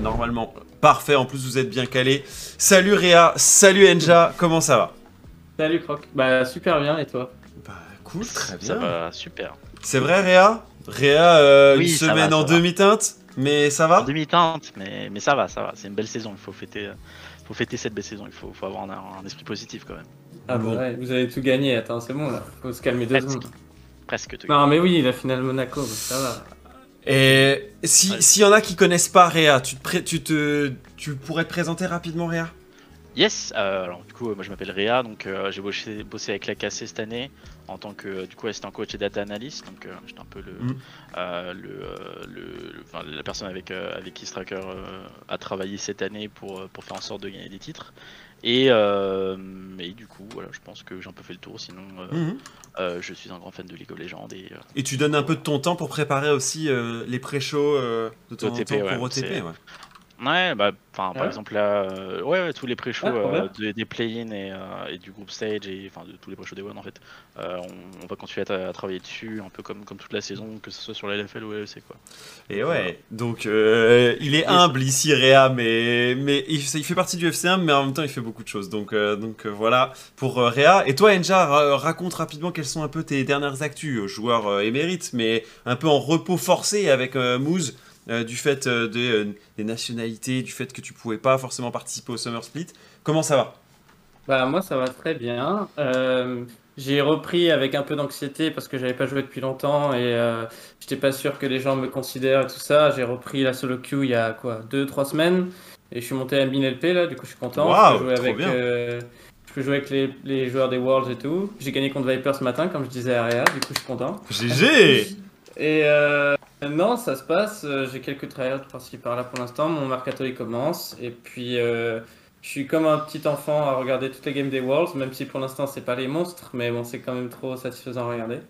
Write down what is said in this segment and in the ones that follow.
normalement parfait. En plus, vous êtes bien calé. Salut Réa, salut Enja, comment ça va? Salut Croc. Bah super bien et toi? Bah cool, très bien. Ça va super. C'est vrai Réa? Réa, euh, Oui, une va, semaine en demi-teinte, mais ça va? En demi-teinte, mais, mais ça va, ça va. C'est une belle saison. Il faut fêter, euh, faut fêter cette belle saison. Il faut, faut avoir un, un esprit positif quand même. Ah Bon. bah ouais, vous avez tout gagné, attends, c'est bon là. Faut se calmer deux Presque. secondes. Presque tout. Non mais oui, la finale Monaco, bah, ça va. Et si- s'il y en a qui connaissent pas Réa, tu te, tu te, tu pourrais te présenter rapidement Réa? Yes. euh, alors du coup, euh, moi je m'appelle Réa, donc euh, j'ai bossé, bossé avec la KC cette année en tant que du coup assistant coach et data analyst. Donc j'étais un peu le, euh, le, le- le- enfin, la personne avec avec qui Stracker a travaillé cette année pour pour faire en sorte de gagner des titres. Et, euh, et du coup, voilà, je pense que j'ai un peu fait le tour. Sinon, euh, Mhm. euh, je suis un grand fan de League of Legends et euh, Et tu donnes un peu de ton temps pour préparer aussi les pré-shows de en OTP, temps ouais, pour OTP. ouais. Ouais, bah, par Ouais. exemple là, euh, ouais, ouais, tous les pré-shows Ah, euh, des play-in et, euh, et du group stage et enfin de tous les pré-shows des One en fait, on, on va continuer à, tra- à travailler dessus, un peu comme comme toute la saison, que ce soit sur la LFL ou LEC quoi. Et ouais, donc il est humble ici Réa, mais, mais il, il fait partie du FC1, mais en même temps il fait beaucoup de choses. Donc, donc voilà pour Réa. Et toi Enja, ra- raconte rapidement quelles sont un peu tes dernières actus, joueur émérite, mais un peu en repos forcé avec Moose. Euh, du fait euh, des, euh, des nationalités, du fait que tu pouvais pas forcément participer au Summer Split. Comment ça va? Bah moi ça va très bien. J'ai repris avec un peu d'anxiété parce que j'avais pas joué depuis longtemps et j'étais pas sûr que les gens me considèrent et tout ça. J'ai repris la solo queue il y a quoi, deux trois semaines et je suis monté à LP là, du coup je suis content. Waouh, je peux jouer avec, bien. je peux jouer avec les, les joueurs des Worlds et tout. J'ai gagné contre Viper ce matin comme je disais à Réa, du coup je suis content. GG Et euh, non, ça se passe. euh, J'ai quelques tryouts par-ci par-là pour l'instant. Mon mercato commence. Et puis, euh, je suis comme un petit enfant à regarder toutes les games des Worlds, même si pour l'instant c'est pas les monstres, mais bon, c'est quand même trop satisfaisant à regarder.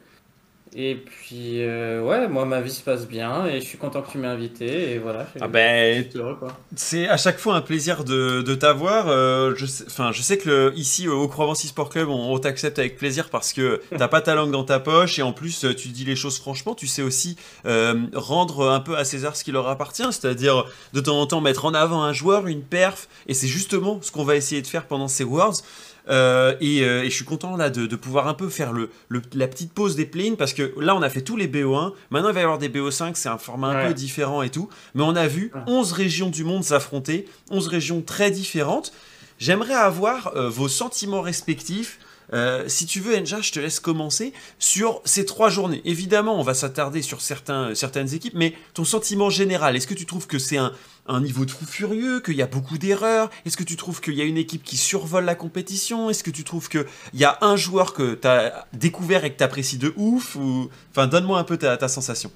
Et puis, euh, ouais, moi ma vie se passe bien et je suis content que tu m'aies invité. Et voilà. je- Ah ben, suis heureux quoi. C'est à chaque fois un plaisir de, de t'avoir. Euh, je, sais, je sais que le- ici au Provence Sport Club, on, on t'accepte avec plaisir parce que t'as pas ta langue dans ta poche et en plus euh, tu dis les choses franchement. Tu sais aussi euh, rendre un peu à César ce qui leur appartient, c'est-à-dire de temps en temps mettre en avant un joueur, une perf. Et c'est justement ce qu'on va essayer de faire pendant ces Worlds. Euh, et, euh, et je suis content là de, de pouvoir un peu faire le, le- la petite pause des play parce que là on a fait tous les BO1, maintenant il va y avoir des BO5, c'est un format un Ouais. peu différent et tout, mais on a vu Ouais. 11 régions du monde s'affronter, 11 régions très différentes. J'aimerais avoir euh, vos sentiments respectifs. Euh, si tu veux, Enja, je te laisse commencer sur ces trois journées. Évidemment, on va s'attarder sur certains, certaines équipes, mais ton sentiment général, est-ce que tu trouves que c'est un, un niveau de fou furieux, qu'il y a beaucoup d'erreurs Est-ce que tu trouves qu'il y a une équipe qui survole la compétition? Est-ce que tu trouves qu'il y a un joueur que tu as découvert et que tu apprécies de ouf? Ou... Enfin, donne-moi un peu ta, sensation.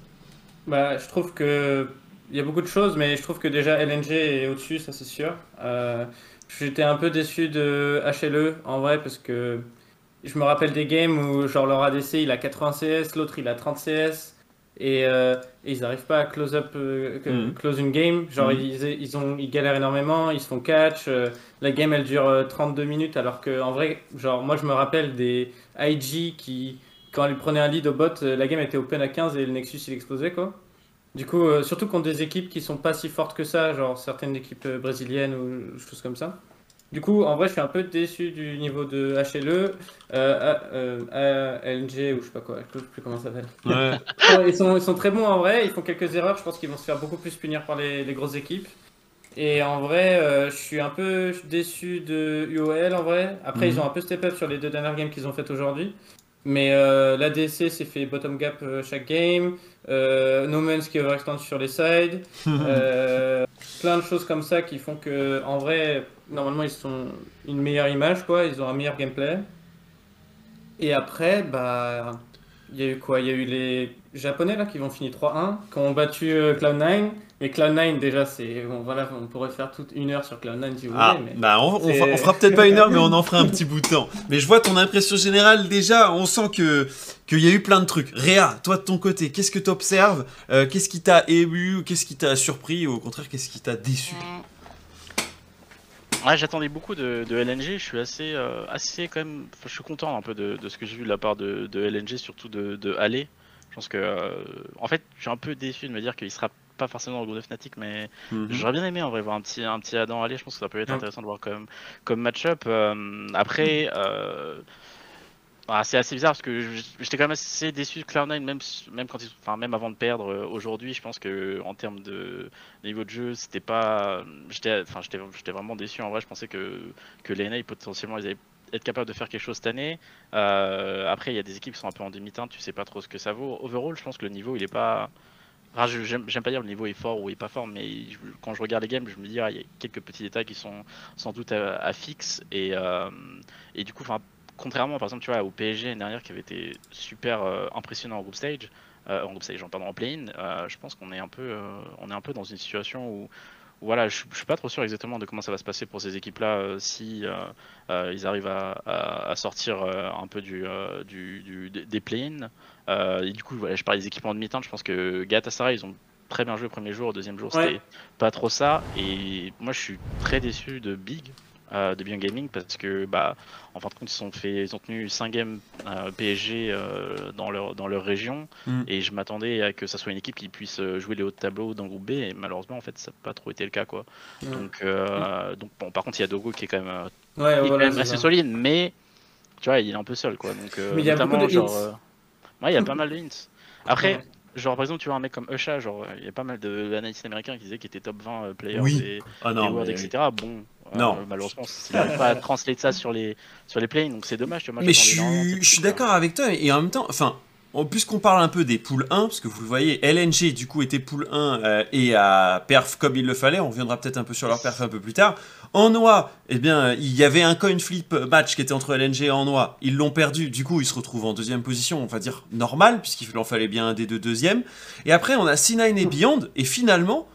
Bah, je trouve que il y a beaucoup de choses, mais je trouve que déjà LNG est au-dessus, ça c'est sûr. Euh, j'étais un peu déçu de HLE en vrai parce que je me rappelle des games où genre leur ADC il a 80 CS, l'autre il a 30 CS et, euh, et ils n'arrivent pas à close up, euh, Mhm. close une game. Genre Mhm. ils, ils ont ils galèrent énormément, ils se font catch. euh, la game elle dure euh, 32 minutes alors que en vrai genre moi je me rappelle des IG qui quand ils prenaient un lead au bot, la game était open à 15 et le Nexus il explosait quoi. Du coup, surtout contre des équipes qui sont pas si fortes que ça, genre certaines équipes brésiliennes ou choses comme ça. Du coup, en vrai, je suis un peu déçu du niveau de HLE, euh, A- euh, ALG ou je sais pas quoi, je sais plus comment ça s'appelle. Ouais. Ils, sont, ils sont très bons en vrai, ils font quelques erreurs, je pense qu'ils vont se faire beaucoup plus punir par les, les grosses équipes. Et en vrai, euh, je suis un peu déçu de UOL en vrai. Après, Mhm. ils ont un peu step up sur les deux dernières games qu'ils ont faites aujourd'hui. Mais euh, l'ADC s'est fait bottom gap euh, chaque game. Euh, no Man's qui overextend sur les sides. Euh, plein de choses comme ça qui font que, en vrai, normalement, ils sont une meilleure image, quoi. Ils ont un meilleur gameplay. Et après, bah, il y a eu quoi? Il y a eu les Japonais là qui vont finir 3-1, qui ont battu euh, Cloud9. Et Cloud9, déjà, c'est. Bon, voilà, on pourrait faire toute une heure sur Cloud9 si vous Ah, voulez. Mais... bah on, fera, on fera peut-être pas une heure, mais on en fera un petit bout de temps. Mais je vois ton impression générale déjà, on sent que qu'il y a eu plein de trucs. Réa, toi de ton côté, qu'est-ce que tu observes Qu'est-ce qui t'a ému Qu'est-ce qui t'a surpris Ou au contraire, qu'est-ce qui t'a déçu? Ouais, j'attendais beaucoup de, de LNG. Je suis assez, euh, assez quand même. enfin, je suis content un peu de, de ce que j'ai vu de la part de, de LNG, surtout de, de Allé. Je pense que, euh, en fait, je suis un peu déçu de me dire qu'il sera pas forcément dans le groupe de Fnatic, mais Mhm. j'aurais bien aimé en vrai voir un petit, un petit Adam aller. Je pense que ça peut être Ouais. intéressant de voir comme, comme match-up. Euh, après, euh, ah, c'est assez bizarre parce que j'étais quand même assez déçu de Cloud9, même, même, quand ils, enfin, même avant de perdre aujourd'hui. Je pense que en termes de niveau de jeu, c'était pas. J'étais enfin, j'étais j'étais vraiment déçu en vrai. Je pensais que, que potentiellement, ils allaient être capables de faire quelque chose cette année. Euh, après, il y a des équipes qui sont un peu en demi-teinte, tu sais pas trop ce que ça vaut. Overall, je pense que le niveau, il est pas. Enfin, j'aime pas dire le niveau est fort ou est pas fort, mais quand je regarde les games, je me dis, ah, il y a quelques petits détails qui sont sans doute à, à fixe. Et, euh, du coup, contrairement par exemple, tu vois, au PSG l'année dernière qui avait été super euh, impressionnant en group stage, en group stage, pardon, en play-in, je pense qu'on est un peu, on est un peu dans une situation où voilà, je, je suis pas trop sûr exactement de comment ça va se passer pour ces équipes-là euh, si euh, euh, ils arrivent à, à- à sortir un peu du, du, du- des- play-in. Et du coup, voilà, je parle des équipements de mi-temps. Je pense que Galatasaray, ils ont très bien joué le premier jour, le deuxième jour, Ouais. c'était pas trop ça. Et moi, je suis très déçu de Big, de Beyond Gaming, parce que, bah, en fin de compte, ils, sont fait, ils ont tenu 5 games euh, PSG euh, dans, leur, dans leur région. Mm. Et je m'attendais à que ça soit une équipe qui puisse euh, jouer les hauts de tableau dans le groupe B. Et malheureusement, en fait, ça n'a pas trop été le cas, quoi. Donc, euh, donc bon, par contre, il y a Dogo qui est quand même, euh, Ouais, est quand même assez ça. solide, mais tu vois, il est un peu seul, quoi. Donc, euh, Mais il y a beaucoup de genre, euh, ouais, il y a pas mal de hints. Après, genre, par exemple, tu vois un mec comme Usha, genre, il y a pas mal d'analystes américains qui disaient qu'il était top 20 euh, player Oui. des, Ah des non, Worlds, mais- etc. Bon, euh, Non. malheureusement, il n'arrive pas à translater ça sur les, sur les plays, donc c'est dommage. Tu vois, moi, Mais je suis, d'accord avec toi, et en même temps, enfin, en- puisqu'on parle un peu des poules 1, parce que vous le voyez, LNG du coup était poule 1 euh, et à perf comme il le fallait, on reviendra peut-être un peu sur leur perf un peu plus tard. En noix, eh bien, il y avait un coin flip match qui était entre LNG et en noix, ils l'ont perdu, du coup ils se retrouvent en deuxième position, on va dire normal, puisqu'il en fallait bien un des deux deuxièmes. Et après on a C9 et Beyond, et finalement,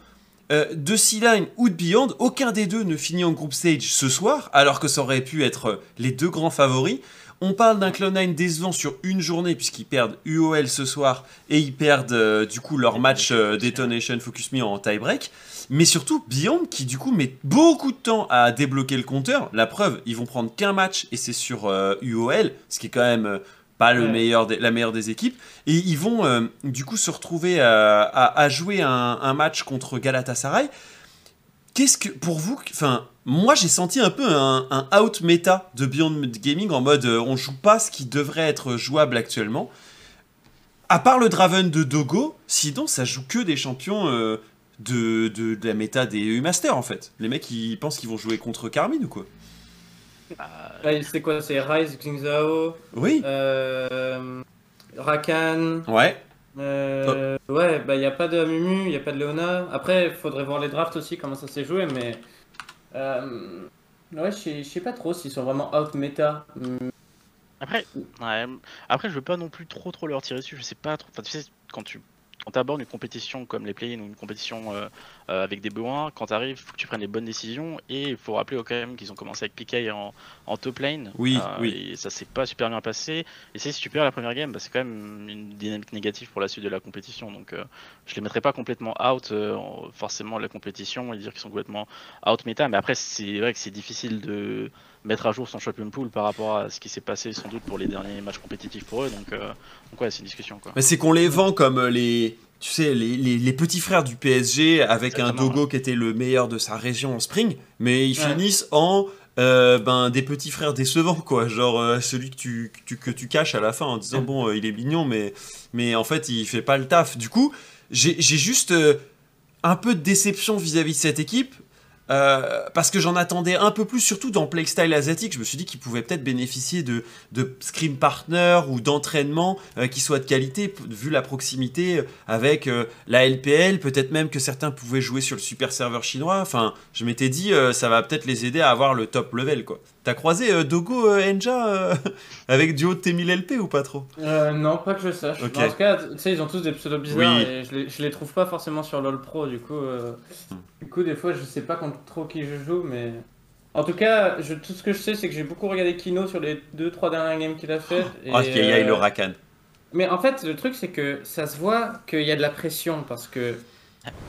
euh, de C9 ou de Beyond, aucun des deux ne finit en group stage ce soir, alors que ça aurait pu être euh, les deux grands favoris. On parle d'un Cloud9 décevant sur une journée, puisqu'ils perdent UOL ce soir, et ils perdent euh, du coup leur match euh, Detonation Focus Me en tie-break. Mais surtout, Beyond qui du coup met beaucoup de temps à débloquer le compteur. La preuve, ils vont prendre qu'un match, et c'est sur UOL, ce qui est quand même pas le Ouais. meilleur des- la meilleure des équipes. Et ils vont euh, du coup se retrouver à, à- à jouer un, un match contre Galatasaray. Qu'est-ce que, pour vous, enfin, moi j'ai senti un peu un, un out méta de Beyond Gaming en mode euh, on joue pas ce qui devrait être jouable actuellement. À part le Draven de Dogo, sinon ça joue que des champions euh, de, de, de la méta des EU Masters en fait. Les mecs ils pensent qu'ils vont jouer contre Carmine ou quoi? Ouais, c'est quoi C'est Rise, Xingzao, Oui, euh, Rakan. ouais. euh, Ouais, bah il n'y a pas de Mumu, il n'y a pas de Leona. Après, il faudrait voir les drafts aussi, comment ça s'est joué, mais. euh, Ouais, je sais- pas trop s'ils sont vraiment out méta. Hmm, Après, ouais, après, je veux pas non plus trop trop leur tirer dessus. Je sais pas trop. Enfin, tu sais, quand tu quand abordes une compétition comme les play-in ou une compétition euh, euh, avec des besoins, quand tu arrives, faut que tu prennes les bonnes décisions. Et il faut rappeler quand même qu'ils ont commencé avec PK en, en top lane. Oui, Euh, oui. Et ça s'est pas super bien passé. Et c'est super la première game, bah, c'est quand même une dynamique négative pour la suite de la compétition. Donc je les mettrai pas complètement out en- forcément la compétition et dire qu'ils sont complètement out méta. Mais après, c'est vrai que c'est difficile de mettre à jour son champion pool par rapport à ce qui s'est passé sans doute pour les derniers matchs compétitifs pour eux. Donc, euh, donc ouais, c'est une discussion quoi. Mais c'est qu'on les vend comme euh, les, tu sais, les, les- les petits frères du PSG avec un Dogo qui était le meilleur de sa région en spring, mais ils Ouais. finissent en euh, ben, des petits frères décevants, quoi. Genre euh, celui que tu, que tu, que tu caches à la fin en disant bon, euh, il est mignon, mais, mais en fait, il fait pas le taf. Du coup, j'ai juste euh, un peu de déception vis-à-vis de cette équipe. Euh, parce que j'en attendais un peu plus, surtout dans Playstyle asiatique. Je me suis dit qu'ils pouvaient peut-être bénéficier de, de scrim partner ou d'entraînement euh, qui soit de qualité, vu la proximité euh, avec la LPL. Peut-être même que certains pouvaient jouer sur le super serveur chinois. Enfin, je m'étais dit, ça va peut-être les aider à avoir le top level, quoi. T'as croisé euh, Dogo euh, Enja euh, avec du haut de T1000 LP ou pas trop? Non, pas que je sache. En tout cas, tu sais, ils ont tous des pseudos bizarres Oui. et je les, je les trouve pas forcément sur LoL Pro, du coup. Hmm. Du coup, des fois, je sais pas contre trop qui je joue, mais. En tout cas, je, tout ce que je sais, c'est que j'ai beaucoup regardé Kino sur les 2-3 dernières games qu'il a faites. et, Ah, qu'il y a euh, le Rakan. Mais en fait, le truc, c'est que ça se voit qu'il y a de la pression parce que.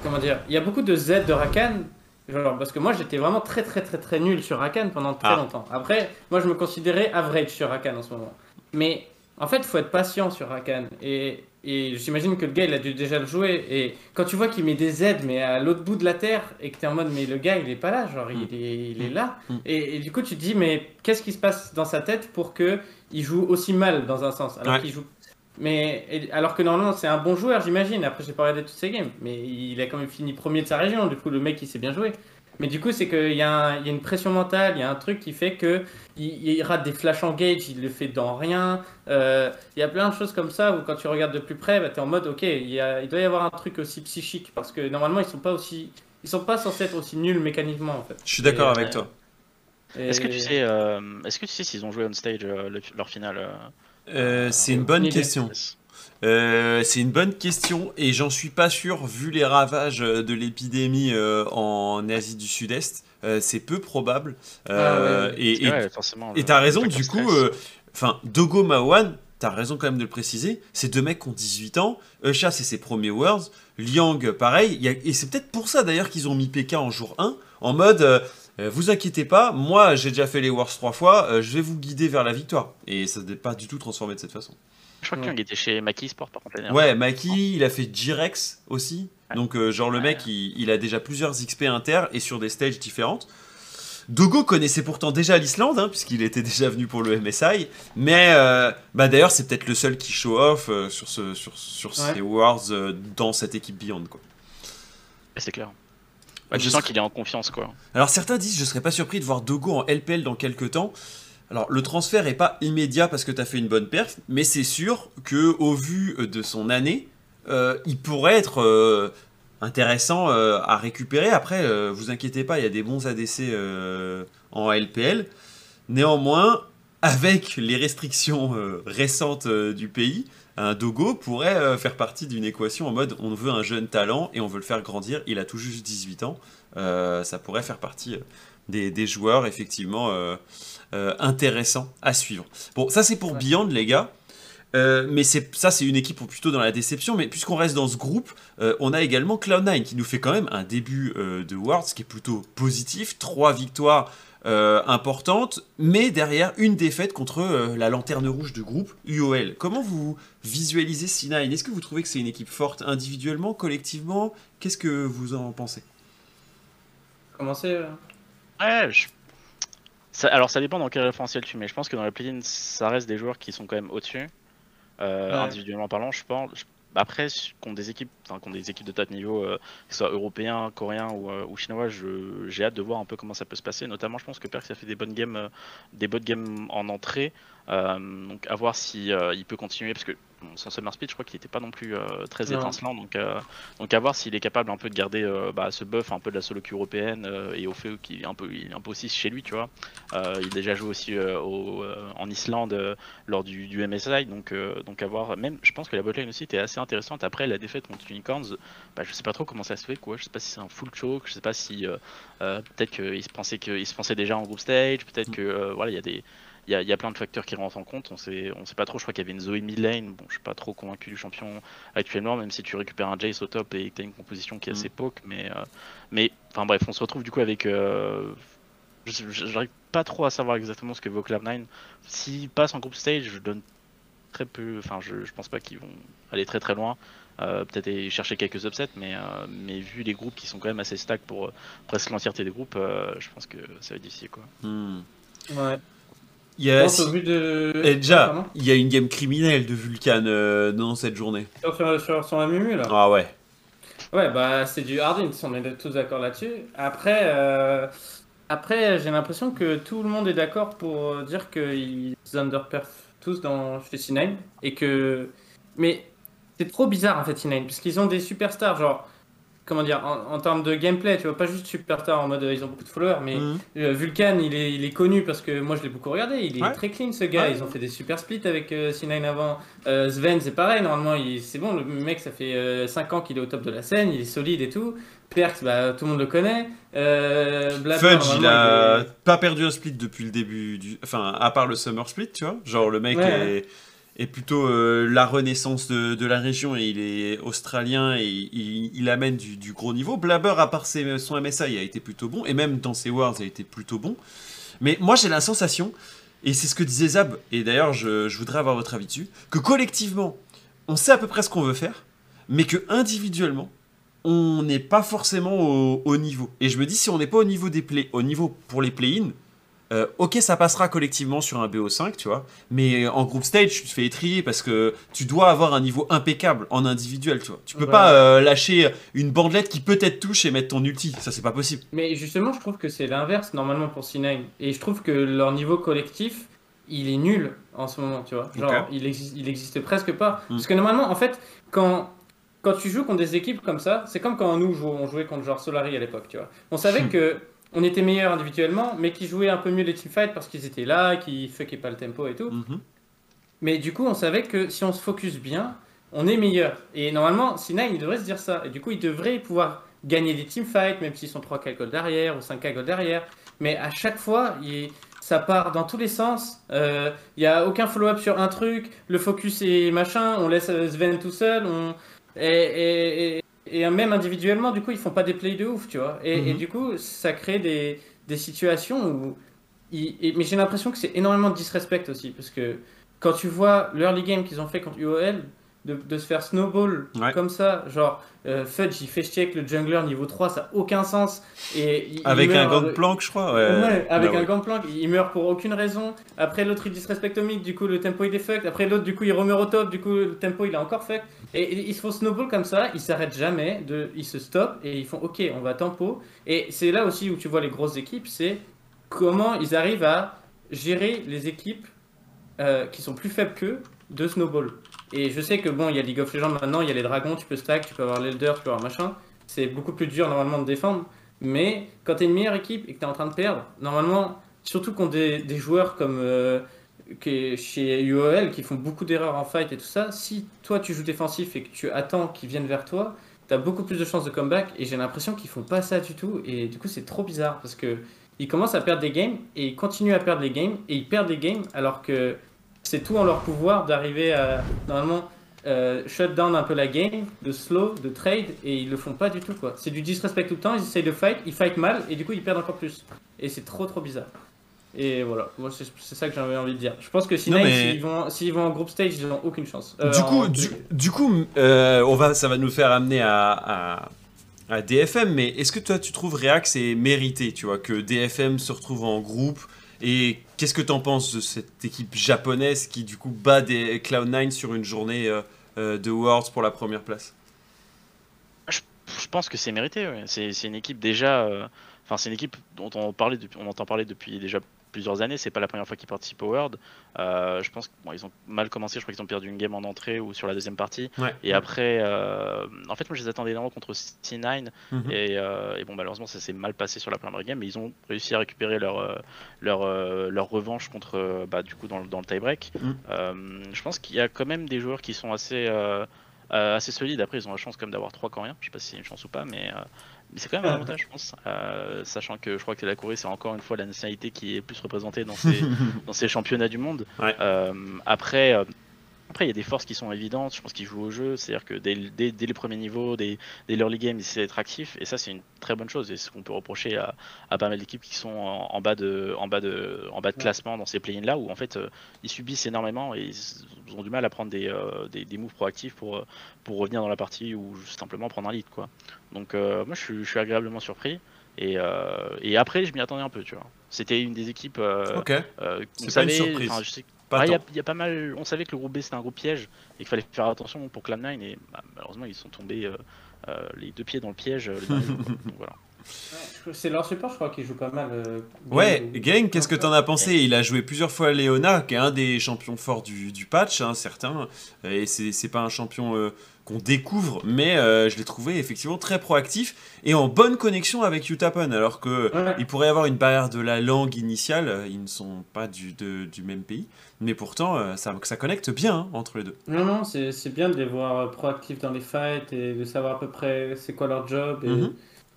Comment dire Il y a beaucoup de Z de Rakan. Genre, parce que moi, j'étais vraiment très, très, très, très nul sur Rakan pendant très Ah. longtemps. Après, moi, je me considérais average sur Rakan en ce moment. Mais en fait, il faut être patient sur Rakan. Et et j'imagine que le gars il a dû déjà le jouer. Et quand tu vois qu'il met des aides mais à l'autre bout de la terre et que tu es en mode mais le gars il est pas là, genre il, Mm. est, il est Mm. là. Mm. Et, et du coup tu te dis mais qu'est-ce qui se passe dans sa tête pour que il joue aussi mal dans un sens alors Ouais. qu'il joue. Mais alors que normalement c'est un bon joueur j'imagine. Après j'ai pas regardé toutes ses games, mais il a quand même fini premier de sa région. Du coup le mec il sait bien jouer. Mais du coup, c'est qu'il y, a un- y a une pression mentale, il y a un truc qui fait que il, il rate des flash engage, il le fait dans rien. Euh, il y a plein de choses comme ça où quand tu regardes de plus près, bah, tu es en mode ok, il, y a- il doit y avoir un truc aussi psychique parce que normalement ils sont pas aussi, ils sont pas censés être aussi nuls mécaniquement en fait. Je suis d'accord avec euh, toi. Et- Est-ce que tu sais, euh, est-ce que tu sais s'ils ont joué on stage euh, le- leur finale euh, Euh, c'est une aucune bonne question. Euh, c'est une bonne question et j'en suis pas sûr vu les ravages euh, de l'épidémie euh, en Asie du Sud-Est. Euh, c'est peu probable. Euh, Ah, ouais, et- Ouais, t'as raison, du coup, euh, enfin, Dogo Mawan, t'as raison quand même de le préciser, ces deux mecs qui ont 18 ans, Usha c'est ses premiers Worlds, Liang pareil, il y a- et c'est peut-être pour ça d'ailleurs qu'ils ont mis PK en jour 1, en mode, euh, vous inquiétez pas, moi j'ai déjà fait les Worlds trois fois, euh, je vais vous guider vers la victoire. Et ça n'est pas du tout transformé de cette façon. Je crois. Kyung était chez Maki Sport par contre. Ouais, Maki, il a fait G-Rex aussi, Ouais. donc euh, genre le Ouais. mec, il, il a déjà plusieurs XP inter et sur des stages différentes. Dogo connaissait pourtant déjà l'Islande, hein, puisqu'il était déjà venu pour le MSI. Mais euh, bah d'ailleurs, c'est peut-être le seul qui show off euh, sur, ce, sur, sur Ouais. ces euh, dans cette équipe Beyond. Quoi. C'est clair. Ouais, Je sens serais- qu'il est en confiance quoi. Alors certains disent, je serais pas surpris de voir Dogo en LPL dans quelques temps. Alors le transfert est pas immédiat parce que tu as fait une bonne perf, mais c'est sûr que au vu de son année, euh, il pourrait être euh, intéressant euh, à récupérer. Après, euh, vous inquiétez pas, il y a des bons ADC euh, en LPL. Néanmoins, avec les restrictions euh, récentes euh, du pays, un Dogo pourrait euh, faire partie d'une équation en mode on veut un jeune talent et on veut le faire grandir. Il a tout juste 18 ans. Euh, ça pourrait faire partie euh, des, des joueurs effectivement euh, euh, intéressants à suivre. Bon, ça c'est pour Ouais. Beyond, les gars. Mais c'est ça, c'est une équipe plutôt dans la déception. Mais puisqu'on reste dans ce groupe, on a également Cloud9 qui nous fait quand même un début de Worlds qui est plutôt positif. Trois victoires euh, importantes, mais derrière une défaite contre euh, la lanterne rouge du groupe, UOL. Comment vous visualisez C9 Est-ce que vous trouvez que c'est une équipe forte individuellement, collectivement? Qu'est-ce que vous en pensez? Commencer. euh, Ouais, je- ça- alors ça dépend dans quel référentiel tu mets. Je pense que dans les play ça reste des joueurs qui sont quand même au-dessus, euh, Ouais. individuellement parlant. Je pense. je- Après, contre des équipes, des équipes de top niveau, euh, que ce soit européens, coréens ou, euh, chinois, j'ai hâte de voir un peu comment ça peut se passer. Notamment, je pense que Perks a fait des bonnes games, euh, des bonnes games en entrée. Donc à voir si il peut continuer parce que son summer speed, je crois qu'il n'était pas non plus euh, très Non. étincelant. Donc euh, donc à voir s'il est capable un peu de garder euh, bah, ce buff un peu de la solo queue européenne et au fait qu'il est un peu il est un peu aussi chez lui, tu vois. Il a déjà joué aussi au, en Islande lors du, du MSI, donc donc à voir. Même je pense que la botlane aussi était assez intéressante. Après la défaite contre Unicorns, bah, je sais pas trop comment ça se fait quoi. Je sais pas si c'est un full choke, je sais pas si peut-être qu'il se pensait qu'il se pensait déjà en group stage, peut-être que euh, voilà il y a des il y, a, il y a plein de facteurs qui rentrent en compte, on sait, on sait pas trop, je crois qu'il y avait une Zoé mid lane, bon je suis pas trop convaincu du champion actuellement, même si tu récupères un Jace au top et que tu as une composition qui est assez poke, mais, euh, mais enfin bref, on se retrouve du coup avec... Euh, J'arrive pas trop à savoir exactement ce que vaut Cloud9. S'ils passent en group stage, je donne très peu, enfin je, je pense pas qu'ils vont aller très très loin. Euh, Peut-être aller chercher quelques upsets, mais, euh, mais vu les groupes qui sont quand même assez stack pour euh, presque l'entièreté des groupes, euh, je pense que ça va être difficile quoi. Hmm. Ouais. Il y a, de. et déjà, Pardon il y a une game criminelle de Vulcan euh, dans cette journée. Sur, sur, sur son MMU là. Ah ouais. Ouais, bah c'est du Hardin, on est tous d'accord là-dessus. Après, euh, après j'ai l'impression que tout le monde est d'accord pour dire qu'ils underperf tous dans chez C9 et que. Mais c'est trop bizarre en fait C9 parce qu'ils ont des superstars, genre. Comment dire, en, en termes de gameplay, tu vois, pas juste superstar en mode euh, ils ont beaucoup de followers, mais Mhm. euh, Vulcan, il est, il est connu parce que moi je l'ai beaucoup regardé. Il est Ouais. très clean ce gars. Ouais. Ils ont fait des super splits avec euh, C9 avant. Euh, Sven, c'est pareil. Normalement, c'est bon. Le mec, ça fait 5 ans qu'il est au top de la scène. Il est solide et tout. Perks, bah, tout le monde le connaît. Fudge, il a il est- pas perdu un split depuis le début du. Enfin, à part le Summer Split, tu vois. Genre, le mec Ouais. est, est plutôt euh, la renaissance de, la région et il est australien et il, il amène du, gros niveau. Blabber, à part son MSI, a été plutôt bon et même dans ses Worlds, a été plutôt bon. Mais moi, j'ai la sensation, et c'est ce que disait Zab, et d'ailleurs, je, je voudrais avoir votre avis dessus, que collectivement, on sait à peu près ce qu'on veut faire, mais que individuellement, on n'est pas forcément au, au niveau. Et je me dis, si on n'est pas au niveau des play, au niveau pour les play-in, euh, ok, ça passera collectivement sur un BO5, tu vois, mais en group stage, tu te fais étrier parce que tu dois avoir un niveau impeccable en individuel, tu vois. Tu peux Ouais. pas euh, lâcher une bandelette qui peut-être touche et mettre ton ulti, ça c'est pas possible. Mais justement, je trouve que c'est l'inverse normalement pour C9. Et je trouve que leur niveau collectif, il est nul en ce moment, tu vois. Genre, il, existe, il existe presque pas. Mm. Parce que normalement, en fait, quand, quand tu joues contre des équipes comme ça, c'est comme quand nous on jouait contre genre Solari à l'époque, tu vois. On savait Hmm. que on était meilleurs individuellement, mais qu'ils jouaient un peu mieux les teamfights parce qu'ils étaient là, qu'ils fuckaient pas le tempo et tout. Mhm. Mais du coup, on savait que si on se focus bien, on est meilleur. Et normalement, C9, il devrait se dire ça. Et du coup, il devrait pouvoir gagner des teamfights, même s'ils sont 3K gold derrière ou 5K gold derrière. Mais à chaque fois, il- ça part dans tous les sens. Euh, Il y a aucun follow-up sur un truc. Le focus est machin. On laisse euh, Sven tout seul. On... Et, et, et, même individuellement, du coup, ils font pas des plays de ouf, tu vois. Et, et Mhm. du coup, ça crée des, des situations où. ils- et- mais j'ai l'impression que c'est énormément de disrespect aussi. Parce que quand tu vois l'early game qu'ils ont fait contre UOL, de, de se faire snowball Ouais. comme ça, genre euh, Fudge il fait check le jungler niveau 3, ça n'a aucun sens. Et il- il Avec un meurt, gant de planque, je crois. Ouais, Ouais, avec Bah un ouais. planque, il meurt pour aucune raison. Après l'autre il disrespect au mid, du coup le tempo il est fucked. Après l'autre du coup il remeurt au top, du coup le tempo il est encore fucked. Et, et ils se font snowball comme ça, ils s'arrêtent jamais, de, ils se stoppent et ils font ok on va tempo. Et c'est là aussi où tu vois les grosses équipes, c'est comment ils arrivent à gérer les équipes euh, qui sont plus faibles qu'eux de snowball. Et je sais que bon, il y a League of Legends maintenant, il y a les dragons, tu peux stack, tu peux avoir l'Elder, tu peux avoir machin. C'est beaucoup plus dur normalement de défendre. Mais quand tu es une meilleure équipe et que tu es en train de perdre, normalement, surtout contre des, des joueurs comme euh, chez UOL qui font beaucoup d'erreurs en fight et tout ça, si toi tu joues défensif et que tu attends qu'ils viennent vers toi, tu as beaucoup plus de chances de comeback. Et j'ai l'impression qu'ils font pas ça du tout. Et du coup, c'est trop bizarre parce que ils commencent à perdre des games et ils continuent à perdre les games et ils perdent des games alors que c'est tout en leur pouvoir d'arriver à normalement euh, shut down un peu la game, de slow, de trade et ils le font pas du tout quoi. C'est du disrespect tout le temps, ils essayent de fight, ils fight mal et du coup ils perdent encore plus. Et c'est trop trop bizarre. Et voilà, moi c'est ça que j'avais envie de dire. Je pense que si Non, Nike, mais- s'ils vont, vont en group stage, ils n'ont aucune chance. Euh, du en- coup, du, du coup euh, on va, ça va nous faire amener à, à, à DFM, mais est-ce que toi tu trouves React c'est mérité, tu vois, que DFM se retrouve en groupe et qu'est-ce que tu en penses de cette équipe japonaise qui du coup bat des Cloud9 sur une journée euh, euh, de Worlds pour la première place? Je pense que c'est mérité. ouais. C'est c'est une équipe déjà. euh, Enfin, c'est une équipe dont on parlait depuis, on entend parler depuis déjà plusieurs années. C'est pas la première fois qu'ils participent au World. Euh, je pense qu'ils ont mal commencé. Je crois qu'ils ont perdu une game en entrée ou sur la deuxième partie. Ouais. Et après, euh, en fait, moi, je les attendais énormément contre C9. Mhm. Et, euh, et bon, malheureusement, ça s'est mal passé sur la première game. Mais ils ont réussi à récupérer leur leur leur revanche contre, bah, du coup, dans, le- dans le tie-break. Mhm. Je pense qu'il y a quand même des joueurs qui sont assez assez solides. Après, ils ont la chance quand même d'avoir trois coréens. Je sais pas si c'est une chance ou pas, mais, mais c'est quand même un avantage, je pense. Euh, sachant que je crois que la Corée, c'est encore une fois la nationalité qui est plus représentée dans ces, dans ces championnats du monde. Ouais. Euh, après. Après, il y a des forces qui sont évidentes. Je pense qu'ils jouent au jeu. C'est-à-dire que dès, dès- dès les premiers niveaux, dès, dès l'early game, ils essaient d'être actifs. Et ça, c'est une très bonne chose. Et c'est ce qu'on peut reprocher à, à pas mal d'équipes qui sont en, en bas de, en bas de, en bas de Ouais. classement dans ces play-ins là, où en fait, euh, ils subissent énormément et ils ont du mal à prendre des, euh, des, des moves proactifs pour, euh, pour revenir dans la partie ou simplement prendre un lead. Quoi. Donc, euh, moi, je suis, je suis agréablement surpris. Et, et après, je m'y attendais un peu, tu vois. C'était une des équipes. Ok, C'est pas savait- une surprise. Pas y, y a mal. On savait que le groupe B c'était un groupe piège et qu'il fallait faire attention pour Clam9 et bah, malheureusement ils sont tombés euh, euh, les deux pieds dans le piège. euh, les derniers. Donc, voilà. C'est leur support, je crois, qui joue pas mal. euh, Ouais, Gang qu'est-ce que t'en as pensé? Il a joué plusieurs fois Léona, qui est un des champions forts du, du patch, hein, certains. Et c'est pas un champion euh, qu'on découvre, mais euh, je l'ai trouvé effectivement très proactif et en bonne connexion avec Utapon. Alors que Ouais. il pourrait y avoir une barrière de la langue initiale, euh, ils ne sont pas du, de- du même pays. Mais pourtant, euh, ça, ça connecte bien hein, entre les deux. Non, non, c'est bien de les voir euh, proactifs dans les fights et de savoir à peu près c'est quoi leur job. Et Mhm.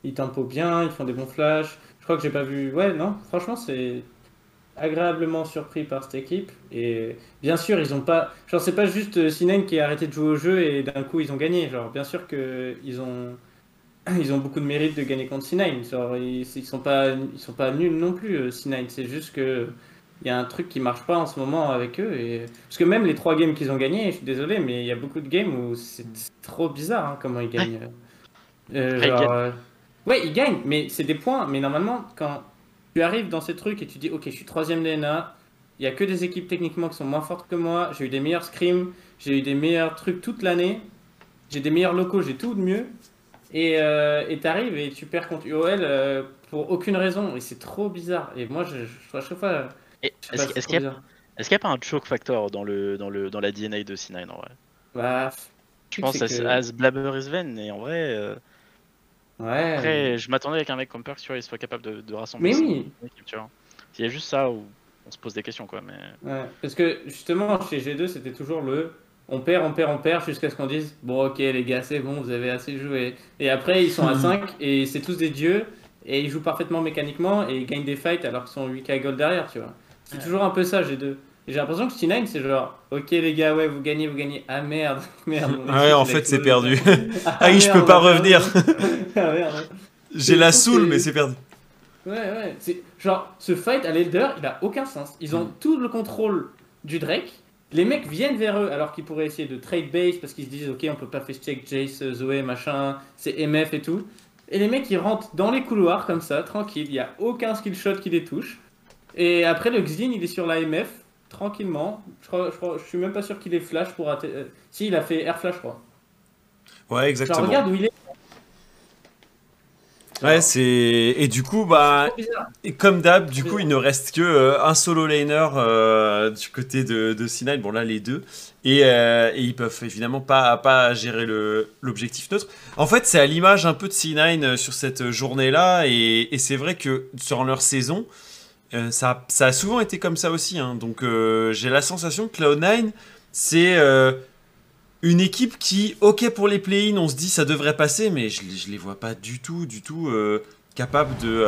Ils tempo bien, ils font des bons flashs. Je crois que j'ai pas vu. Ouais, non, franchement, c'est agréablement surpris par cette équipe. Et bien sûr, ils ont pas. Genre, c'est pas juste euh, Sinen qui a arrêté de jouer au jeu et d'un coup ils ont gagné. Genre, bien sûr que ils ont. Ils ont beaucoup de mérite de gagner contre C9. Genre, ils, ils sont pas, ils sont pas nuls non plus, euh, C9. C'est juste que il y a un truc qui marche pas en ce moment avec eux. Et... Parce que même les trois games qu'ils ont gagnés, je suis désolé, mais il y a beaucoup de games où c'est trop bizarre hein, comment ils gagnent. Euh, genre, euh, Ouais, ils gagnent, mais c'est des points. Mais normalement, quand tu arrives dans ces trucs et tu dis, ok, je suis troisième DNA, il y a que des équipes techniquement qui sont moins fortes que moi, j'ai eu des meilleurs scrims, j'ai eu des meilleurs trucs toute l'année, j'ai des meilleurs locaux, j'ai tout de mieux. Et euh, t'arrives et tu perds contre UOL euh, pour aucune raison. Et c'est trop bizarre. Et moi, je, je, à chaque fois. Est-ce qu'il y, a- pas un choke factor dans, le, dans, le, dans la DNA de C9 en vrai? Bah, Je pense à, que- à ce Blabber is Ven, et en vrai, euh, ouais. après, je m'attendais avec un mec comme Perks, tu vois, il soit capable de, de rassembler Mais son oui. équipe, tu vois. Il y a juste ça où on se pose des questions, quoi, mais... Ouais, parce que justement, chez G2, c'était toujours le on perd, on perd, on perd, jusqu'à ce qu'on dise bon, ok, les gars, c'est bon, vous avez assez joué. Et après, ils sont à 5 et c'est tous des dieux et ils jouent parfaitement mécaniquement et ils gagnent des fights alors qu'ils sont 8k gold derrière, tu vois. C'est Ouais. toujours un peu ça, G2. Et j'ai l'impression que T9, c'est genre ok, les gars, ouais, vous gagnez, vous gagnez. Ah merde, merde. Ah ouais, en fait, c'est perdu. Ah oui, je peux pas revenir. ah merde. J'ai la que- mais c'est perdu. Ouais, ouais. C'est genre ce fight à l'Elder, il a aucun sens. Ils ont Mm. tout le contrôle du Drake. Les mecs viennent vers eux alors qu'ils pourraient essayer de trade base parce qu'ils se disent ok on peut pas face check Jace, Zoé, machin, c'est MF et tout. Et les mecs ils rentrent dans les couloirs comme ça, tranquille, il y a aucun skill shot qui les touche. Et après le Xin il est sur la MF, tranquillement. Je, crois, je, crois- je suis même pas sûr qu'il ait flash pour atte- euh, Si il a fait air flash je crois. Ouais, Genre exactement. regarde où il est. Ouais, c'est et du coup bah et comme d'hab, du coup il ne reste que euh, un solo laner euh, du côté de, de C9. Bon là les deux et, euh, et ils peuvent évidemment pas pas gérer le l'objectif neutre. En fait c'est à l'image un peu de C9 euh, sur cette journée là et, et c'est vrai que sur leur saison euh, ça, a souvent été comme ça aussi. hein. Donc euh, j'ai la sensation que Cloud9 c'est euh, une équipe qui, ok pour les play-in, on se dit ça devrait passer, mais je, je les vois pas du tout, du tout capables de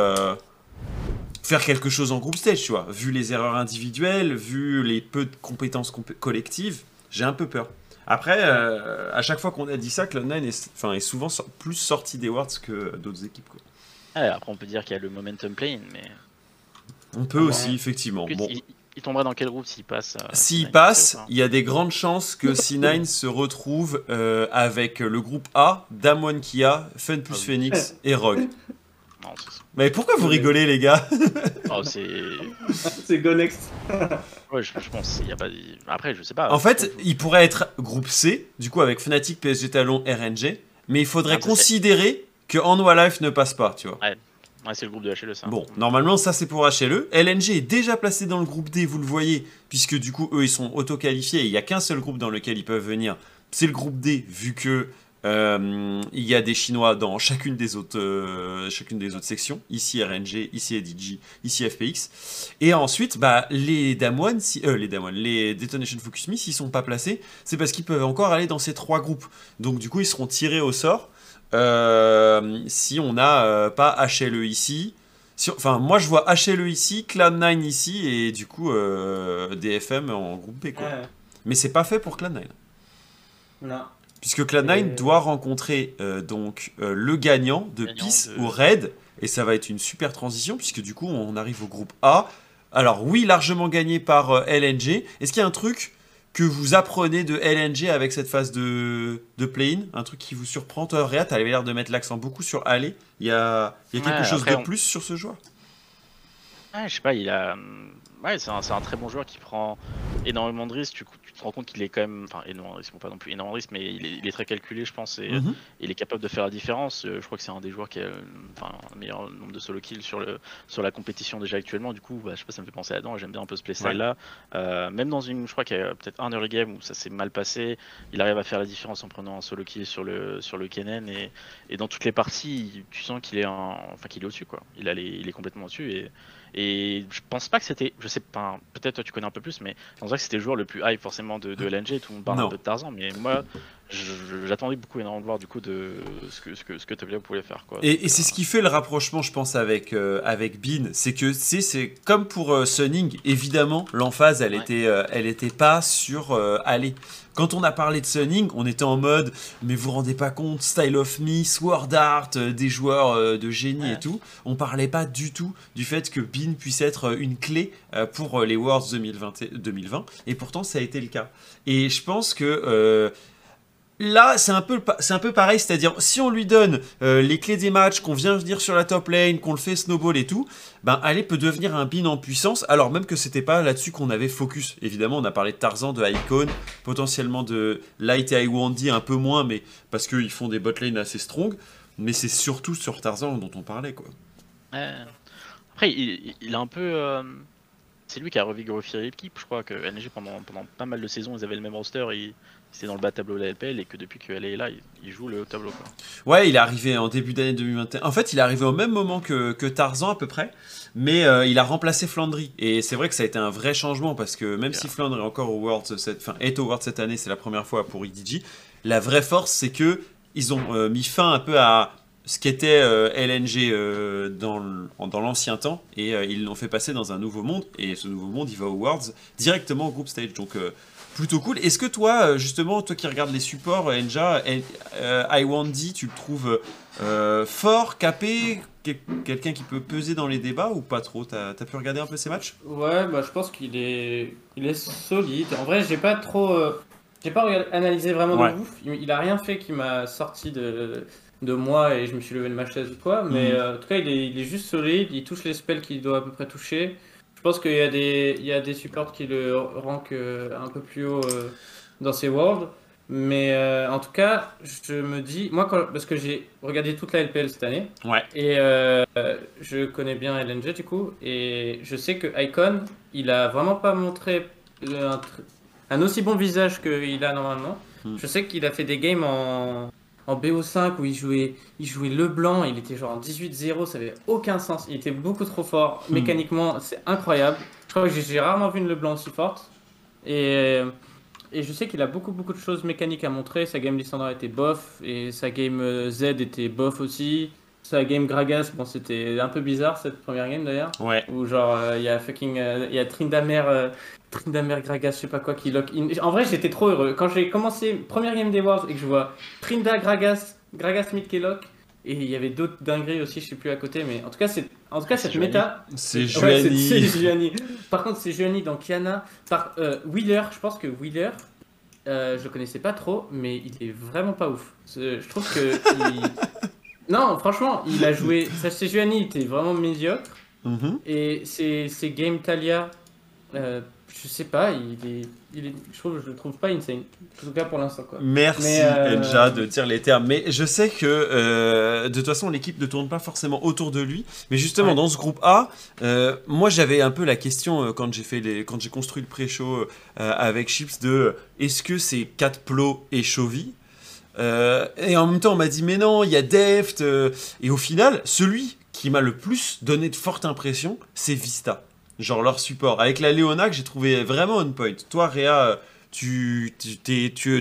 faire quelque chose en groupe stage, tu vois. Vu les erreurs individuelles, vu les peu de compétences compé- collectives, j'ai un peu peur. Après, à chaque fois qu'on a dit ça, Cloud9 est, souvent so- plus sorti des Worlds que d'autres équipes. Quoi. Après, on peut dire qu'il y a le momentum playing, mais... On peut Ouais. aussi, effectivement. Plus, Bon. il, il tomberait dans quel groupe s'il passe euh, S'il C9, passe, il y a des grandes chances que C9 se retrouve euh, avec le groupe A, Damwon Kia, Fun plus Ah. Phoenix et Rogue. Non, Mais pourquoi vous rigolez, les gars oh, c'est... C'est go next. Ouais, je, je pense qu'il y a pas... Après, je sais pas. En fait, il pourrait être groupe C, du coup avec Fnatic, PSG Talon, RNG, mais il faudrait Ah, considérer que Anwar Life ne passe pas, tu vois. Ouais, c'est le groupe de HLE, ça. Bon, normalement, ça c'est pour HLE. LNG est déjà placé dans le groupe D, vous le voyez, puisque du coup, eux, ils sont auto-qualifiés il n'y a qu'un seul groupe dans lequel ils peuvent venir. C'est le groupe D, vu que euh, il y a des Chinois dans chacune des autres, euh, chacune des autres sections. Ici RNG, ici EDG, ici FPX. Et ensuite, bah, les Damwon, si, euh, les Damwon, les Detonation Focus Me, s'ils sont pas placés, c'est parce qu'ils peuvent encore aller dans ces trois groupes. Donc du coup, ils seront tirés au sort. Euh, si on n'a euh, pas HLE ici, si- enfin, moi je vois HLE ici, Cloud9 ici et du coup euh, DFM en groupe B quoi. Ouais. Mais c'est pas fait pour Cloud9. Non. Puisque Cloud9 Et- doit rencontrer euh, donc euh, le gagnant de Gagnant Peace de- ou Red et ça va être une super transition puisque du coup on arrive au groupe A. Alors oui, largement gagné par euh, LNG. Est-ce qu'il y a un truc que vous apprenez de LNG avec cette phase de, de play-in Un truc qui vous surprend Toi, Réa, t'avais l'air de mettre l'accent beaucoup sur Aller. Il y a, il y a quelque Ouais, chose de on- plus sur ce joueur? Je sais pas, il a. Ouais, c'est un, très bon joueur qui prend énormément de risques. Tu, tu te rends compte qu'il est quand même. Enfin, énormément de risques, bon, pas non plus énormément de risques, mais il est, il est très calculé, je pense, et Mhm. il est capable de faire la différence. Euh, Je crois que c'est un des joueurs qui a euh, enfin, le meilleur nombre de solo kills sur, le, sur la compétition déjà actuellement. Du coup, bah, je sais pas, ça me fait penser à Adam. J'aime bien un peu ce playstyle là. Euh, même dans une. Je crois qu'il y a peut-être un early game où ça s'est mal passé. Il arrive à faire la différence en prenant un solo kill sur le, sur le Kennen. Et, et dans toutes les parties, tu sens qu'il est, en, enfin, qu'il est au-dessus. quoi. Il, a les- il est complètement au-dessus. Et, et je pense pas que c'était, je sais pas, peut-être toi tu connais un peu plus, mais on dirait que c'était le joueur le plus hype forcément de, de LNG. Tout le monde parle Non. un peu de Tarzan, mais moi je- je- j'attendais beaucoup énormément de voir du coup de ce que ce que ce que pouvait faire quoi. Et, et c'est ce qui fait le rapprochement, je pense, avec, euh, avec Bean. C'est que c'est c'est comme pour euh, Sunning, évidemment, l'emphase, elle, Ouais. était, euh, elle était pas sur euh, aller. Quand on a parlé de Sunning, on était en mode, mais vous vous rendez pas compte, Style of Me, Sword Art, euh, des joueurs euh, de génie et tout. On parlait pas du tout du fait que Bean puisse être une clé pour les Worlds 2020, 2020 et pourtant ça a été le cas. Et je pense que Là, c'est un peu, pareil, c'est-à-dire si on lui donne euh, les clés des matchs, qu'on vient venir sur la top lane, qu'on le fait snowball et tout, ben Ali peut devenir un bin en puissance, alors même que c'était pas là-dessus qu'on avait focus. Évidemment, on a parlé de Tarzan, de Icon, potentiellement de Light et Iwandy un peu moins, mais parce qu'ils font des bot lanes assez strong, mais c'est surtout sur Tarzan dont on parlait quoi. après, il, a un peu. Euh, c'est lui qui a revigorifié l'équipe, je crois que NG pendant, pendant pas mal de saisons, ils avaient le même roster, c'est dans le bas tableau de la LPL et que depuis qu'elle est là, il, joue le haut tableau. Quoi. Ouais, il est arrivé en début d'année 2021. En fait, il est arrivé au même moment que, que Tarzan à peu près, mais euh, il a remplacé Flandry. Et c'est vrai que ça a été un vrai changement parce que même si Flandry est encore au World cette, est au World cette année, c'est la première fois pour EDG. La vraie force, c'est que ils ont euh, mis fin un peu à ce qu'était euh, LNG dans l'ancien temps et ils l'ont fait passer dans un nouveau monde. Et ce nouveau monde, il va au Worlds directement au group stage. Donc plutôt cool. Est-ce que toi, euh, justement, toi qui regardes les supports, euh, Enja, euh, Iwandy, tu le trouves fort, capé, quelqu'un qui peut peser dans les débats ou pas trop? T'as as pu regarder un peu ses matchs? Ouais, bah, je pense qu'il est, il est solide. En vrai, j'ai pas trop, j'ai pas analysé vraiment de ouf. Il, a rien fait qui m'a sorti de, de moi et je me suis levé de ma chaise ou quoi. Mais mhm. en tout cas, il est, il est juste solide. Il touche les spells qu'il doit à peu près toucher. Je pense qu'il y, a des, il y a des supports qui le rankent euh, un peu plus haut euh, dans ces worlds. Mais euh, en tout cas, je me dis, moi, parce que j'ai regardé toute la LPL cette année, ouais. et je connais bien LNG du coup, et je sais que Icon, il a vraiment pas montré un, un aussi bon visage qu'il a normalement. Hmm. Je sais qu'il a fait des games en, en BO5 où il jouait, il jouait Leblanc, il était genre en 18-0, ça avait aucun sens. Il était beaucoup trop fort. Hmm. Mécaniquement, c'est incroyable. Je crois que j'ai rarement vu une Leblanc aussi forte. Et, et je sais qu'il a beaucoup, beaucoup de choses mécaniques à montrer. Sa game Lissandra était bof, et sa game euh, Z était bof aussi. Sa game Gragas, bon, c'était un peu bizarre cette première game d'ailleurs. Ouais. Où genre, euh, il y a fucking. Euh, il y a Trindamer Trindamer Gragas, je sais pas quoi, qui lock in. En vrai, j'étais trop heureux. Quand j'ai commencé première game des Wars et que je vois Trinda, Gragas, Gragas mid qui lock, et il y avait d'autres dingueries aussi, je sais plus à côté, mais en tout cas, c'est, en tout cas cette méta. C'est Juani. Par contre, c'est Juani dans Kiana. Par euh, Wheeler, je pense que Wheeler, euh, je le connaissais pas trop, mais il est vraiment pas ouf. Je trouve que. non, franchement, il a joué. Il était vraiment médiocre. Mm-hmm. Et c'est Game Talia. Euh, je sais pas, il est, il est, je, trouve, je le trouve pas insane. En tout cas pour l'instant. Merci euh, de dire les termes. Mais je sais que euh, de toute façon l'équipe ne tourne pas forcément autour de lui. Mais justement dans ce groupe A, euh, moi j'avais un peu la question quand j'ai fait les, quand j'ai construit le pré-show avec Chips de est-ce que c'est 4 plots et Chovy Et en même temps on m'a dit mais non, il y a Deft. et au final, celui qui m'a le plus donné de fortes impressions, c'est Vista genre leur support. Avec la Léona que j'ai trouvé vraiment on point. Toi, Réa, tu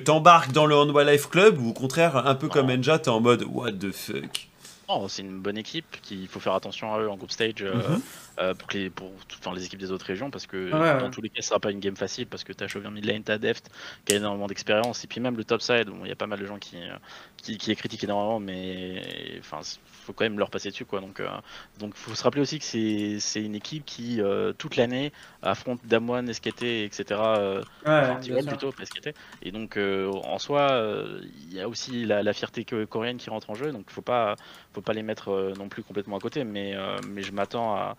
t'embarques dans le Handball Life Club ou au contraire, un peu comme Enja, t'es en mode what the fuck? Oh, c'est une bonne équipe, qu'il faut faire attention à eux en group stage euh, mhm. euh, pour, les, pour les équipes des autres régions, parce que dans tous les cas, ce sera pas une game facile, parce que tu as Chauvin Midlane, tu as Deft, qui a énormément d'expérience, et puis même le top side, il y a pas mal de gens qui, euh, qui, qui est critiqué énormément, mais enfin, faut quand même leur passer dessus quoi. Donc, euh, donc faut se rappeler aussi que c'est une équipe qui euh, toute l'année affronte Damwon, SKT, etc. Plutôt, SKT. Et donc euh, en soi, il y a aussi la, fierté coréenne qui rentre en jeu. Donc faut pas, faut pas les mettre non plus complètement à côté. Mais, mais je m'attends à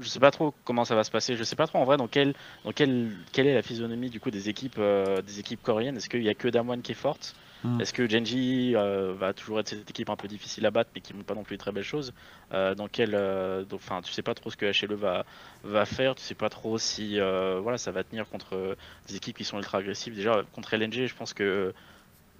je sais pas trop comment ça va se passer. Je sais pas trop en vrai dans quelle, dans quelle, quelle est la physionomie du coup des équipes, des équipes coréennes. Est-ce qu'il y a que Damwon qui est forte? Mm. Est-ce que Genji euh, va toujours être cette équipe un peu difficile à battre mais qui montre pas non plus de très belles choses euh, Dans euh, enfin, tu sais pas trop ce que HLE va faire, tu sais pas trop si voilà ça va tenir contre des équipes qui sont ultra agressives. Déjà contre LNG, je pense que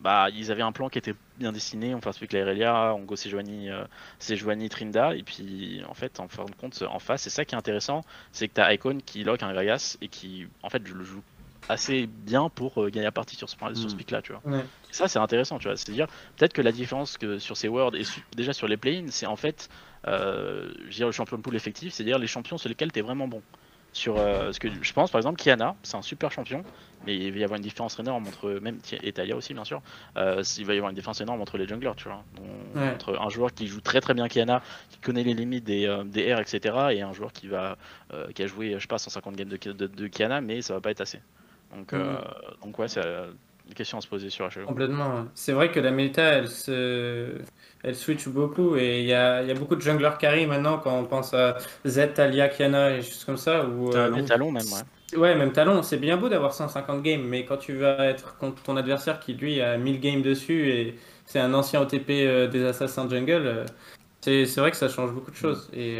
bah ils avaient un plan qui était bien dessiné. On fait que la RLA, on go c'est Joanie, Trinda et puis en fait en fin de compte en face c'est ça qui est intéressant, c'est que tu as Icon qui lock un Gragas et qui en fait je le joue assez bien pour gagner la partie sur ce, sur ce hmm. pic là tu vois. Ça, c'est intéressant, tu vois. C'est-à-dire, peut-être que la différence que sur ces worlds et déjà sur les play c'est en fait, euh, je dire, le champion de pool effectif, c'est-à-dire les champions sur lesquels tu es vraiment bon. sur ce que je pense par exemple Kiana, c'est un super champion, mais il va y avoir une différence énorme entre même et Talia aussi bien sûr. il va y avoir une différence énorme entre les junglers, tu vois, entre un joueur qui joue très très bien Kiana, qui connaît les limites des, des R, etc. et un joueur qui va qui a joué je sais pas 150 games de, de, de Kiana, mais ça va pas être assez. Donc, mm. donc ouais, c'est une question à se poser sur HLO. Complètement. C'est vrai que la méta, elle se, elle switch beaucoup et il y a, y a, beaucoup de junglers carry maintenant quand on pense à Z, Talia, Kiana et choses comme ça. Ou, euh, Talon. même, ouais. Ouais, même Talon, c'est bien beau d'avoir 150 games, mais quand tu vas être contre ton adversaire qui lui a 1000 games dessus et c'est un ancien OTP euh, des assassins jungle, euh, c'est vrai que ça change beaucoup de choses. Et,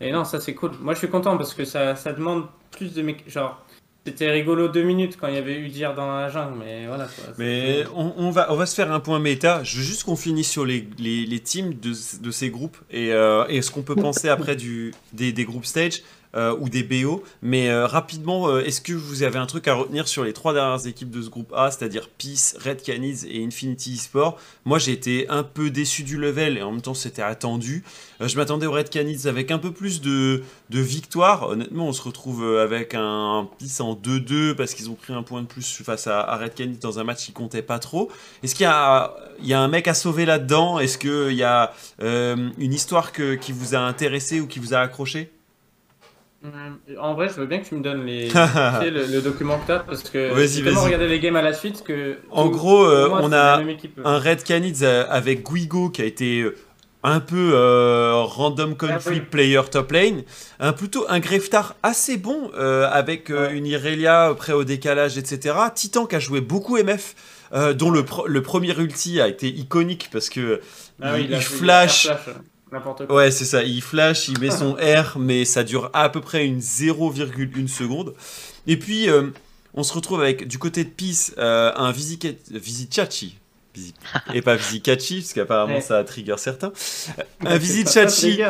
et non, ça c'est cool. Moi je suis content parce que ça, ça demande plus de. Genre, c'était rigolo deux minutes quand il y avait Udir dans la jungle, mais voilà. mais on, va, on va se faire un point méta. Je veux juste qu'on finisse sur les, les, les teams de, de, ces groupes et, euh, et ce qu'on peut penser après du, des, des groupes stage. Euh, ou des BO. Mais euh, rapidement, euh, est-ce que vous avez un truc à retenir sur les trois dernières équipes de ce groupe A, c'est-à-dire Peace, Red Canids et Infinity Esport Moi, j'ai été un peu déçu du level et en même temps, c'était attendu. je m'attendais aux Red Canids avec un peu plus de, de victoire. Honnêtement, on se retrouve avec un, Peace en 2-2 parce qu'ils ont pris un point de plus face à, Red Canids dans un match qui comptait pas trop. Est-ce qu'il y a, un mec à sauver là-dedans? Est-ce qu'il y a une histoire qui vous a intéressé ou qui vous a accroché? En vrai, je veux bien que tu me donnes les, le, document que tu as parce que j'ai tellement regardé les games à la suite que. En gros, euh, on a un Red Canids euh, avec Guigo qui a été un peu random ah country player top lane, un plutôt un Greftar assez bon avec une Irelia prêt au décalage, etc. Titan qui a joué beaucoup MF. dont le, le, premier ulti a été iconique parce que ah il, flash, Ouais, c'est ça. Il flash, il met son R, mais ça dure à peu près une 0,1 seconde. Et puis, euh, on se retrouve avec, du côté de Peace, euh, un Visitachi. Et pas Visikachi, parce qu'apparemment ça trigger certains. Un Visitachi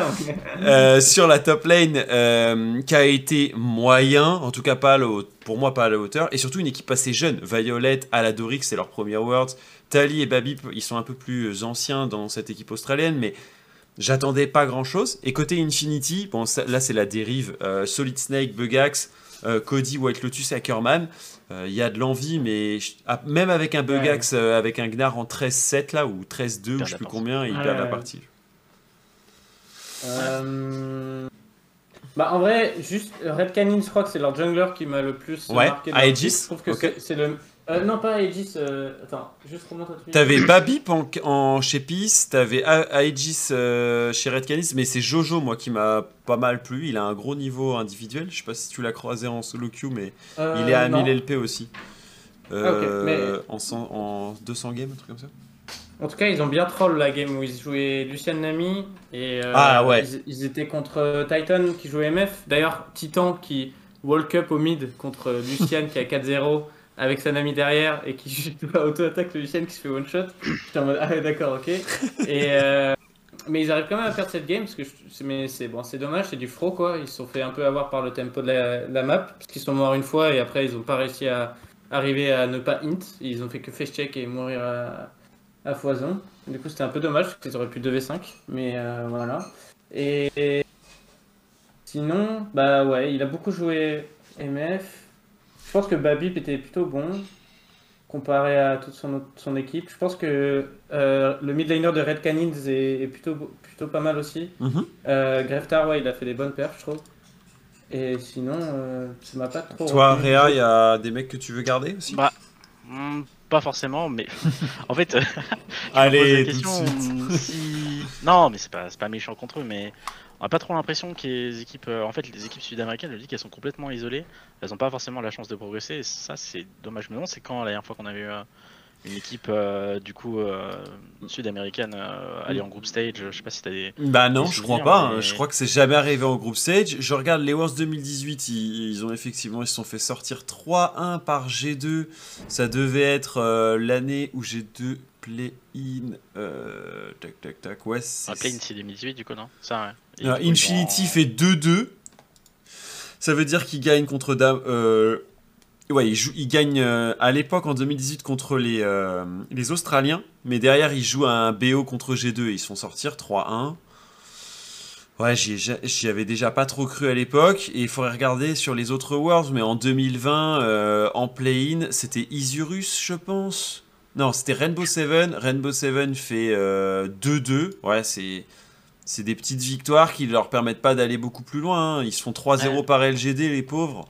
euh, sur la top lane qui a été moyen, en tout cas pas pour moi pas à la hauteur. Et surtout une équipe assez jeune. Violet, Aladorix, c'est leur premier Worlds. Tali et Babip, ils sont un peu plus anciens dans cette équipe australienne, mais J'attendais pas grand chose. Et côté Infinity, bon, là c'est la dérive. Euh, Solid Snake, Bugax, euh, Cody, White Lotus, Ackerman. Euh, il y a de l'envie, mais ah, même avec un Bugax, avec un Gnar en 13-7 là, ou 13-2, ou je sais plus combien, il perd la partie. Bah en vrai, juste Red Canyon, je crois que c'est leur jungler qui m'a le plus marqué. Aegis Je trouve que c'est le euh, non, pas Aegis. Euh, attends, juste remonte un T'avais Babip en, en, chez Peace, t'avais Aegis euh, chez Red Canis, mais c'est Jojo, moi, qui m'a pas mal plu. Il a un gros niveau individuel. Je sais pas si tu l'as croisé en solo queue, mais il est à 1000 LP aussi. Ah, en, en 200 games, un truc comme ça. En tout cas, ils ont bien troll la game où ils jouaient Lucian Nami et ah, ouais. ils, étaient contre Titan qui jouait MF. D'ailleurs, Titan qui walk up au mid contre Lucian qui a 4-0 avec sa Nami derrière et qui juste auto-attaque le Lucien qui se fait one shot. J'étais en mode ah d'accord ok. Et euh, mais ils arrivent quand même à perdre cette game parce que mais c'est bon c'est dommage c'est du fro quoi. Ils se sont fait un peu avoir par le tempo de la, map parce qu'ils sont morts une fois et après ils ont pas réussi à arriver à ne pas int. Ils ont fait que face check et mourir à, foison. Du coup c'était un peu dommage parce qu'ils auraient pu 2v5 mais euh, voilà. Et, sinon bah ouais il a beaucoup joué MF. Je pense que Babip était plutôt bon comparé à toute son, son équipe. Je pense que euh, le midliner de Red Canins est, plutôt, plutôt pas mal aussi. Mm Greftar, ouais, il a fait des bonnes perfs, je trouve. Et sinon, euh, ça m'a pas trop. Toi, Réa, il y a des mecs que tu veux garder aussi? Bah, hmm, pas forcément, mais en fait. Allez, tout de suite. Si... Non, mais c'est pas, pas méchant contre eux, mais on a pas trop l'impression que les équipes, euh, en fait, les équipes sud-américaines, je dis qu'elles sont complètement isolées. Elles n'ont pas forcément la chance de progresser. Et ça, c'est dommage. Mais non, c'est quand la dernière fois qu'on avait eu euh, une équipe euh, du coup sud-américaine aller en group stage. Je sais pas si t'as des. Bah non, je crois pas. Hein. Je crois que c'est jamais arrivé en group stage. Je regarde les Worlds 2018. Ils, ont effectivement, ils se sont fait sortir 3-1 par G2. Ça devait être l'année où G2 play-in. tac, tac, tac. Ouais. Ah, play-in, c'est 2018 du coup, non Ça, ouais. Infinity fait 2-2. Ça veut dire qu'il gagne contre Dame. Euh, ouais, il, joue, il gagne euh, à l'époque en 2018 contre les, euh, les Australiens. Mais derrière, il joue un BO contre G2 et ils se font sortir 3-1. Ouais, j'y avais déjà pas trop cru à l'époque, et il faudrait regarder sur les autres Worlds, mais en 2020, euh, en play-in, c'était Isurus, je pense. Non, c'était Rainbow Seven. Rainbow Seven fait 2-2. Euh, ouais, c'est. C'est des petites victoires qui leur permettent pas d'aller beaucoup plus loin. Hein. Ils se font 3-0 par LGD, les pauvres.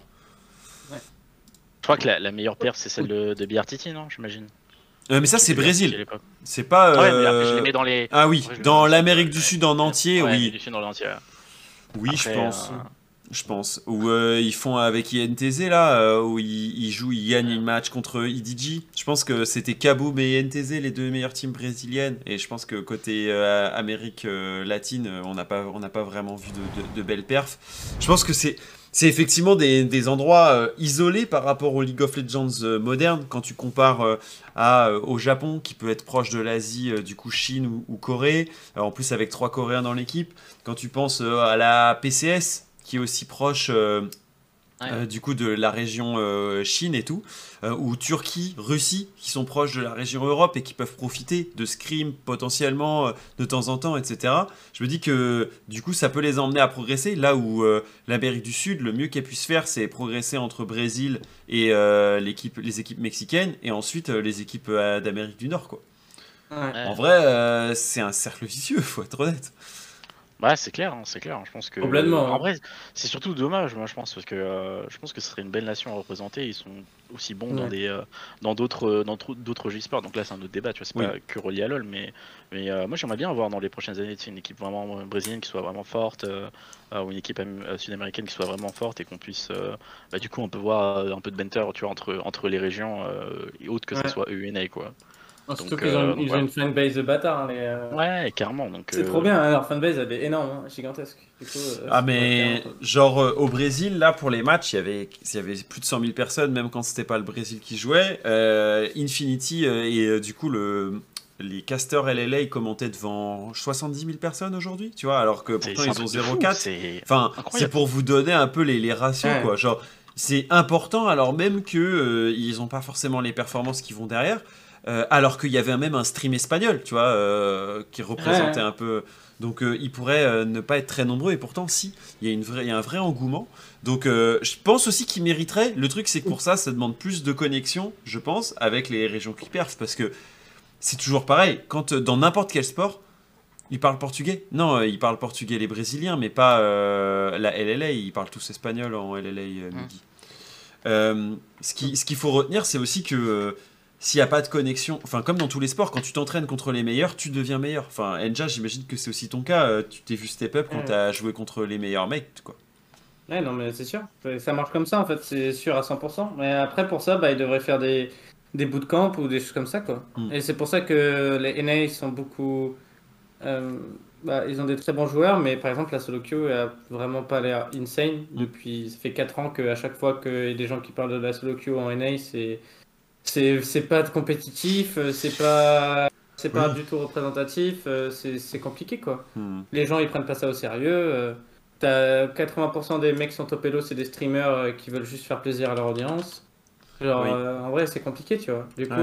Ouais. Je crois que la, meilleure perte, c'est celle de, de non J'imagine. Euh, mais ça, c'est Brésil. C'est pas. Ah ouais, je les mets dans les. Ah oui, dans l'Amérique du Sud en entier, oui. Du Sud dans l'entier. Oui, je pense. Euh, je pense. Ou euh, ils font avec INTZ là, où ils, jouent, ils gagnent un match contre IDG. Je pense que c'était Kaboom et INTZ les deux meilleures teams brésiliennes. Et je pense que côté Amérique latine, on n'a pas, pas vraiment vu de, de, belles perfs. Je pense que c'est c'est effectivement des, endroits euh, isolés par rapport au League of Legends euh, moderne. Quand tu compares euh, à, au Japon, qui peut être proche de l'Asie, du coup Chine ou, Corée, en plus avec trois Coréens dans l'équipe. Quand tu penses à la PCS, qui est aussi proche euh, du coup de la région euh, Chine et tout, euh, ou Turquie, Russie, qui sont proches de la région Europe et qui peuvent profiter de Scream potentiellement de temps en temps, etc. Je me dis que du coup ça peut les emmener à progresser, là où l'Amérique du Sud, le mieux qu'elle puisse faire, c'est progresser entre Brésil et l'équipe, les équipes mexicaines, et ensuite les équipes d'Amérique du Nord. Quoi. En vrai, c'est un cercle vicieux, faut être honnête. Ouais, c'est clair, hein, c'est clair. Je pense que. Complètement. en hein. vrai, c'est surtout dommage, moi, je pense, parce que euh, je pense que ce serait une belle nation à représenter. Ils sont aussi bons dans des, euh, dans d'autres, euh, dans d'autres jeux sport. Donc là, c'est un autre débat. Tu vois, c'est pas que relié à LoL, mais, mais moi, j'aimerais bien avoir dans les prochaines années une équipe vraiment brésilienne qui soit vraiment forte, ou une équipe sud-américaine qui soit vraiment forte et qu'on puisse, bah, du coup, on peut voir un peu de banter, tu vois, entre, entre les régions et autres que ce soit EUNA, quoi. Surtout qu'ils ont, ils ont une fanbase de bâtard. Hein, euh. Ouais, carrément. C'est trop bien, hein, leur fanbase elle est énorme, hein, gigantesque. Euh, ah, mais genre euh, au Brésil, là pour les matchs, il y avait, il y avait plus de 100 000 personnes, même quand c'était pas le Brésil qui jouait. Infinity et du coup le, les casters LLA ils commentaient devant 70 000 personnes aujourd'hui, tu vois, alors que pourtant ils ont 0,4. Enfin, c'est pour vous donner un peu les, les ratios, quoi. Genre, c'est important alors même que ils ont pas forcément les performances qui vont derrière. Euh, alors qu'il y avait même un stream espagnol, tu vois, euh, qui représentait un peu. Donc euh, il pourrait ne pas être très nombreux et pourtant si, il y a, une vraie, il y a un vrai engouement. Donc je pense aussi qu'il mériterait. Le truc c'est que pour ça, ça demande plus de connexion, je pense, avec les régions qui perfent parce que c'est toujours pareil. Quand dans n'importe quel sport, ils parlent portugais Non, ils parlent portugais les Brésiliens, mais pas la LLA. Ils parlent tous espagnol en LLA midi. Ce qu'il ce qu'il faut retenir, c'est aussi que s'il n'y a pas de connexion, enfin comme dans tous les sports, quand tu t'entraînes contre les meilleurs, tu deviens meilleur. Enfin, Enja, j'imagine que c'est aussi ton cas. Euh, tu t'es vu step up quand tu as joué contre les meilleurs mecs, quoi. Ouais, non, mais c'est sûr. Ça marche comme ça, en fait, c'est sûr à 100%. Mais après, pour ça, bah, ils devraient faire des, des bootcamps ou des choses comme ça, quoi. Hmm. Et c'est pour ça que les NA sont beaucoup. Euh, bah, ils ont des très bons joueurs, mais par exemple, la solo queue a vraiment pas l'air insane. Hmm. Depuis, ça fait 4 ans qu'à chaque fois qu'il y a des gens qui parlent de la solo queue en NA, c'est c'est pas compétitif, euh, c'est pas c'est pas du tout représentatif, euh, c'est compliqué quoi. Hmm. Les gens ils prennent pas ça au sérieux. Euh, t'as 80% des mecs qui sont top elo, c'est des streamers qui veulent juste faire plaisir à leur audience. Genre en vrai c'est compliqué tu vois. Du coup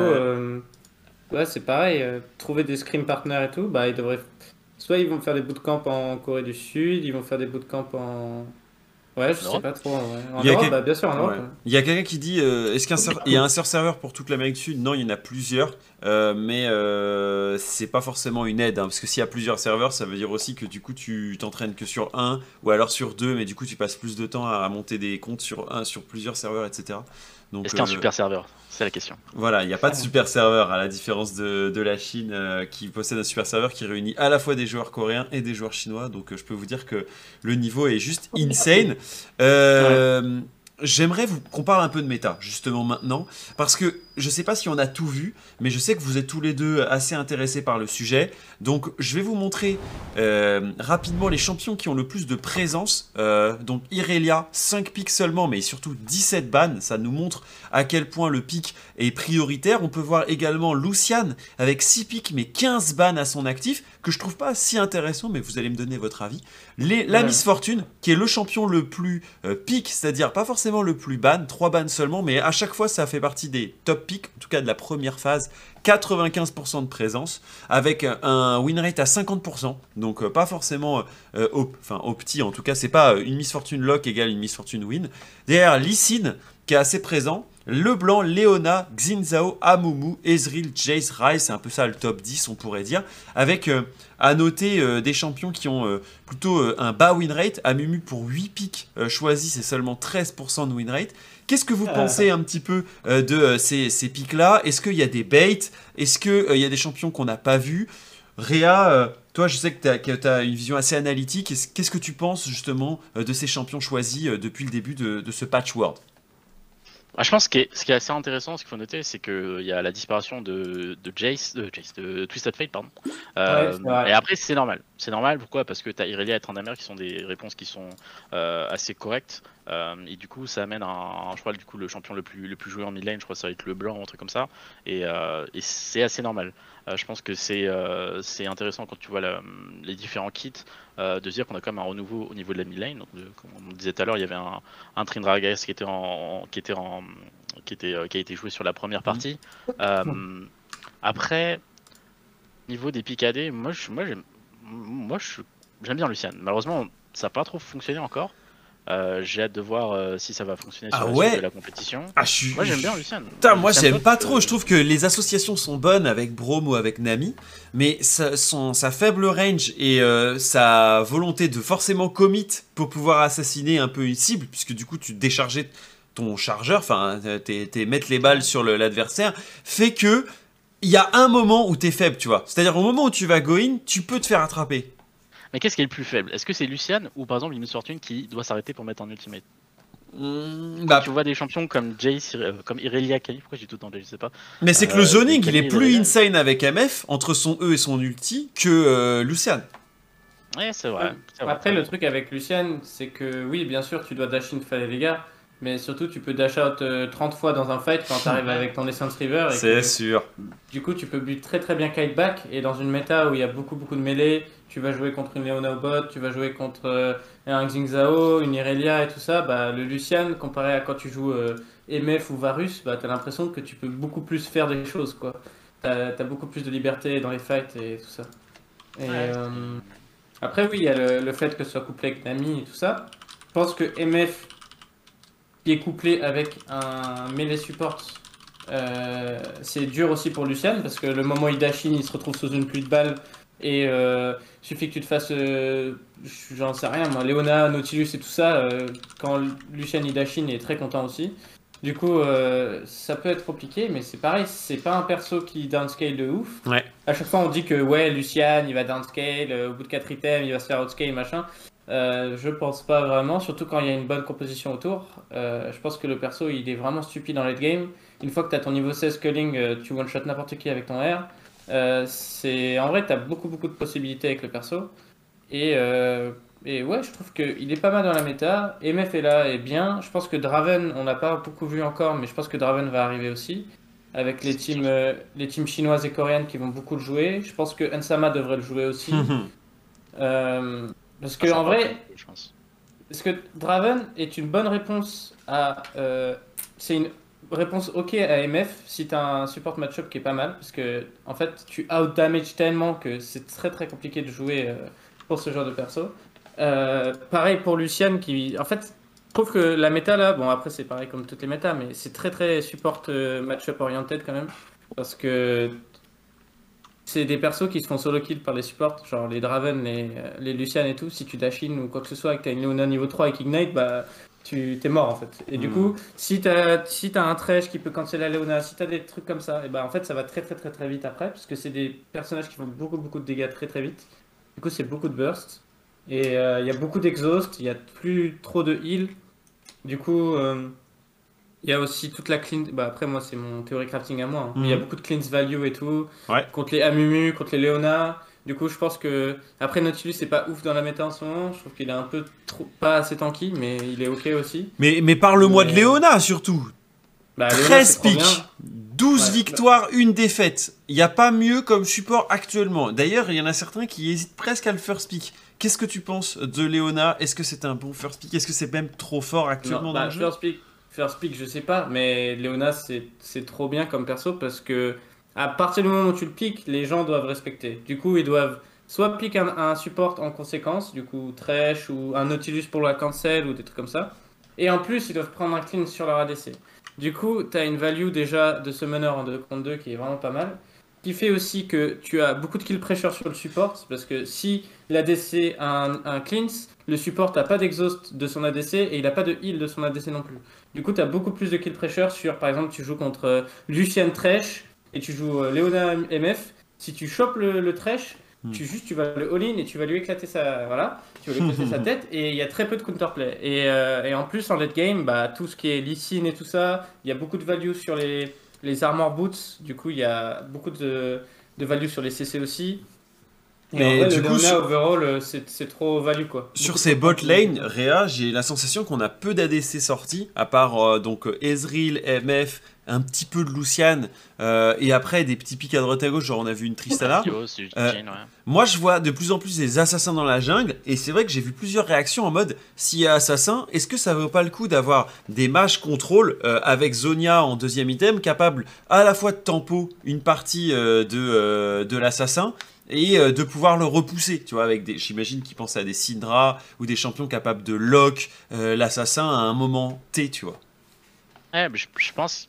ouais, c'est pareil, trouver des scream partners et tout, bah ils devraient soit ils vont faire des bootcamps en Corée du Sud, ils vont faire des bootcamps en Ouais, je sais pas trop. il y a bah, bien sûr, Il y a quelqu'un qui dit euh, est-ce qu'il y a un serveur pour toute l'Amérique du Sud? Non, il y en a plusieurs, euh, mais euh, c'est pas forcément une aide, hein, parce que s'il y a plusieurs serveurs, ça veut dire aussi que du coup tu t'entraînes que sur un ou alors sur deux, mais du coup tu passes plus de temps à monter des comptes sur un, sur plusieurs serveurs, etc. Est-ce qu'un super serveur? C'est la question. Voilà, il n'y a pas de super serveur, à la différence de, de la Chine qui possède un super serveur qui réunit à la fois des joueurs coréens et des joueurs chinois. Donc je peux vous dire que le niveau est juste insane. Euh, J'aimerais qu'on parle un peu de méta, justement maintenant, parce que je sais pas si on a tout vu, mais je sais que vous êtes tous les deux assez intéressés par le sujet. Donc je vais vous montrer euh, rapidement les champions qui ont le plus de présence. Euh, donc Irelia, 5 pics seulement, mais surtout 17 bans. Ça nous montre à quel point le pic est prioritaire. On peut voir également Lucian avec 6 pics, mais 15 bans à son actif, que je trouve pas si intéressant, mais vous allez me donner votre avis. Les, la Miss Fortune, qui est le champion le plus euh, pic, c'est-à-dire pas forcément forcément le plus ban, 3 bans seulement, mais à chaque fois ça fait partie des top picks, en tout cas de la première phase. 95% de présence, avec un win rate à 50%, donc euh, pas forcément euh, enfin, opti, en tout cas c'est pas une Miss Fortune lock égale une Miss Fortune win. Derrière Lysine, qui est assez présent, Leblanc, Leona, Xinzao, Amumu, Ezreal, Jace, Rice, c'est un peu ça le top 10 on pourrait dire, avec euh, à noter euh, des champions qui ont euh, plutôt un bas win rate, Amumu pour 8 pics choisis c'est seulement 13% de win rate. Qu'est-ce que vous pensez un petit peu de ces, ces pics-là? Est-ce qu'il y a des baits? Est-ce qu'il y a des champions qu'on n'a pas vus? Réa, toi je sais que tu as, une vision assez analytique, qu'est-ce que tu penses justement de ces champions choisis depuis le début de, de ce patch world? Ah, je pense que ce qui est assez intéressant, ce qu'il faut noter, c'est qu'il y a la disparition de, de Jace, de Jace, de Twisted Fate, pardon. Euh, et après, c'est normal. C'est normal, pourquoi? Parce que tu as Irelia et Tryndamere qui sont des réponses qui sont euh, assez correctes. Euh, et du coup, ça amène un, je crois, du coup, le champion le plus, le plus joué en mid lane, je crois que ça va être le blanc ou un truc comme ça. Et, et c'est assez normal. je pense que c'est c'est intéressant quand tu vois les différents kits de dire qu'on a quand même un renouveau au niveau de la mid lane. Donc, comme on disait tout à l'heure, il y avait un, un Trindragas qui était en, qui était en, qui était qui a été joué sur la première mhm. partie. après, niveau des picadés, moi, je, moi, j'aime, moi, j'aime bien Luciane. Malheureusement, ça n'a pas trop fonctionné encore. Euh, j'ai hâte de voir euh, si ça va fonctionner sur ah la ouais de la compétition. Ah, je Moi j'aime bien Luciane. moi j'aime pas trop. Je trouve que les associations sont bonnes avec Brom ou avec Nami, mais sa, son, sa faible range et euh, sa volonté de forcément commit pour pouvoir assassiner un peu une cible, puisque du coup tu déchargeais ton chargeur, enfin t'es mettre les balles sur l'adversaire, fait que il y a un moment où t'es faible, tu vois. C'est-à-dire au moment où tu vas go in, tu peux te faire attraper. Mais qu'est-ce qui est le plus faible? Est-ce que c'est Lucian ou par exemple une Fortune qui doit s'arrêter pour mettre en ultimate? Mmh, bah, tu vois des champions comme Jace, euh, comme Irelia Kali, pourquoi j'ai tout le temps je sais pas. Mais c'est que le euh, zoning, il est plus insane avec MF entre son E et son ulti que euh, Lucian. Ouais, c'est vrai, Après, le truc avec Lucian, c'est que oui, bien sûr, tu dois dash in les gars, mais surtout, tu peux dash out 30 euh, fois dans un fight quand tu arrives avec ton Essence River. C'est sûr. Du coup, tu peux buter très très bien kite back. Et dans une méta où il y a beaucoup beaucoup de mêlées, tu vas jouer contre une Leona bot, tu vas jouer contre euh, un Xingzao, une Irelia et tout ça. Bah, le Lucian, comparé à quand tu joues euh, MF ou Varus, bah, tu as l'impression que tu peux beaucoup plus faire des choses. quoi. Tu as, beaucoup plus de liberté dans les fights et tout ça. Et, après, oui, il y a le, le, fait que ce soit couplé avec Nami et tout ça. Je pense que MF qui est couplé avec un melee support. Euh, c'est dur aussi pour Lucian parce que le moment où il dash il se retrouve sous une pluie de balles et euh, suffit que tu te fasses, euh, j'en sais rien moi, Leona, Nautilus et tout ça, quand Lucian il dash il est très content aussi. Du coup, ça peut être compliqué, mais c'est pareil, c'est pas un perso qui downscale de ouf. Ouais. À chaque fois, on dit que ouais, Lucian, il va downscale, au bout de 4 items, il va se faire outscale, machin. Euh, je pense pas vraiment, surtout quand il y a une bonne composition autour. Euh, je pense que le perso il est vraiment stupide dans late game. Une fois que tu as ton niveau 16 culling, euh, tu one shot n'importe qui avec ton R. c'est en vrai, tu as beaucoup beaucoup de possibilités avec le perso. Et, et ouais, je trouve qu'il est pas mal dans la méta. MF est là et bien. Je pense que Draven, on n'a pas beaucoup vu encore, mais je pense que Draven va arriver aussi. Avec les teams, les teams chinoises et coréennes qui vont beaucoup le jouer. Je pense que Ensama devrait le jouer aussi. Parce que en vrai, je pense. Parce que Draven est une bonne réponse à. Euh, c'est une réponse ok à MF si tu as un support matchup qui est pas mal. Parce que en fait, tu out damage tellement que c'est très très compliqué de jouer euh, pour ce genre de perso. Euh, pareil pour Lucian qui. En fait, je trouve que la méta là, bon après c'est pareil comme toutes les méta, mais c'est très très support matchup oriented quand même. Parce que c'est des persos qui se font solo kill par les supports, genre les Draven, les, les Lucian et tout. Si tu dashin ou quoi que ce soit et que t'as une Leona niveau 3 avec Ignite, bah tu t'es mort en fait. Et du hmm. coup, si t'as si as un Thresh qui peut canceller la Leona, si t'as des trucs comme ça, et bah en fait ça va très très très très vite après, parce que c'est des personnages qui font beaucoup beaucoup de dégâts très très vite. Du coup, c'est beaucoup de burst. Et euh, il y a beaucoup d'exhaust, il y a plus trop de heal. Du coup. Euh, il y a aussi toute la clean. Bah après, moi, c'est mon théorie crafting à moi. Hein. Il y a mhm. beaucoup de cleanse value et tout. Contre les Amumu, contre les Leona. Du coup, je pense que. Après, Nautilus, c'est pas ouf dans la méta en ce moment. Je trouve qu'il est un peu trop. Pas assez tanky, mais il est ok aussi. Mais, mais parle-moi de Leona surtout. Bah, 13 pics, 12 victoires, une défaite. Il n'y a pas mieux comme support actuellement. D'ailleurs, il y en a certains qui hésitent presque à le first pick. Qu'est-ce que tu penses de Léona Est-ce que c'est un bon first pick? Est-ce que c'est même trop fort actuellement dans bah, le jeu? first pick, first pick, je sais pas, mais Léona, c'est trop bien comme perso parce que à partir du moment où tu le piques, les gens doivent respecter. Du coup, ils doivent soit piquer un, support en conséquence, du coup, Thresh ou un Nautilus pour la cancel ou des trucs comme ça. Et en plus, ils doivent prendre un clean sur leur ADC. Du coup, tu as une value déjà de ce meneur en 2 contre 2 qui est vraiment pas mal. Qui fait aussi que tu as beaucoup de kill pressure sur le support, parce que si l'ADC a un, un cleanse, le support n'a pas d'exhaust de son ADC et il n'a pas de heal de son ADC non plus. Du coup, tu as beaucoup plus de kill pressure sur, par exemple, tu joues contre euh, Lucian Thresh et tu joues euh, Leona MF. Si tu chopes le, le Thresh, Hmm. tu juste tu vas le all-in et tu vas lui éclater sa voilà, tu vas lui éclater sa tête et il y a très peu de counterplay. Et, euh, et en plus en late game, bah tout ce qui est Lee et tout ça, il y a beaucoup de value sur les les armor boots. Du coup, il y a beaucoup de de value sur les CC aussi. Mais en vrai, du le coup, sur- overall, euh, c'est trop value quoi. Sur ces bot lane, Réa, j'ai la sensation qu'on a peu d'ADC sortis, à part euh, donc euh, Ezreal, MF, un petit peu de Lucian, euh, et après des petits pics à droite à gauche, genre on a vu une Tristana. Euh. Moi, je vois de plus en plus des assassins dans la jungle, et c'est vrai que j'ai vu plusieurs réactions en mode s'il y a assassin, est-ce que ça vaut pas le coup d'avoir des mages contrôle euh, avec Zonia en deuxième item, capable à la fois de tempo une partie euh, de, euh, de l'assassin et euh, de pouvoir le repousser, tu vois, avec des, j'imagine qu'ils pensent à des Syndra ou des champions capables de lock euh, l'assassin à un moment T, tu vois. Ouais, je, je pense.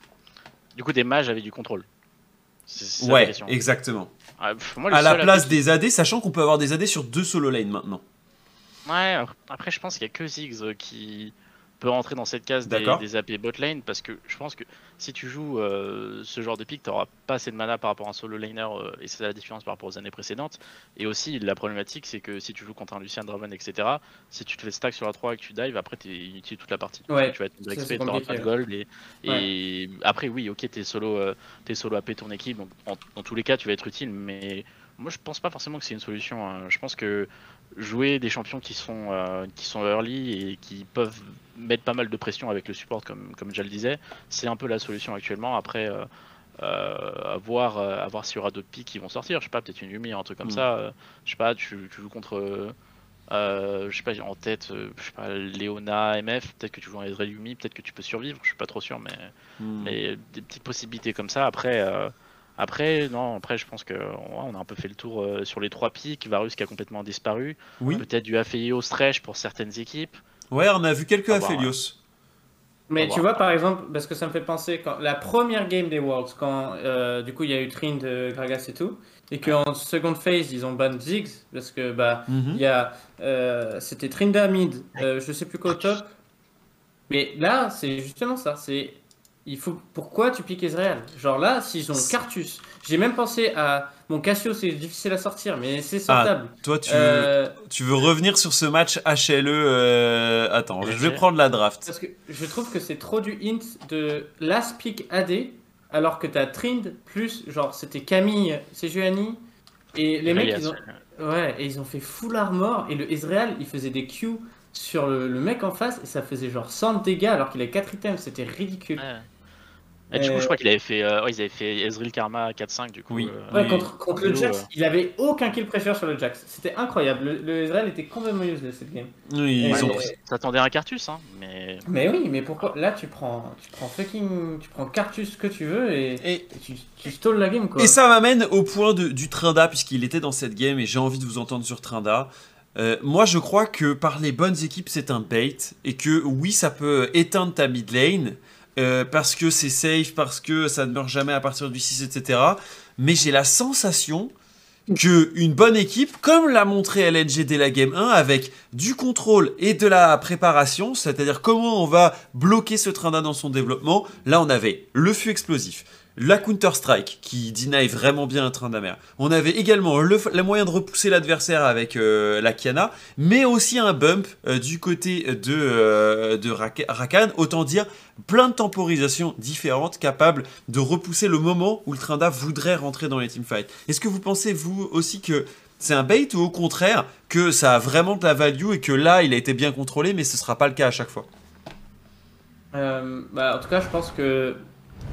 Du coup, des mages avaient du contrôle. C'est c'est ça la Ouais, exactement. Ah, pff, moi, le À la place des AD, sachant qu'on peut avoir des AD sur deux solo lane maintenant. Ouais, après, je pense qu'il y a que Ziggs euh, qui peut rentrer dans cette case des, des AP bot lane parce que je pense que si tu joues euh, ce genre de pick, t'auras pas assez de mana par rapport à un solo laner euh, et c'est la différence par rapport aux années précédentes. Et aussi, la problématique, c'est que si tu joues contre un Lucien Draven, etc., si tu te fais stack sur la 3 et que tu dives, après t'es inutile toute la partie. Ouais, tu vas être XP, t'auras pas de gold et, et après, oui, ok, t'es solo, euh, t'es solo AP ton équipe, donc en- dans tous les cas, tu vas être utile, mais moi je pense pas forcément que c'est une solution. hein. Je pense que jouer des champions qui sont, euh, qui sont early et qui peuvent mettre pas mal de pression avec le support, comme, comme déjà le disais, c'est un peu la solution actuellement. Après, euh, euh, à voir, à voir s'il y aura d'autres picks qui vont sortir. Je sais pas, peut-être une Yumi, un truc comme Mm. ça. je sais pas, tu, tu joues contre. je sais pas, en tête, je sais pas, Léona, MF, peut-être que tu joues en Ezreal Yumi, peut-être que tu peux survivre, je suis pas trop sûr, mais, Hmm. mais des petites possibilités comme ça. Après, après non, après je pense que on a un peu fait le tour euh, sur les trois pics. Varus qui a complètement disparu, Oui. peut-être du Aphelios Thresh pour certaines équipes. Ouais, on a vu quelques À voir, Aphelios. Mais tu vois, par exemple, parce que ça me fait penser, quand la première game des Worlds, quand euh, du coup il y a eu Trin de Gragas et tout, et qu'en second phase ils ont ban Ziggs, parce que bah Mhm. il y a. euh, C'était Trinda mid, euh, je sais plus quoi au top. Mais là, c'est justement ça. C'est. Il faut. Pourquoi tu piques Ezreal? Genre là, s'ils ont Cartus. J'ai même pensé à. Bon, Cassio, c'est difficile à sortir, mais c'est sortable. Toi, tu, Euh, tu veux revenir sur ce match HLE euh, Attends, je vais prendre la draft. Parce que je trouve que c'est trop du hint de last pick AD, alors que t'as Trind plus, genre c'était Camille, Sejuani, et les mecs ils ont, ouais, et ils ont fait full armor, et le Ezreal il faisait des Q sur le, le mec en face, et ça faisait genre 100 de dégâts alors qu'il a 4 items, c'était ridicule. Ouais. Et du coup, Euh, je crois qu'il avait fait, euh, ils avaient fait Ezreal Karma 4-5 du coup. Oui. euh, Ouais, contre, contre le Jax, il avait aucun kill pressure sur le Jax, c'était incroyable, le, le Ezreal était complètement useless cette game. Oui, ils Ouais, ont S'attendait à un Cartus, hein, mais Mais oui, mais pourquoi Là tu prends, tu prends fucking, tu prends Cartus que tu veux et, Et, et tu, tu stalls la game quoi. et ça m'amène au point de- du Trinda, puisqu'il était dans cette game, et j'ai envie de vous entendre sur Trinda. Euh, moi, je crois que par les bonnes équipes, c'est un bait, et que oui, ça peut éteindre ta mid lane, euh, parce que c'est safe, parce que ça ne meurt jamais à partir du 6, etc. Mais j'ai la sensation que une bonne équipe, comme l'a montré LNG dès la game 1, avec du contrôle et de la préparation, c'est-à-dire comment on va bloquer ce train dans son développement, là on avait le fût explosif, la Counter-Strike qui deny vraiment bien un train mer. On avait également le, moyen de repousser l'adversaire avec euh, la Kiana, mais aussi un bump euh, du côté de, euh, de Rak- Rakan, autant dire plein de temporisations différentes capables de repousser le moment où le Trinda voudrait rentrer dans les teamfights. Est-ce que vous pensez, vous aussi, que c'est un bait ou au contraire que ça a vraiment de la value et que là, il a été bien contrôlé, mais ce sera pas le cas à chaque fois? Bah, en tout cas, je pense que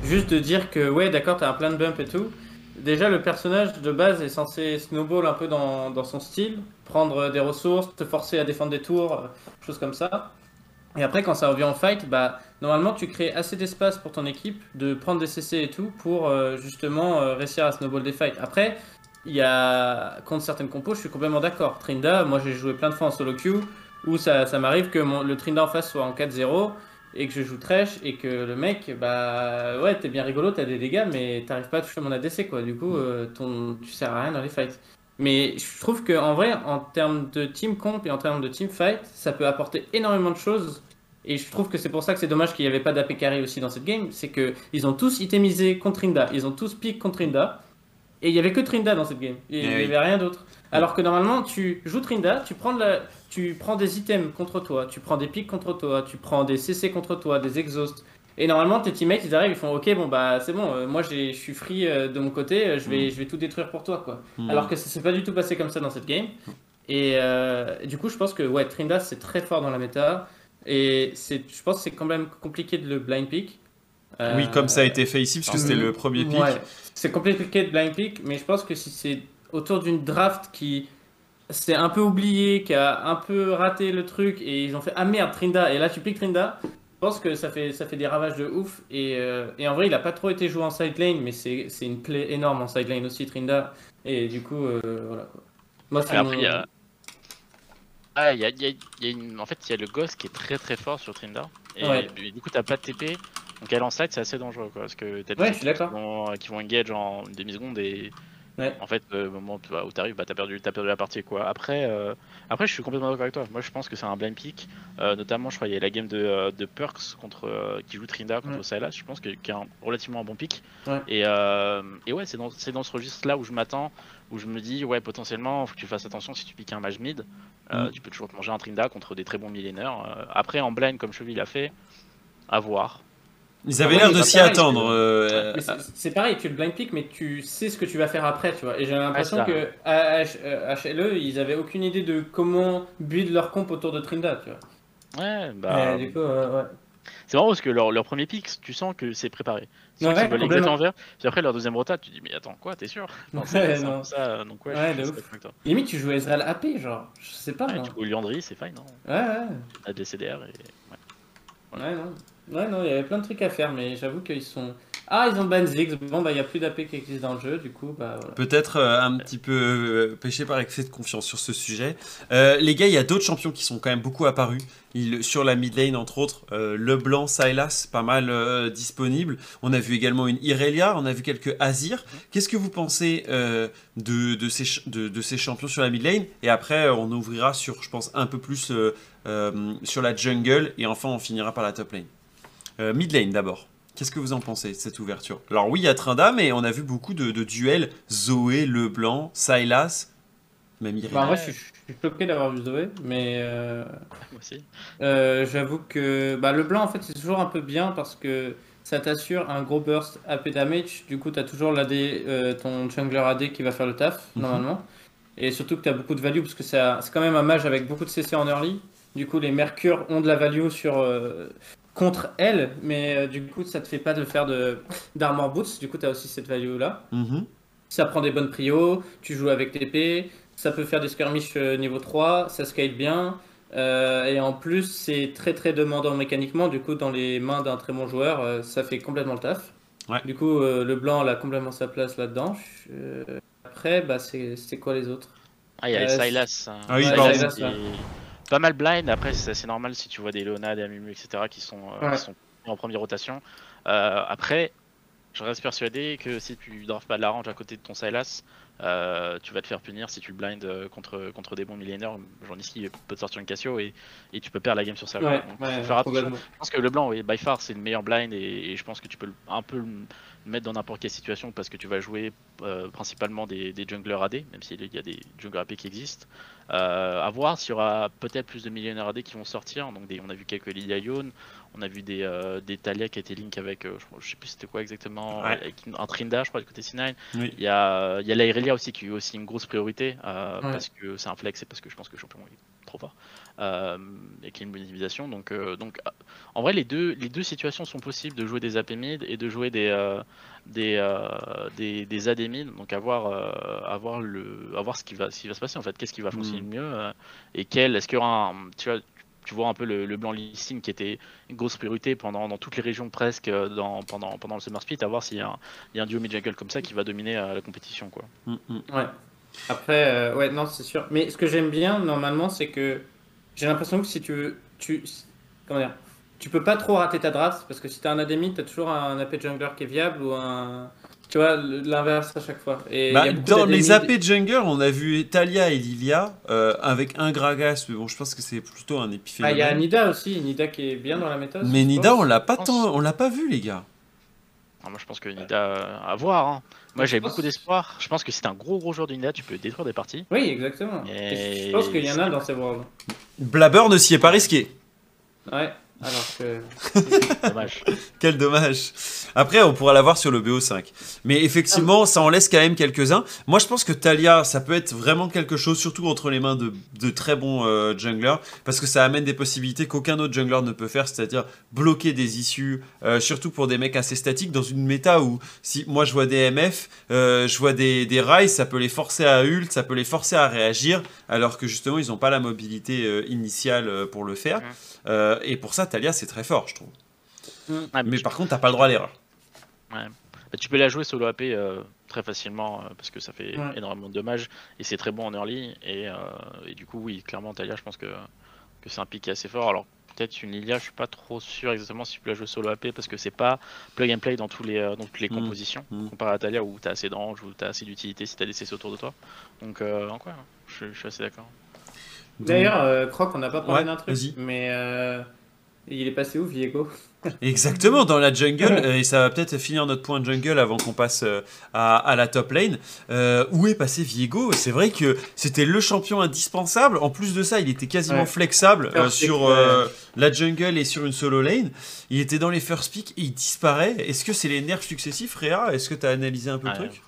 juste de dire que ouais, d'accord, t'as un plein de bump et tout, déjà le personnage de base est censé snowball un peu dans, dans son style, prendre des ressources, te forcer à défendre des tours, euh, choses comme ça. Et après, quand ça revient en fight, bah, normalement, tu crées assez d'espace pour ton équipe de prendre des CC et tout pour euh, justement euh, réussir à snowball des fights. Après, il y a contre certaines compos, je suis complètement d'accord. Trinda, moi j'ai joué plein de fois en solo queue où ça, ça m'arrive que le Trinda en face soit en 4-0 et que je joue Trash et que le mec, bah ouais, t'es bien rigolo, t'as des dégâts, mais t'arrives pas à toucher mon ADC quoi. Du coup, euh, ton, tu sers à rien dans les fights. Mais je trouve qu'en vrai, en termes de team comp et en termes de team fight, ça peut apporter énormément de choses. Et je trouve que c'est pour ça que c'est dommage qu'il n'y avait pas d'AP carry aussi dans cette game. C'est que ils ont tous itemisé contre Trinda, ils ont tous pick contre Trinda. Et il y avait que Trinda dans cette game. Il n'y Eh avait oui. rien d'autre. Alors que normalement, tu joues Trinda, tu prends, de la- tu prends des items contre toi, tu prends des pics contre toi, tu prends des CC contre toi, des exhausts. Et normalement, tes teammates, ils arrivent, ils font Ok, bon, bah c'est bon, euh, moi je suis free euh, de mon côté, euh, je vais, je vais tout détruire pour toi. quoi. Mm. Alors que ça s'est pas du tout passé comme ça dans cette game. Et du coup, je pense que ouais, Trinda, c'est très fort dans la méta. Et je pense que c'est quand même compliqué de le blind pick. Oui, comme ça a été fait ici, puisque c'était le premier pick. Ouais, c'est compliqué de blind pick, mais je pense que si c'est autour d'une draft qui s'est un peu oublié, qui a un peu raté le truc, et ils ont fait Ah merde, Trinda, et là tu piques Trinda, je pense que ça fait, ça fait des ravages de ouf. Et, euh, et en vrai, il a pas trop été joué en side lane, mais c'est c'est une plaie énorme en side lane aussi, Trinda. Et du coup, euh, voilà quoi. Moi, c'est mon- il y a. Ah, il y a, il y a- il y a une... En fait, il y a le Ghost qui est très très fort sur Trinda. Et, Ouais. et du coup, t'as pas de TP. Donc, elle en side, c'est assez dangereux quoi. Parce que t'as des Ouais, d'accord. Qui, vont, qui vont engage en une demi-seconde et. Ouais. En fait, euh, au moment où t'arrives, bah, t'as perdu, t'as perdu la partie quoi. Après, euh, après, je suis complètement d'accord avec toi. Moi, je pense que c'est un blind pick. Euh, notamment, je crois qu'il y a la game de, de Perks contre qui joue Trinda contre Ouais. Je pense qu'il y a un, relativement un bon pick. Ouais. Et, et ouais, c'est dans, ce registre-là où je m'attends, où je me dis, ouais, potentiellement, faut que tu fasses attention si tu piques un mage mid. Mm. Tu peux toujours te manger un Trinda contre des très bons millénaires. Après, en blind, comme Chevy l'a fait, à voir. Ils avaient Ouais, l'air de c'est s'y pareil, attendre. c'est- euh, Mais c'est- pareil, tu le blind pick, mais tu sais ce que tu vas faire après, tu vois. Et j'ai l'impression ça. que à H- euh, HLE, ils avaient aucune idée de comment build leur comp autour de Trinda, tu vois. Ouais, bah. Mais du coup, euh, ouais. C'est marrant parce que leur, leur premier pick, tu sens que c'est préparé. Tu sens Ouais, veulent exactement faire. Puis après, leur deuxième rota, tu dis, mais attends, quoi, t'es sûr? Non, c'est Ouais, non. ça. euh, Donc, ouais, Ouais. Limite, tu joues Ezreal AP, genre. Je sais pas, Ouais, moi. du coup, Liandry, c'est fine, non Ouais, ouais. A des CDR et. Ouais. Ouais, non. Ouais, non, il y avait plein de trucs à faire, mais j'avoue qu'ils sont. Ah, ils ont ban. Bon, bah, il n'y a plus d'AP qui existe dans le jeu, du coup, bah. Peut-être euh, un petit peu euh, péché par excès de confiance sur ce sujet. Euh, les gars, il y a d'autres champions qui sont quand même beaucoup apparus. Sur la mid lane, entre autres, euh, Leblanc, Sylas, pas mal disponibles. On a vu également une Irelia, on a vu quelques Azir. Qu'est-ce que vous pensez de, de, ces, de, ces champions sur la mid lane? Et après, on ouvrira sur, je pense, un peu plus sur la jungle. Et enfin, on finira par la top lane. Euh, mid lane d'abord. Qu'est-ce que vous en pensez de cette ouverture? Alors oui, il y a Trinda, mais on a vu beaucoup de, de duels. Zoé, Leblanc, Sylas, même. Bah, en vrai, je suis, je suis choqué d'avoir vu Zoé, mais. euh, Moi aussi. Euh, J'avoue que bah, le blanc, en fait, c'est toujours un peu bien parce que ça t'assure un gros burst AP damage. Du coup, tu as toujours l'AD, euh, ton jungler AD qui va faire le taf, Mhm. normalement. Et surtout que tu as beaucoup de value parce que c'est quand même un mage avec beaucoup de CC en early. Du coup, les mercures ont de la value sur, euh, contre elle, mais euh, du coup, ça te fait pas de faire de- d'armor boots. Du coup, tu as aussi cette value-là. Mhm. Ça prend des bonnes prios, tu joues avec l'épée, ça peut faire des skirmishes euh, niveau 3, ça scale bien. euh, et en plus, c'est très très demandant mécaniquement. Du coup, dans les mains d'un très bon joueur, euh, ça fait complètement le taf. Ouais. Du coup, euh, le blanc elle a complètement sa place là-dedans. Euh, après, bah, c'est c'est quoi les autres? Ah, il y a Euh, Sylas. hein. Ah oui, pardon. Ouais. Pas mal blind, après c'est assez normal si tu vois des Leona, des Amumu, etc. qui sont, euh, Ouais. qui sont en première rotation. Euh, après, je reste persuadé que si tu drafts pas de la range à côté de ton Sylas, euh, tu vas te faire punir si tu le blind euh, contre, contre des bons millénaires. Genre ici, il peut te sortir une Cassio et, et tu peux perdre la game sur ça. complètement. Je pense que le blanc, oui, by far, c'est le meilleur blind et, et je pense que tu peux un peu le mettre dans n'importe quelle situation parce que tu vas jouer euh, principalement des, des junglers AD, même s'il y a des junglers AP qui existent. Euh, à voir s'il y aura peut-être plus de millionnaires AD qui vont sortir. Donc des- on a vu quelques Lilia Yone, on a vu des, euh, des Talia qui étaient link avec, euh, je, sais plus c'était quoi exactement, Ouais. avec un Trinda, je crois, du côté C9. Oui. Il y a, il y a la Irelia aussi qui est aussi une grosse priorité euh, Ouais. parce que c'est un flex et parce que je pense que le champion est trop fort. Et qui a une bonne utilisation. Donc, donc en vrai, les deux, les deux situations sont possibles de jouer des AP mid et de jouer des, des, des, des AD mid. Donc, avoir, avoir, le, avoir ce, qui va, ce qui va se passer en fait. Qu'est-ce qui va fonctionner hmm. mieux et quel. Est-ce qu'il y aura un. Tu vois, tu vois un peu le, blanc listing qui était une grosse priorité pendant dans toutes les régions presque euh, dans, pendant, pendant le Summer Split, à voir s'il y, a un duo mid-jungle comme ça qui va dominer euh, la compétition. Quoi. Mm, mm. Ouais. Après, euh, ouais, non, c'est sûr. Mais ce que j'aime bien normalement, c'est que j'ai l'impression que si tu veux. Tu, comment dire Tu peux pas trop rater ta draft parce que si tu as un ADMI, tu as toujours un AP jungler qui est viable ou un tu vois, l'inverse à chaque fois. Et bah, dans les AP Jungle, on a vu Talia et Lilia euh, avec un Gragas, mais bon, je pense que c'est plutôt un épiphénomène. Ah, il y a Nida aussi, Nida qui est bien dans la méthode. Mais Nida, on l'a pas tant, on l'a pas vu, les gars. Ah, moi, je pense que Nida, euh, à voir. Hein. Moi, j'ai beaucoup d'espoir. Je pense que c'est un gros gros joueur de Nida, tu peux détruire des parties. Oui, exactement. Et... Je pense qu'il y en a dans ces worlds. Blabber ne s'y est pas risqué. Ouais. Alors que. dommage. Quel dommage. Après, on pourra l'avoir sur le BO5. Mais effectivement, ça en laisse quand même quelques-uns. Moi, je pense que Talia, ça peut être vraiment quelque chose, surtout entre les mains de, de très bons euh, junglers, parce que ça amène des possibilités qu'aucun autre jungler ne peut faire, c'est-à-dire bloquer des issues, euh, surtout pour des mecs assez statiques, dans une méta où, si moi je vois des MF, euh, je vois des, des Rise, ça peut les forcer à ult, ça peut les forcer à réagir, alors que justement, ils n'ont pas la mobilité initiale pour le faire. et pour ça, Talia, c'est très fort, je trouve. Mm. mais par contre, t'as pas le droit à l'erreur. Ouais. Bah, tu peux la jouer solo AP euh, très facilement euh, parce que ça fait énormément de dommages et c'est très bon en early. Et, euh, et, du coup, oui, clairement, Talia, je pense que, que c'est un pic assez fort. Alors, peut-être une Lilia, je suis pas trop sûr exactement si tu peux la jouer solo AP parce que c'est pas plug and play dans, tous les, dans toutes les mm. compositions mm. comparé à Talia où t'as assez d'ange, où t'as assez d'utilité si t'as des CC autour de toi. Donc, en quoi, je, je, suis assez d'accord. D'ailleurs, Croc, on n'a pas parlé d'un truc, mais il est passé où, Viego Exactement, dans la jungle, euh, et ça va peut-être finir notre point de jungle avant qu'on passe euh, à, la top lane. Euh, où est passé Viego C'est vrai que c'était le champion indispensable. En plus de ça, il était quasiment flexible sur la jungle et sur une solo lane. Il était dans les first pick et il disparaît. Est-ce que c'est les nerfs successifs, Réa? Est-ce que tu as analysé un peu le truc?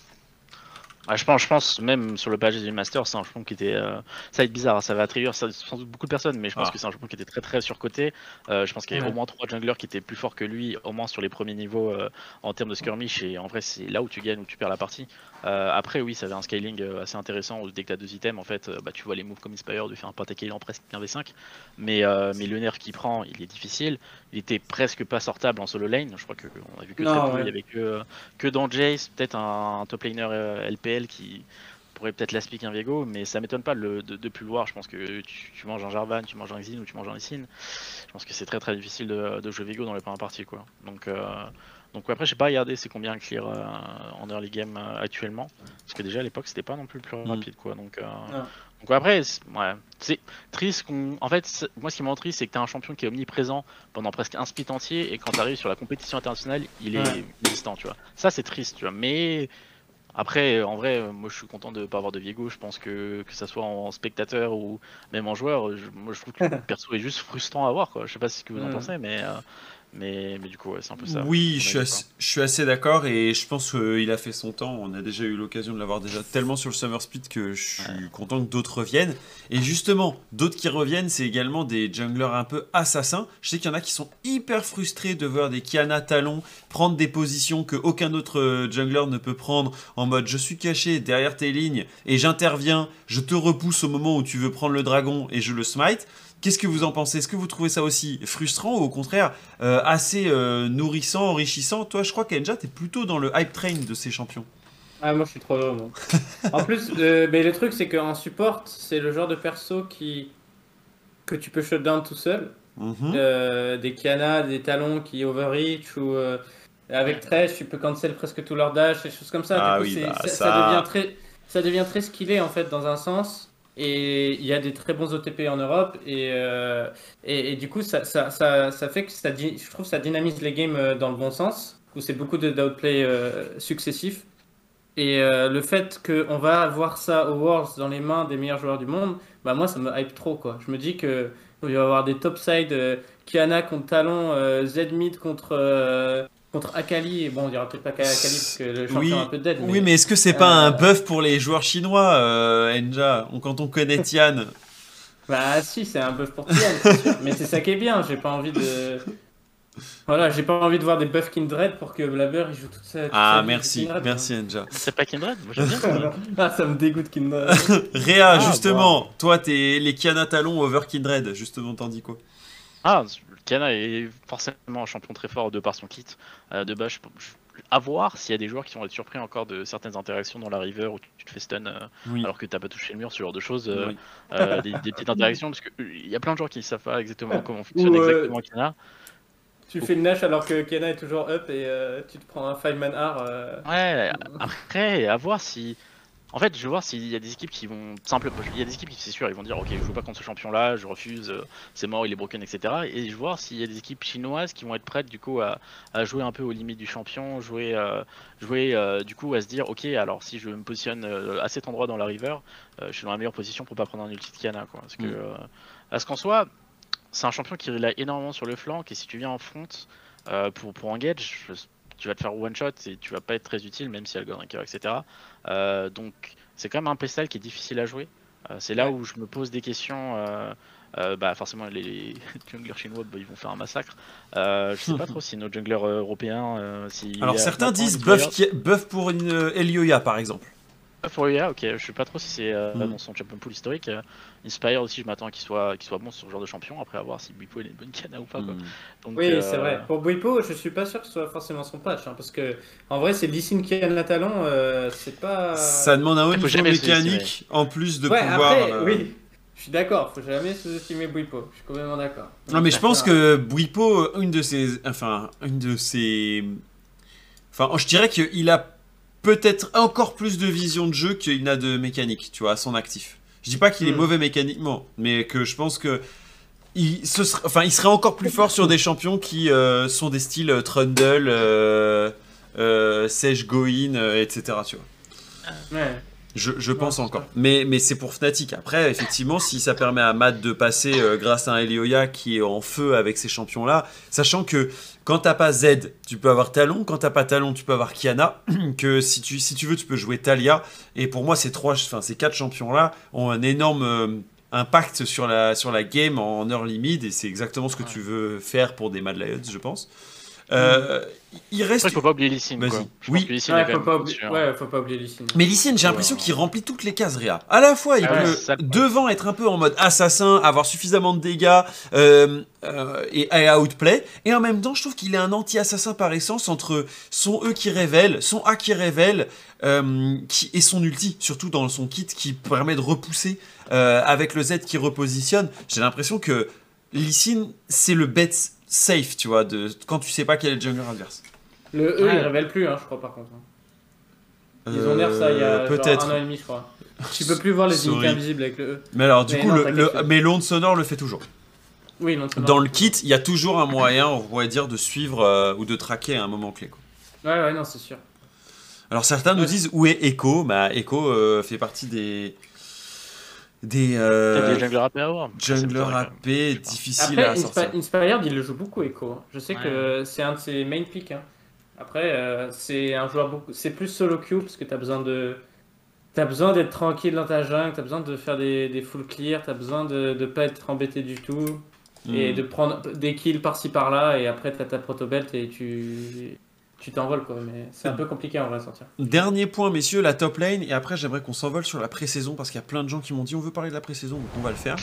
Ah, je, pense, je pense, même sur le page du Master, c'est un champion qui était. Euh, ça va être bizarre, ça va attrayir sans doute beaucoup de personnes, mais je pense ah. que c'est un champion qui était très très surcoté. Euh, je pense qu'il y avait au moins trois junglers qui étaient plus forts que lui, au moins sur les premiers niveaux euh, en termes de skirmish, et en vrai, c'est là où tu gagnes, où tu perds la partie. Euh, après, oui, ça avait un scaling assez intéressant où dès que tu as deux items, en fait, bah, tu vois les moves comme Inspire, de faire un pentakill en presque 1 v5, mais, mais le nerf qu'il prend, il est difficile. Il était presque pas sortable en solo lane, je crois qu'on a vu que très peu, il y avait que, que dans Jace, peut-être un, top laner Qui pourrait peut-être l'aspic un Viego, mais ça m'étonne pas de, plus le voir. Je pense que tu, manges un Jarvan, tu manges un Xin ou tu manges un Lysine. Je pense que c'est très très difficile de, jouer Viego dans les premières parties. Quoi. Donc, euh, donc après, j'ai pas regardé c'est combien clear euh, en early game euh, actuellement. Parce que déjà à l'époque, c'était pas non plus le plus mm. rapide. Quoi. Donc, donc après, ouais, c'est triste. En fait, moi ce qui m'en triste, c'est que tu as un champion qui est omniprésent pendant presque un split entier et quand tu arrives sur la compétition internationale, il est distant. Tu vois. Ça, c'est triste. Tu vois. Mais après, en vrai, moi je suis content de ne pas avoir de Viego. Je pense que que ça soit en spectateur ou même en joueur, moi je trouve que le perso est juste frustrant à voir. Quoi. Je sais pas ce que vous en pensez, mais euh, mais, mais du coup, c'est un peu ça. Oui, je suis, assez, je suis, assez, d'accord et je pense qu'il a fait son temps. On a déjà eu l'occasion de l'avoir déjà tellement sur le Summer Split que je suis content que d'autres reviennent. Et justement, d'autres qui reviennent, c'est également des junglers un peu assassins. Je sais qu'il y en a qui sont hyper frustrés de voir des Kiana talons prendre des positions que aucun autre euh, jungler ne peut prendre en mode je suis caché derrière tes lignes et j'interviens, je te repousse au moment où tu veux prendre le dragon et je le smite. Qu'est-ce que vous en pensez? Est-ce que vous trouvez ça aussi frustrant ou au contraire euh, assez euh, nourrissant, enrichissant? Toi, je crois qu'Enja, t'es plutôt dans le hype train de ces champions. Ah, moi je suis trop heureux. en plus, euh, mais le truc c'est qu'en support, c'est le genre de perso qui que tu peux shutdown tout seul. Mhm. des Kiana, des talons qui overreach ou avec Thresh, tu peux cancel presque tout leur dash, des choses comme ça. Ah, du oui, bah, ça, ça... devient très, ça devient très skillé en fait dans un sens. Et il y a des très bons OTP en Europe. Et, euh, et, du coup, ça, ça, ça, fait que ça, je trouve ça dynamise les games euh, dans le bon sens, où c'est beaucoup d'outplay euh, successifs. Et le fait qu'on va avoir ça au Worlds dans les mains des meilleurs joueurs du monde, bah moi ça me hype trop quoi. Je me dis que il va y avoir des topside Kiana contre Talon, Z mid contre contre Akali, bon, on dira peut-être pas Akali parce que le champion est un peu dead. Oui, mais est-ce que c'est pas un euh, buff pour les joueurs chinois, euh, Enja? Quand on connaît Tian? Bah si, c'est un buff pour c'est sûr. Mais c'est ça qui est bien, j'ai pas envie de... Voilà, j'ai pas envie de voir des buffs Kindred pour que Blabber il joue toute sa. toute Ah, sa merci, Kindred, merci Enja. C'est pas Kindred Moi j'aime bien Kindred. ah, ça me dégoûte Kindred. Réa, Ah, justement, toi, t'es les Kiana Talon over Kindred, justement, t'en dis quoi Ah, Kiana est forcément un champion très fort de par son kit. Euh, de base, je, je- à voir s'il y a des joueurs qui vont être surpris encore de certaines interactions dans la river où tu, tu te fais stun euh, Oui. alors que t'as pas touché le mur, ce genre de choses. euh, Oui. euh, des, des petites interactions, parce qu'il y a plein de joueurs qui savent pas exactement comment fonctionne Ou, euh, exactement Kiana. tu fais le Nash alors que Kena est toujours up et euh, tu te prends un 5 man R. euh, Ouais, après, à voir si. En fait, je veux voir s'il y a des équipes qui vont. Simple, il y a des équipes qui, c'est sûr, ils vont dire Ok, je joue pas contre ce champion-là, je refuse, euh, c'est mort, il est broken, etc. Et je veux voir s'il y a des équipes chinoises qui vont être prêtes, du coup, à, à jouer un peu aux limites du champion, jouer, euh, jouer euh, du coup, à se dire Ok, alors si je me positionne à cet endroit dans la river, je suis dans la meilleure position pour pas prendre un ulti de Kiana, quoi. Parce que. Mm. parce qu'en soi, c'est un champion qui rely énormément sur le flanc, et si tu viens en front pour, pour engage, je- tu vas te faire one shot et tu vas pas être très utile, même si elle Godrinker, etc. Euh, donc c'est quand même un playstyle qui est difficile à jouer. Euh, c'est là où je me pose des questions. euh, bah forcément les, les junglers chinois bah, ils vont faire un massacre. Je sais pas trop si nos junglers européens. si Alors certains disent buff, qui- buff pour une Elioya par exemple. Ah, pour Yuya, ok, je sais pas trop si c'est euh, Mm. dans son champion pool historique. Euh, Inspire aussi, je m'attends qu'il soit, qu'il soit bon sur ce genre de champion. Après, à voir si Bipo il a une bonne cana ou pas. Quoi. Hmm. Donc, Oui, euh, c'est vrai. Pour Buipo, je suis pas sûr que ce soit forcément son patch. hein, parce que, en vrai, c'est Lee Sin qui a la talon. euh, c'est pas. Ça demande un haut faut niveau jamais mécanique en plus de ouais, pouvoir. après, euh, oui. Je suis d'accord, faut jamais sous-estimer Buipo. Je suis complètement d'accord. Non mais je pense que Bwipo, une de ses, enfin une de ses, enfin je dirais qu'il a peut-être encore plus de vision de jeu qu'il n'a de mécanique, tu vois, à son actif. Je dis pas qu'il est Hmm. mauvais mécaniquement, mais que je pense que il, ce serait, enfin, il serait encore plus fort sur des champions qui euh, sont des styles euh, Trundle, euh, euh, Sage Goin, euh, etc. Tu vois. Ouais. Je, pense encore. Mais, mais c'est pour Fnatic. Après, effectivement, si ça permet à Matt de passer euh, grâce à un Elioya qui est en feu avec ces champions-là, sachant que quand t'as pas Z, tu peux avoir Talon. Quand t'as pas Talon, tu peux avoir Kiana. que si tu, si tu veux, tu peux jouer Talia. Et pour moi, ces, trois, enfin, ces quatre champions-là ont un énorme euh, impact sur la, sur la game en early mid. Et c'est exactement ce que Ouais. tu veux faire pour des Mad Lions, je pense. Euh, Il reste. Après, il faut pas oublier. Je Oui. Ouais, faut pas, ouais, faut pas oublier. Mais Lee Sin, j'ai l'impression ouais. qu'il remplit toutes les cases Réa. À la fois, il Ah peut ça, devant être un peu en mode assassin, avoir suffisamment de dégâts euh, euh, et, et outplay, et en même temps, je trouve qu'il est un anti-assassin par essence entre son E qui révèle, son A qui révèle, euh, qui, et son ulti, surtout dans son kit qui permet de repousser euh, avec le Z qui repositionne. J'ai l'impression que Lee Sin, c'est le bet safe, tu vois, de, quand tu sais pas quel est le jungler adverse. Le E, Ouais. il révèle plus, hein, je crois, par contre. Ils ont nerf ça il y a Euh, peut-être. un an et demi, je crois. Tu peux plus voir les Sorry. unités invisibles avec le E. Mais alors, du Mais coup, non, le, le- mais l'onde sonore le fait toujours. Oui, non, c'est Dans le kit, il y a toujours un moyen, on pourrait dire, de suivre euh, ou de traquer à un moment clé. quoi. Ouais, ouais, non, c'est sûr. Alors certains nous disent où est Echo? Bah Echo euh, fait partie des des euh, des junglers AP à voir. Ça, c'est junglers. AP Après, à sortir. Inspi- Inspired, il le joue beaucoup, Echo. hein. Je sais Ouais. que c'est un de ses main picks. hein. Après, euh, c'est un joueur beaucoup. C'est plus solo queue parce que t'as besoin de. T'as besoin d'être tranquille dans ta jungle, t'as besoin de faire des, des full clear, t'as besoin de ne pas être embêté du tout et Hmm. de prendre des kills par-ci par-là et après t'as ta protobelt et tu tu t'envoles quoi. Mais c'est un peu compliqué en vrai sortir. Dernier point, messieurs, la top lane. Et après, j'aimerais qu'on s'envole sur la pré-saison parce qu'il y a plein de gens qui m'ont dit on veut parler de la pré-saison, donc on va le faire.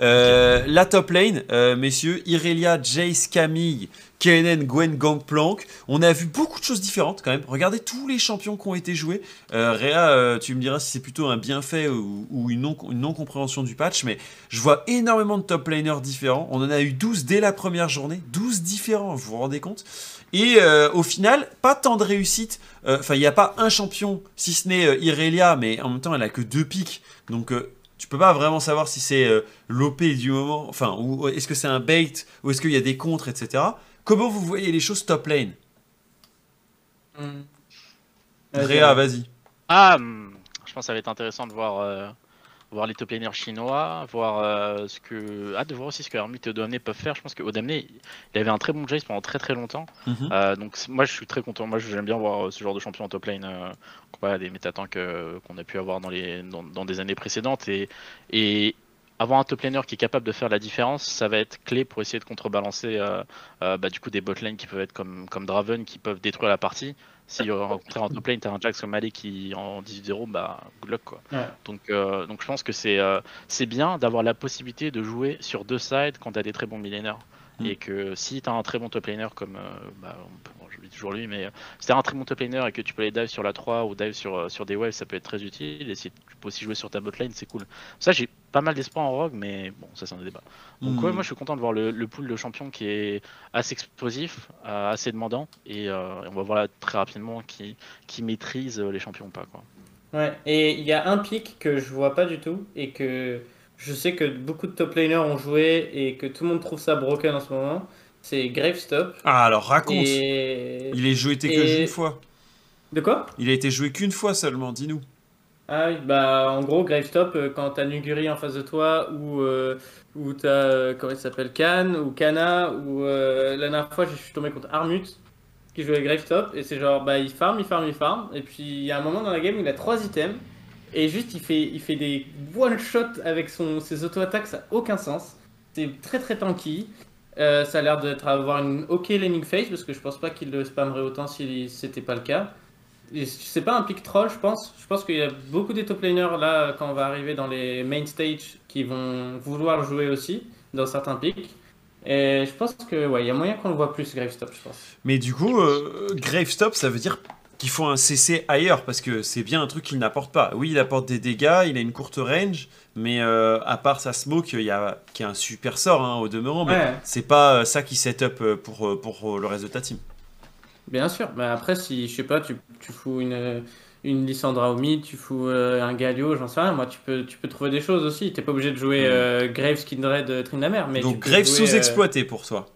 Euh, La top lane, euh, messieurs, Irelia, Jace, Camille, Kennen, Gwen, Gangplank. On a vu beaucoup de choses différentes quand même. Regardez tous les champions qui ont été joués. Euh, Réa, tu me diras si c'est plutôt un bienfait ou, ou une non-compréhension du patch, mais je vois énormément de top laners différents. On en a eu 12 dès la première journée. 12 différents, vous vous rendez compte? Et euh, au final, pas tant de réussite. Euh, Enfin, il n'y a pas un champion, si ce n'est euh, Irelia, mais en même temps, elle a que deux pics. Donc, euh, tu peux pas vraiment savoir si c'est euh, l'OP du moment. Enfin, ou est-ce que c'est un bait, ou est-ce qu'il y a des contres, etc. Comment vous voyez les choses top lane? Vas-y, Réa, vas-y. Ah, hum, je pense que ça va être intéressant de voir, euh, voir les top laners chinois, voir euh, ce que. Ah, de voir aussi ce que Hermit et Odamné peuvent faire. Je pense que Odamné, il avait un très bon Jace pendant très très longtemps. Mhm. Euh, donc moi je suis très content. Moi j'aime bien voir euh, ce genre de champion en top lane comparé à des métatanks qu'on a pu avoir dans, les, dans, dans des années précédentes. Et, et avoir un top laner qui est capable de faire la différence, ça va être clé pour essayer de contrebalancer euh, euh, bah, du coup des botlane qui peuvent être comme, comme Draven qui peuvent détruire la partie. Si au contraire en top lane t'as un Jax comme Ali qui en 18-0, bah good luck quoi. Donc, euh, donc je pense que c'est c'est bien d'avoir la possibilité de jouer sur deux sides quand t'as des très bons millénaires. Mm. Et que si tu as un très bon top laner comme, bah, dis toujours lui, mais si tu as un très bon top laner et que tu peux aller dive sur la 3 ou dive sur, sur des waves, ça peut être très utile. Et si tu peux aussi jouer sur ta botlane, c'est cool. Ça, j'ai pas mal d'espoir en Rogue, mais bon, ça c'est un débat. Donc ouais, hmm. moi je suis content de voir le, pool de champions qui est assez explosif, euh, assez demandant, et euh, on va voir là très rapidement qui, qui maîtrise les champions ou pas. Quoi. Ouais, et il y a un pic que je vois pas du tout, et que je sais que beaucoup de top laners ont joué, et que tout le monde trouve ça broken en ce moment, c'est Gravestop. Ah alors raconte Il est joué été que une fois. De quoi? Il a été joué qu'une fois seulement, dis-nous. Ah oui, bah en gros, Gravestop, euh, quand t'as Nuguri en face de toi, ou, euh, ou t'as, euh, comment il s'appelle, Khan, ou Kana, ou la dernière fois, je suis tombé contre Armut, qui jouait Gravestop, et c'est genre, bah il farm, il farm, il farm, et puis il y a un moment dans la game où il a trois items, et juste il fait, il fait des one-shot avec son, ses auto-attaques, ça n'a aucun sens. C'est très très tanky. Ça a l'air d'être avoir une ok laning phase, parce que je pense pas qu'il le spammerait autant si c'était pas le cas c'est pas un pick troll, je pense. Je pense qu'il y a beaucoup des top laners là, quand on va arriver dans les main stage, qui vont vouloir jouer aussi dans certains picks. Et je pense que ouais, il y a moyen qu'on le voit plus Gravestop, je pense. Mais du coup, euh, Gravestop, ça veut dire qu'il faut un CC ailleurs parce que c'est bien un truc qu'il n'apporte pas. Oui, il apporte des dégâts, il a une courte range, mais euh, à part sa smoke, il y a qui est un super sort hein, au demeurant, mais c'est pas ça qui set up pour, pour le reste de ta team. Bien sûr, mais après, si je sais pas, tu, tu fous une, une Lissandra au mid, tu fous euh, un Galio, j'en sais rien, moi tu peux, tu peux trouver des choses aussi. T'es pas obligé de jouer euh, Graves, Kindred, euh, Tryndamere. Mais Donc Graves sous-exploité pour toi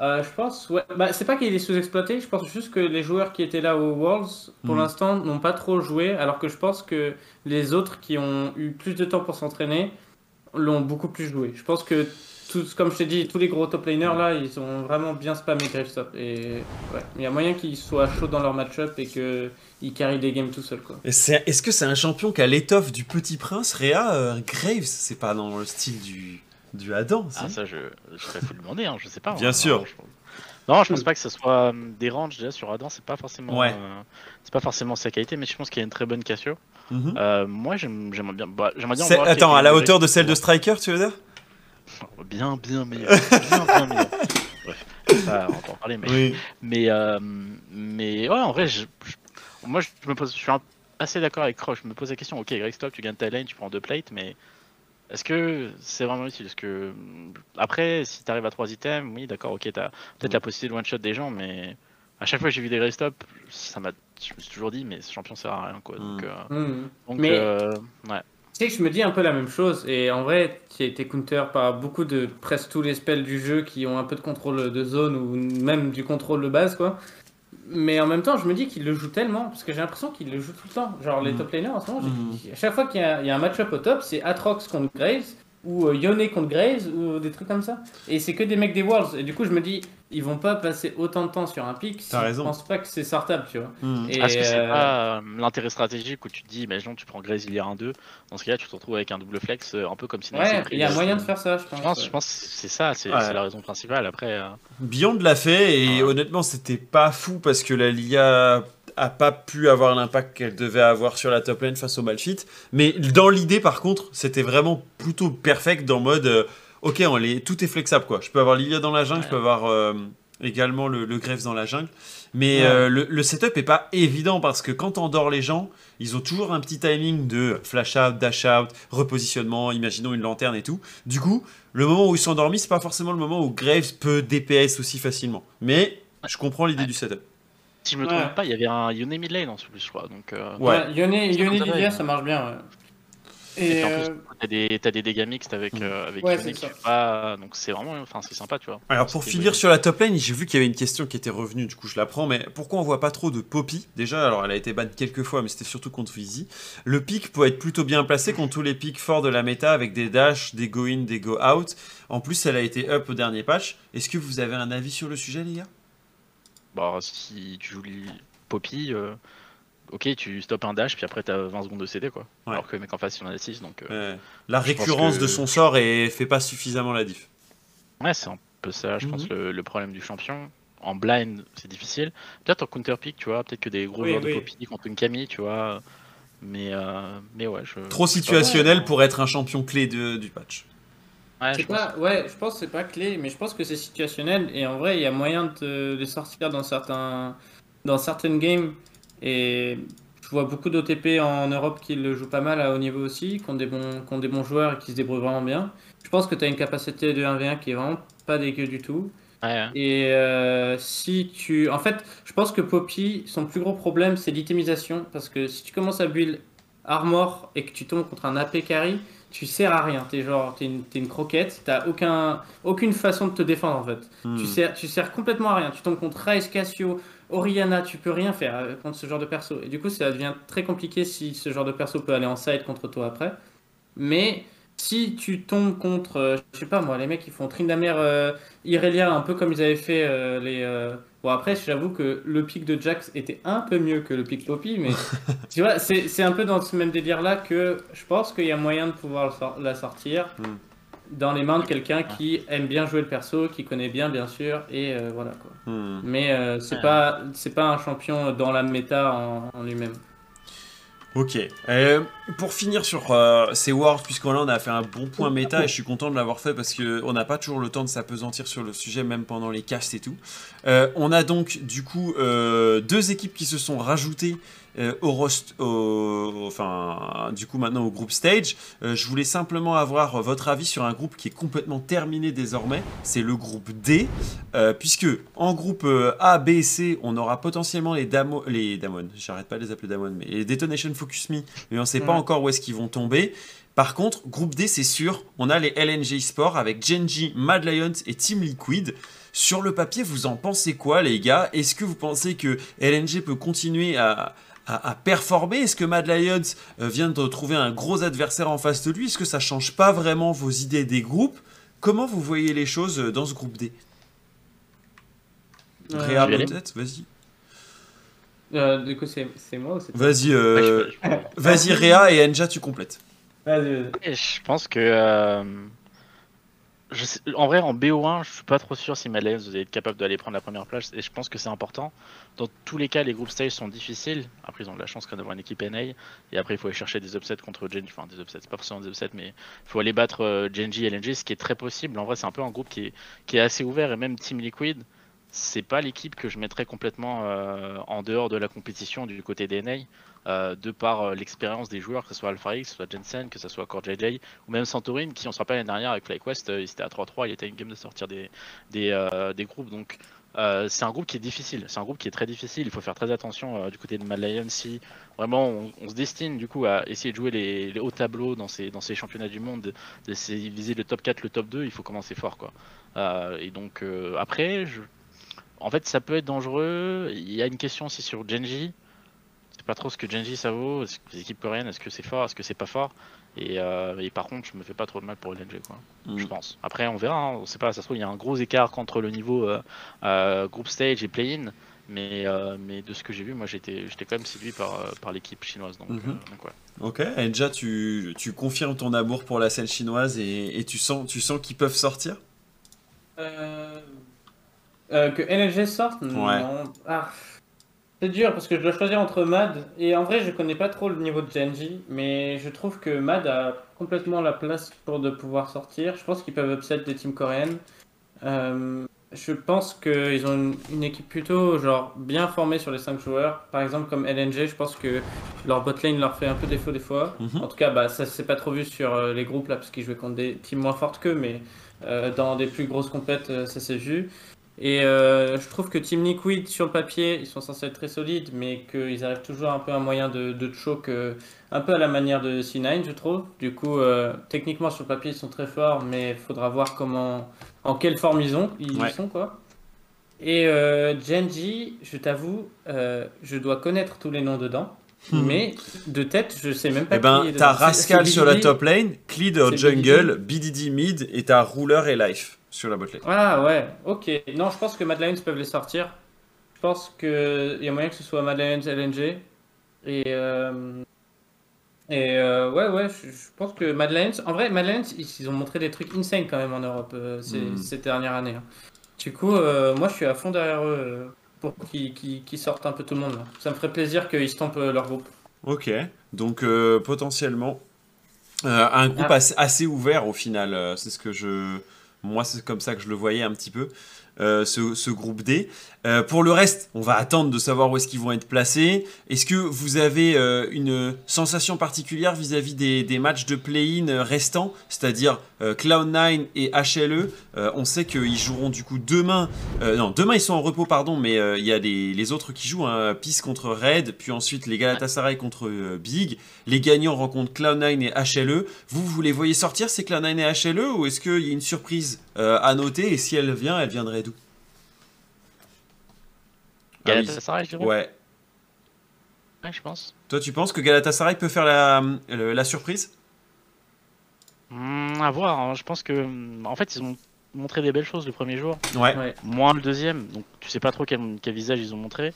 Je pense, ouais. Bah, c'est pas qu'il est sous-exploité, je pense juste que les joueurs qui étaient là au Worlds, pour mm. l'instant, n'ont pas trop joué, alors que je pense que les autres qui ont eu plus de temps pour s'entraîner l'ont beaucoup plus joué. Je pense que comme je t'ai dit, tous les gros top laners là, ils ont vraiment bien spammé Gravestop. Et ouais, il y a moyen qu'ils soient chauds dans leur match-up et qu'ils carry des games tout seuls. Est-ce que c'est un champion qui a l'étoffe du petit prince Réa euh, Graves? C'est pas dans le style du, du Adam Ah, ça, je, je serais fou demander, hein, je sais pas. Bien sûr. Non, je, pense pas que ce soit euh, des ranges déjà sur Adam, c'est pas forcément euh, c'est pas forcément sa qualité, mais je pense qu'il y a une très bonne cassure. Mhm. moi, j'aimerais bien. Bah, bien Attends, à la hauteur de celle de Striker, tu veux dire? Bien, bien meilleur. Bien, bien meilleur. Bref, ça, on va en parler, mais. Mais, euh, mais ouais, en vrai, je, moi, je, me pose, je suis assez d'accord avec Croche. Je me pose la question ok, Greg Stop, tu gagnes ta lane, tu prends deux plates, mais est-ce que c'est vraiment utile? Parce que après, si tu arrives à trois items, oui, d'accord, ok, t'as peut-être la possibilité de one-shot des gens, mais à chaque fois que j'ai vu des Grey Stop, ça m'a, je me suis toujours dit, mais ce champion sert à rien, quoi. Donc, mm. euh, mm. donc mais... euh, ouais que je me dis un peu la même chose. Et en vrai, qui a été counter par beaucoup de presque tous les spells du jeu qui ont un peu de contrôle de zone ou même du contrôle de base, quoi. Mais en même temps, je me dis qu'il le joue tellement, parce que j'ai l'impression qu'il le joue tout le temps. Genre, les mm. top laners en ce moment, mm. à chaque fois qu'il y, a un match-up au top, c'est Atrox contre Graves, ou euh, Yone contre Graves, ou des trucs comme ça. Et c'est que des mecs des Worlds. Et du coup, je me dis, ils vont pas passer autant de temps sur un pic si je pense pas que c'est sortable, tu vois. Et Est-ce que c'est euh, pas euh, l'intérêt stratégique où tu te dis, imaginons tu prends Grace il y a un 2, dans ce cas-là tu te retrouves avec un double flex euh, un peu comme si Ouais, il y a moyen de faire ça, je pense. Je pense, que c'est ça, c'est la raison principale. Après, Beyond l'a fait et honnêtement c'était pas fou parce que la Liga a pas pu avoir l'impact qu'elle devait avoir sur la top lane face au Malfit. Mais dans l'idée par contre, c'était vraiment plutôt perfect dans mode ok, on les, tout est flexible quoi. Je peux avoir Lilia dans la jungle, je peux avoir euh, également le, le Greffe dans la jungle. Mais euh, le, setup est pas évident parce que quand on dort les gens, ils ont toujours un petit timing de flash out, dash out, repositionnement, imaginons une lanterne et tout. Du coup, le moment où ils sont endormis, c'est pas forcément le moment où Graves peut DPS aussi facilement. Mais je comprends l'idée du setup. Si je me trompe pas, il y avait un Yone mid lane en plus, je crois. Donc, euh, Ouais, Yone, Yone Lilia, ça marche bien. Et, en plus, euh, t'as des, as des dégâts mixtes avec, mm. euh, avec ouais, pas, donc c'est vraiment, enfin c'est sympa, tu vois. Alors pour finir sur la top lane, j'ai vu qu'il y avait une question qui était revenue, du coup je la prends, mais pourquoi on voit pas trop de Poppy? Déjà, alors elle a été ban quelques fois, mais c'était surtout contre Vizzy. Le pic peut être plutôt bien placé contre tous les pics forts de la méta avec des dash, des go in, des go out. En plus, elle a été up au dernier patch. Est-ce que vous avez un avis sur le sujet, les gars? Bah si tu joues Poppy. Euh ok, tu stoppes un dash, puis après t'as 20 secondes de CD, quoi. Alors que le mec en face, il en a 6, donc. La récurrence de son sort et fait pas suffisamment la diff. Ouais, c'est un peu ça, je pense, mhm. le, problème du champion. En blind, c'est difficile. Peut-être en counter pick, tu vois, peut-être que des gros joueurs de copie contre une Camille, tu vois. Mais, mais ouais, je... Trop situationnel pour être un champion clé de, du patch. Ouais, je, pas, ouais, je pense que c'est pas clé, mais je pense que c'est situationnel et en vrai, il y a moyen de les sortir dans certains dans certaines games et je vois beaucoup d'OTP en Europe qui le jouent pas mal à haut niveau aussi, qui ont des bons, qui ont des bons joueurs et qui se débrouillent vraiment bien. Je pense que tu as une capacité de 1v1 qui est vraiment pas dégueu du tout. Et euh, si tu. En fait, je pense que Poppy, son plus gros problème, c'est l'itemisation. Parce que si tu commences à build armor et que tu tombes contre un AP carry, tu sers à rien. T'es genre, t'es une, es une croquette, t'as aucun, aucune façon de te défendre en fait. Tu, hmm. sers, tu sers complètement à rien. Tu tombes contre Race, Cassio, Oriana, tu peux rien faire euh, contre ce genre de perso. Et du coup, ça devient très compliqué si ce genre de perso peut aller en side contre toi après. Mais si tu tombes contre, euh, je sais pas moi, les mecs qui font Trindamer euh, Irelia, un peu comme ils avaient fait euh, les. Bon, après, j'avoue que le pic de Jax était un peu mieux que le pic Poppy, mais tu vois, c'est un peu dans ce même délire-là que je pense qu'il y a moyen de pouvoir la sortir hmm. Dans les mains de quelqu'un qui aime bien jouer le perso, qui connaît bien, bien sûr, et voilà quoi. Hmm. Mais c'est pas, pas un champion dans la méta en lui-même. Ok. Euh, pour finir sur euh, ces Worlds, puisqu'on là on a fait un bon point méta et je suis content de l'avoir fait parce qu'on n'a pas toujours le temps de s'apesantir sur le sujet, même pendant les casts et tout. Euh, on a donc du coup deux équipes qui se sont rajoutées euh, au, rost, enfin, du coup maintenant au groupe stage. Euh, je voulais simplement avoir votre avis sur un groupe qui est complètement terminé désormais. C'est le groupe D, euh, puisque en groupe A, B et C, on aura potentiellement les Damo, les Damon, j'arrête pas de les appeler Damon, mais les Detonation Focus Me, mais on sait pas encore où est-ce qu'ils vont tomber. Par contre, groupe D, c'est sûr, on a les LNG Sport avec Genji, Mad Lions et Team Liquid. Sur le papier, vous en pensez quoi, les gars? Est-ce que vous pensez que LNG peut continuer à, à, performer. Est-ce que Mad Lions euh, vient de trouver un gros adversaire en face de lui? Est-ce que ça change pas vraiment vos idées des groupes? Comment vous voyez les choses euh, dans ce groupe D? Réa, peut-être? Vas-y. Euh, du coup, c'est moi ou c'est Vas-y, vas-y Réa et Enja, tu complètes. Vas-y, vas-y. Je pense que en vrai, en BO1, je suis pas trop sûr si Malais vous être capable d'aller prendre la première place et je pense que c'est important. Dans tous les cas, les groupes stage sont difficiles. Après, ils ont de la chance d'avoir une équipe NA et après, il faut aller chercher des upsets contre Genji. Enfin, des upsets, pas forcément des upsets, mais il faut aller battre euh, Genji et LNG, ce qui est très possible. En vrai, c'est un peu un groupe qui est, qui est assez ouvert et même Team Liquid, c'est pas l'équipe que je mettrais complètement euh, en dehors de la compétition du côté des NA. Euh, de par euh, l'expérience des joueurs, que ce soit Alpha X, que ce soit Jensen, que ce soit Core JJ, ou même Santorin, qui on se rappelle l'année dernière avec FlyQuest, il était à 3-3, il était une game de sortir des, des, groupes. Donc c'est un groupe qui est difficile, c'est un groupe qui est très difficile, il faut faire très attention du côté de Mad Lion si vraiment on, se destine du coup à essayer de jouer les, hauts tableaux dans ces, dans ces championnats du monde, de viser le top 4, le top 2, il faut commencer fort quoi. et donc après, en fait, ça peut être dangereux. Il y a une question aussi sur Genji. Pas trop ce que Genji ça vaut. Les équipes coréennes, est-ce que c'est fort, est-ce que c'est pas fort euh, et, par contre, je me fais pas trop de mal pour LNG, quoi. Mm. Je pense. Après, on verra. Hein. On sait pas. Ça se trouve, il y a un gros écart entre le niveau euh, euh, group stage et play-in. Mais, mais de ce que j'ai vu, moi j'étais quand même séduit par, par l'équipe chinoise. Donc, mm-hmm. Ok, et déjà tu, tu, confirmes ton amour pour la scène chinoise et, et tu sens, tu sens qu'ils peuvent sortir? Euh, que LNG sorte? Ouais. Ah, c'est dur parce que je dois choisir entre Mad et en vrai je connais pas trop le niveau de Genji mais je trouve que Mad a complètement la place pour de pouvoir sortir. Je pense qu'ils peuvent upset des teams coréennes. Euh, je pense qu'ils ont une, équipe plutôt genre bien formée sur les 5 joueurs. Par exemple comme LNG, je pense que leur botlane leur fait un peu défaut des fois. Mhm. En tout cas, bah, ça s'est pas trop vu sur euh, les groupes là parce qu'ils jouaient contre des teams moins fortes qu'eux, mais dans des plus grosses compètes, ça s'est vu. Et euh, je trouve que Team Liquid, sur le papier, ils sont censés être très solides, mais qu'ils arrivent toujours un peu un moyen de, de choke, euh, un peu à la manière de C9, je trouve. Du coup, euh, techniquement, sur le papier, ils sont très forts, mais il faudra voir comment, en quelle forme ils, ont, ils sont. Quoi. Et Genji, je t'avoue, je dois connaître tous les noms dedans. Hmm. Mais de tête, je sais même pas. Eh ben, t'as Rascal sur la top lane, Cleed au jungle, BDD mid, et t'as Ruler et Life sur la botlane. Ah ouais, ok. Non, je pense que Mad Lions peuvent les sortir. Je pense qu'il y a moyen que ce soit Mad Lions LNG. Et, euh, et euh, ouais, ouais, je, je pense que Madlands, en vrai, Madlands, ils, ils ont montré des trucs insane quand même en Europe euh, ces, Mm. cette dernière année. hein. Du coup, euh, moi, je suis à fond derrière eux pour qu'ils qu'ils sortent un peu tout le monde. Ça me ferait plaisir qu'ils stompent euh, leur groupe. Ok, donc euh, potentiellement euh, un groupe Ah. assez, assez ouvert au final. euh, c'est ce que je, moi c'est comme ça que je le voyais un petit peu. ce, ce groupe D. Euh, pour le reste, on va attendre de savoir où est-ce qu'ils vont être placés. Est-ce que vous avez euh, une sensation particulière vis-à-vis des, matchs de play-in euh, restants, c'est-à-dire euh, Cloud9 et HLE On sait qu'ils joueront du coup demain. non, demain ils sont en repos, pardon, mais il y a les, autres qui jouent. Hein, Peace contre Red, puis ensuite les Galatasaray contre Big. Les gagnants rencontrent Cloud9 et HLE. Vous, vous les voyez sortir ces Cloud9 et HLE ou est-ce qu'il y a une surprise à noter? Et si elle vient, elle viendrait d'où? Galatasaray, je dirais. Ouais. Ouais, je pense. Toi, tu penses que Galatasaray peut faire la, la surprise? Hmm, à voir. hein. Je pense que, hmm, en fait, ils ont montré des belles choses le premier jour, Ouais. Ouais. moins le deuxième. Donc, tu sais pas trop quel, quel visage ils ont montré.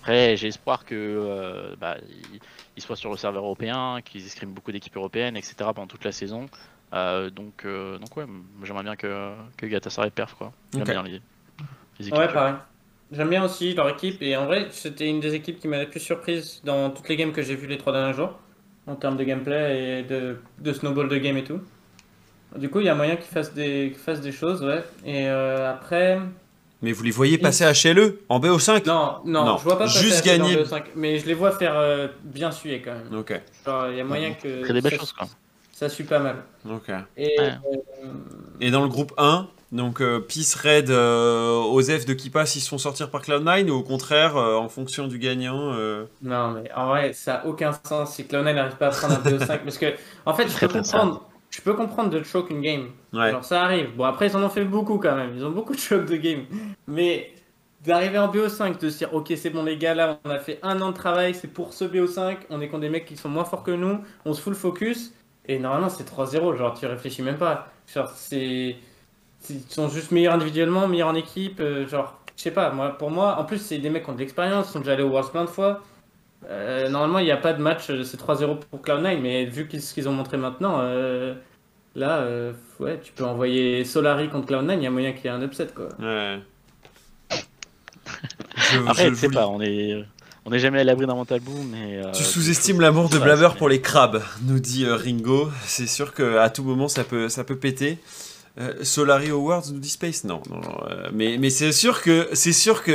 Après, j'ai espoir que euh, bah, ils, ils soient sur le serveur européen, qu'ils escriment beaucoup d'équipes européennes, etc. pendant toute la saison. Euh, donc, euh, donc ouais, j'aimerais bien que, que Galatasaray perf quoi. J'aime Ok. bien l'idée. Les équipes Ouais, pareil. J'aime bien aussi leur équipe et en vrai, c'était une des équipes qui m'a le plus surprise dans toutes les games que j'ai vues les trois derniers jours en termes de gameplay et de, de snowball de game et tout. Du coup, il y a moyen qu'ils fassent des, qu'ils fassent des choses, ouais. Et euh, après, Mais vous les voyez passer à HLE en BO5 non, non, Non, je vois pas passer juste gagner. le 5, mais je les vois faire euh, bien suer quand même. Ok, Genre, il y a moyen que Très des belles ça, choses quoi. ça sue pas mal. ok. Et Ouais. euh, Et dans le groupe 1, donc euh, Peace, Red, euh, Osef de qui passe, ils se font sortir par Cloud9 ou au contraire, euh, en fonction du gagnant euh, Non, mais en vrai, ça a aucun sens si Cloud9 n'arrive pas à prendre un BO5. parce que, en fait, je peux comprendre, je peux comprendre de choke une game. Ouais. Alors, ça arrive. Bon, après, ils en ont fait beaucoup quand même. Ils ont beaucoup de choke de game. Mais d'arriver en BO5, de se dire, ok, c'est bon, les gars, là, on a fait un an de travail, c'est pour ce BO5. On est contre des mecs qui sont moins forts que nous. On se fout le focus. Et normalement, c'est 3-0. Genre, tu réfléchis même pas. Genre, c'est. Ils sont juste meilleurs individuellement, meilleurs en équipe. euh, genre, je sais pas, moi, pour moi, en plus, c'est des mecs qui ont de l'expérience, ils sont déjà allés au Worlds plein de fois. Euh, normalement, il n'y a pas de match, euh, c'est 3-0 pour Cloud9, mais vu ce qu'ils ont montré maintenant, euh, là, euh, ouais, tu peux envoyer Solari contre Cloud9, il y a moyen qu'il y ait un upset, quoi. Ouais. Je- Après, je sais pas, on est, on est jamais à l'abri d'un mental boom, mais. euh, Tu sous-estimes l'amour de c'est- pour les crabes, nous dit euh, Ringo. C'est sûr qu'à tout moment ça peut, ça peut péter. Euh, Solari Awards nous dit Space? Non, non, non, euh, mais, mais c'est sûr que c'est sûr que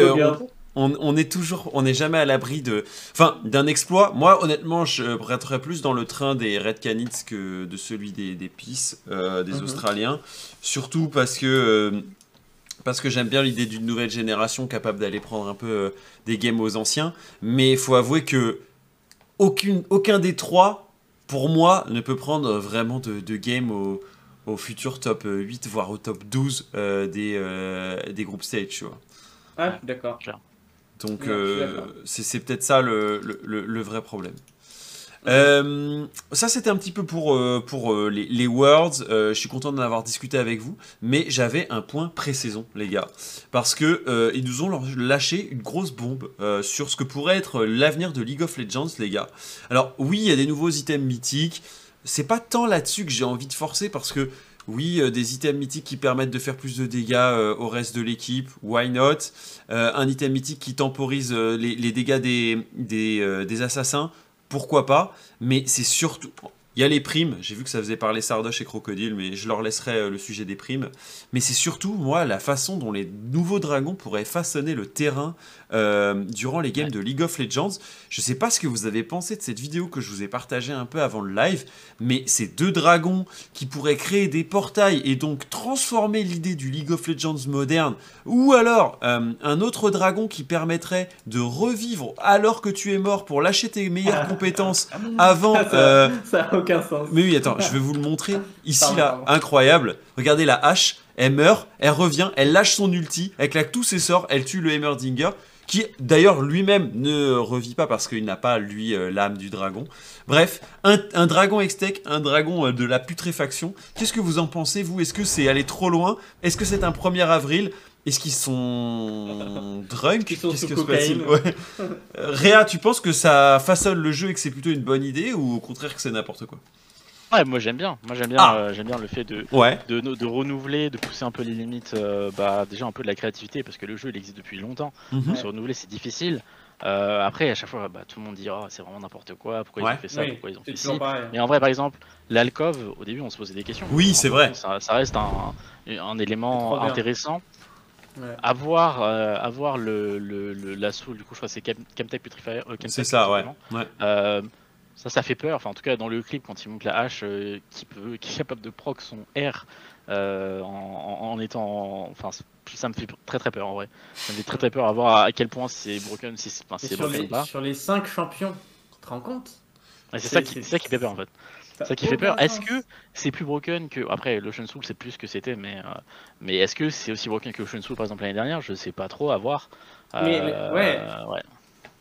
on, on- on est toujours, on n'est jamais à l'abri de, enfin, d'un exploit. Moi, honnêtement, je prêterais plus dans le train des Red Canids que de celui des, des Peace, euh, des Mhm. Australiens. Surtout parce que euh, parce que j'aime bien l'idée d'une nouvelle génération capable d'aller prendre un peu des games aux anciens. Mais il faut avouer que aucune, aucun des trois, pour moi, ne peut prendre vraiment de, de game au, au futur top 8, voire au top 12 euh, des, euh, des groupes stage, tu vois. Ah, d'accord. Donc euh, c'est c'est peut-être ça le, le- le- le vrai problème. Euh, ça c'était un petit peu pour, euh, pour euh, les, les Worlds. Euh, je suis content d'en avoir discuté avec vous, mais j'avais un point pré-saison, les gars, parce que euh, ils nous ont lâché une grosse bombe euh, sur ce que pourrait être l'avenir de League of Legends, les gars. Alors oui, il y a des nouveaux items mythiques. C'est pas tant là-dessus que j'ai envie de forcer parce que oui, euh, des items mythiques qui permettent de faire plus de dégâts euh, au reste de l'équipe, why not? Euh, Un item mythique qui temporise les, dégâts des, des, assassins, pourquoi pas? Mais c'est surtout... Il y a les primes, j'ai vu que ça faisait parler Sardoche et Crocodile, mais je leur laisserai le sujet des primes. Mais c'est surtout, moi, la façon dont les nouveaux dragons pourraient façonner le terrain euh, durant les games de League of Legends. Je sais pas ce que vous avez pensé de cette vidéo que je vous ai partagée un peu avant le live, mais ces deux dragons qui pourraient créer des portails et donc transformer l'idée du League of Legends moderne, ou alors euh, un autre dragon qui permettrait de revivre alors que tu es mort pour lâcher tes meilleures compétences avant... Ça, euh, ça a aucun sens. mais oui, attends, je vais vous le montrer. Ici, Pardon, là, pardon. incroyable. Regardez la hache, elle meurt, elle revient, elle lâche son ulti, elle claque tous ses sorts, elle tue le Heimerdinger, qui d'ailleurs lui-même ne revit pas parce qu'il n'a pas, lui, euh, l'âme du dragon. Bref, un, un dragon extec, un dragon euh, de la putréfaction. Qu'est-ce que vous en pensez, vous? Est-ce que c'est aller trop loin? Est-ce que c'est un 1er avril? Est-ce qu'ils sont drunk? Qu'est-ce que se passe-t-il. Ouais. Euh, Réa, tu penses que ça façonne le jeu et que c'est plutôt une bonne idée ou au contraire que c'est n'importe quoi? Ouais, moi j'aime bien. Moi j'aime bien, Ah. euh, j'aime bien le fait de, Ouais. de, de renouveler, de pousser un peu les limites, euh, bah, déjà un peu de la créativité parce que le jeu il existe depuis longtemps. Mhm. Se renouveler c'est difficile. Euh, après, à chaque fois, bah, tout le monde dit oh, c'est vraiment n'importe quoi, pourquoi ils ont fait ça, Oui, pourquoi ils ont c'est fait ci. Mais en vrai, par exemple, l'alcove, au début on se posait des questions. Oui, c'est vrai. Ça, ça reste un, élément intéressant. Ouais. Avoir, euh, avoir le, le, le- l'assaut, du coup, je crois que c'est Chemtech Putrifier. euh, C'est ça, ouais. Euh, ça, ça fait peur. Enfin, en tout cas, dans le clip, quand il monte la hache, euh, qui, peut, qui est capable de proc son R euh, en, en- étant. en- Enfin, ça me fait très très peur en vrai. Ça me fait très très peur à voir à quel point c'est broken, si c'est enfin, sur les, pas. sur les 5 champions, tu te rends compte? Ouais, c'est ça, qui, ça fait peur en fait. Ça C'est ça qui fait peur. Est-ce que c'est plus broken que. Après, l'Ocean Soul, c'est plus ce que c'était, mais, euh, mais est-ce que c'est aussi broken que Ocean Soul par exemple l'année dernière? Je sais pas trop, à voir. Mais ouais.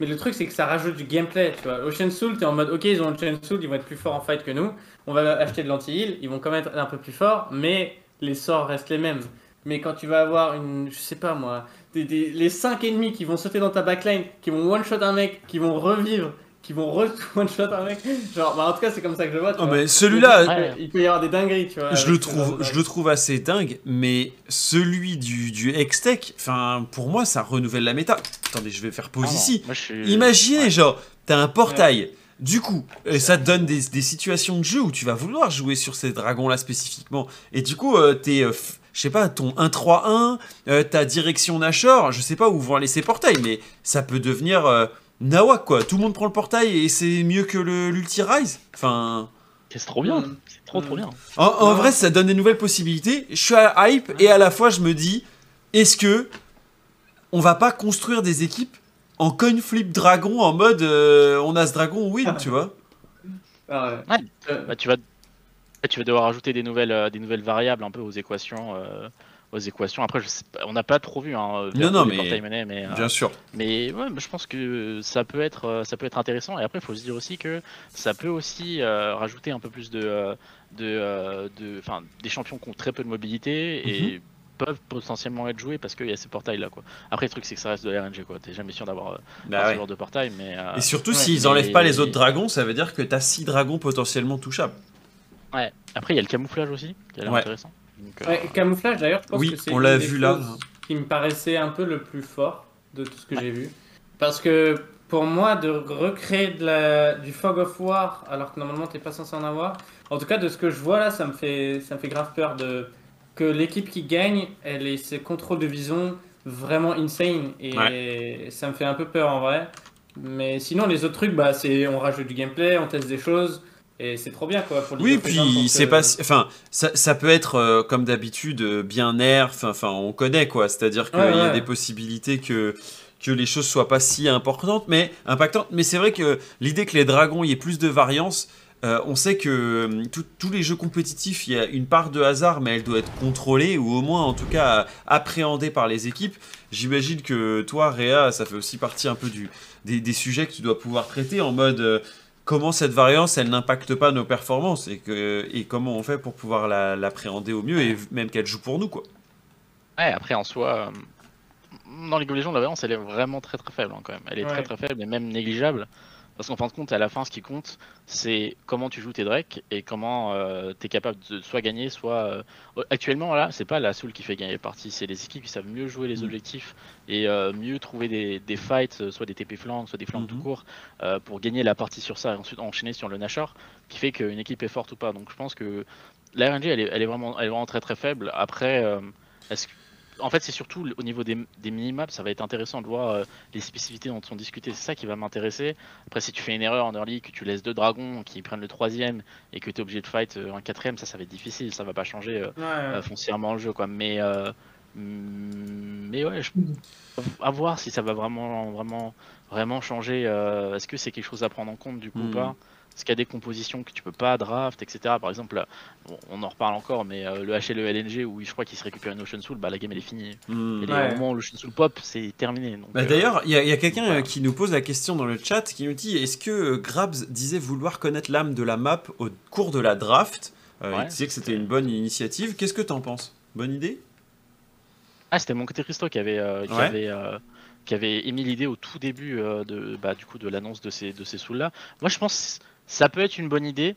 Mais le truc, c'est que ça rajoute du gameplay, tu vois. Ocean Soul, t'es en mode, ok, ils ont Ocean Soul, ils vont être plus forts en fight que nous. On va acheter de l'anti-heal, ils vont quand même être un peu plus forts, mais les sorts restent les mêmes. Mais quand tu vas avoir une, je sais pas moi, des, des- les 5 ennemis qui vont sauter dans ta backline, qui vont one-shot un mec, qui vont revivre, qui vont re-one-shot un mec, genre, bah en tout cas, c'est comme ça que je vois. tu Oh, vois. mais celui-là, Il peut- Il peut y avoir des dingueries, tu vois. je le trouve, je le trouve assez dingue, mais celui du, du Hextech, enfin, pour moi, ça renouvelle la méta. Attendez, je vais faire pause Ah ici. moi, je suis- Imaginez, ouais. genre, t'as un portail. Du coup, euh, ça te donne des, des situations de jeu où tu vas vouloir jouer sur ces dragons-là spécifiquement. Et du coup, euh, t'es, euh, je sais pas, ton 1-3-1, euh, ta direction Nashor, je sais pas où vont aller ces portails, mais ça peut devenir euh, Nawak, quoi. Tout le monde prend le portail et c'est mieux que le- l'Ulti-Rise. Enfin, C'est trop bien, c'est trop trop bien. en, en Ouais. vrai, ça donne des nouvelles possibilités. Je suis à hype et à la fois, je me dis, est-ce que on va pas construire des équipes en coin flip dragon en mode euh, on a ce dragon, on win, tu vois Ah ouais. Ouais. Euh, Bah, tu vas tu vas devoir ajouter des nouvelles euh, des nouvelles variables un peu aux équations euh, aux équations. Après, je sais pas- on n'a pas trop vu hein, Non, mais- euh, Bien sûr. Mais ouais, je pense que ça peut être, ça peut être intéressant. Et après, il faut se dire aussi que ça peut aussi euh, rajouter un peu plus de, de, de, enfin, des champions qui ont très peu de mobilité et peuvent potentiellement être joués parce qu'il y a ces portails là quoi. Après, le truc c'est que ça reste de la RNG quoi. T'es jamais sûr d'avoir euh, Bah ce genre de portail, mais euh, Et surtout, Ouais. s'ils enlèvent pas les autres dragons, ça veut dire que t'as 6 dragons potentiellement touchables. ouais. Après, il y a le camouflage aussi qui a l'air Ouais. intéressant. Donc, euh, Ouais, camouflage d'ailleurs, je pense Oui, que c'est on l'a vu là. qui me paraissait un peu le plus fort de tout ce que j'ai vu. Parce que pour moi, de recréer de la, du fog of war alors que normalement t'es pas censé en avoir, en tout cas de ce que je vois là, ça me fait, ça me fait grave peur de que l'équipe qui gagne, elle ait ses contrôles de vision vraiment insane et ça me fait un peu peur en vrai. Mais sinon les autres trucs, bah c'est on rajoute du gameplay, on teste des choses et c'est trop bien quoi. Pour Oui, puis c'est pas, enfin, ça, ça peut être euh, comme d'habitude euh, bien nerf. Enfin, on connaît quoi. C'est-à-dire qu'il Ouais, y a ouais. des possibilités que que les choses soient pas si importantes, mais impactantes. Mais c'est vrai que l'idée que les dragons y ait plus de variance. Euh, on sait que euh, tout- tous les jeux compétitifs, il y a une part de hasard, mais elle doit être contrôlée ou au moins en tout cas appréhendée par les équipes. J'imagine que toi, Réa, ça fait aussi partie un peu du, des, des sujets que tu dois pouvoir traiter en mode euh, comment cette variance elle n'impacte pas nos performances et, que, et comment on fait pour pouvoir la- l'appréhender au mieux et même qu'elle joue pour nous quoi. Ouais, après en soi, euh, dans League of Legends, la variance elle est vraiment très très faible hein, quand même. Elle est Ouais. très très faible et même négligeable. Parce qu'en fin de compte, à la fin, ce qui compte, c'est comment tu joues tes Drake et comment tu es capable de soit gagner, soit. euh, Actuellement, là, c'est pas la Soul qui fait gagner les parties, c'est les équipes qui savent mieux jouer les Mm. objectifs et euh, mieux trouver des, des fights, euh, soit des TP flanks, soit des flanks tout Mhm. court, euh, pour gagner la partie sur ça et ensuite enchaîner sur le Nashor, qui fait qu'une équipe est forte ou pas. Donc je pense que la RNG, elle est, elle est, vraiment, elle est vraiment très très faible. Après, euh, est-ce que en fait, c'est surtout au niveau des, des minimaps, ça va être intéressant de voir euh, les spécificités dont sont discutées. C'est ça qui va m'intéresser. Après, si tu fais une erreur en early, que tu laisses deux dragons qui prennent le troisième et que tu es obligé de fight euh, un quatrième, ça, ça va être difficile. Ça va pas changer euh, Ouais, euh, foncièrement le jeu, quoi. Mais, euh, mm, mais ouais, je... à voir si ça va vraiment, vraiment, vraiment changer. euh, Est-ce que c'est quelque chose à prendre en compte du coup ou Mhm. pas Est-ce qu'il y a des compositions que tu peux pas draft, etc. Par exemple, là, bon, on en reparle encore, mais euh, le HLE LNG où je crois qu'il se récupère une Ocean Soul, bah la game elle est finie. Hmm. Et Ouais. au moment où l'Ocean Soul pop, c'est terminé. Bah, euh, D'ailleurs, il y a, il y a quelqu'un voilà. euh, qui nous pose la question dans le chat qui nous dit est-ce que euh, Grabs disait vouloir connaître l'âme de la map au cours de la draft? Euh, Il disait que c'était une bonne initiative. Qu'est-ce que t'en penses? Bonne idée? Ah, c'était mon côté Christo qui avait, euh, qui Ouais. avait, euh, qui avait émis l'idée au tout début euh, de, bah, du coup, de l'annonce de ces, de ces souls-là. Moi, je pense ça peut être une bonne idée,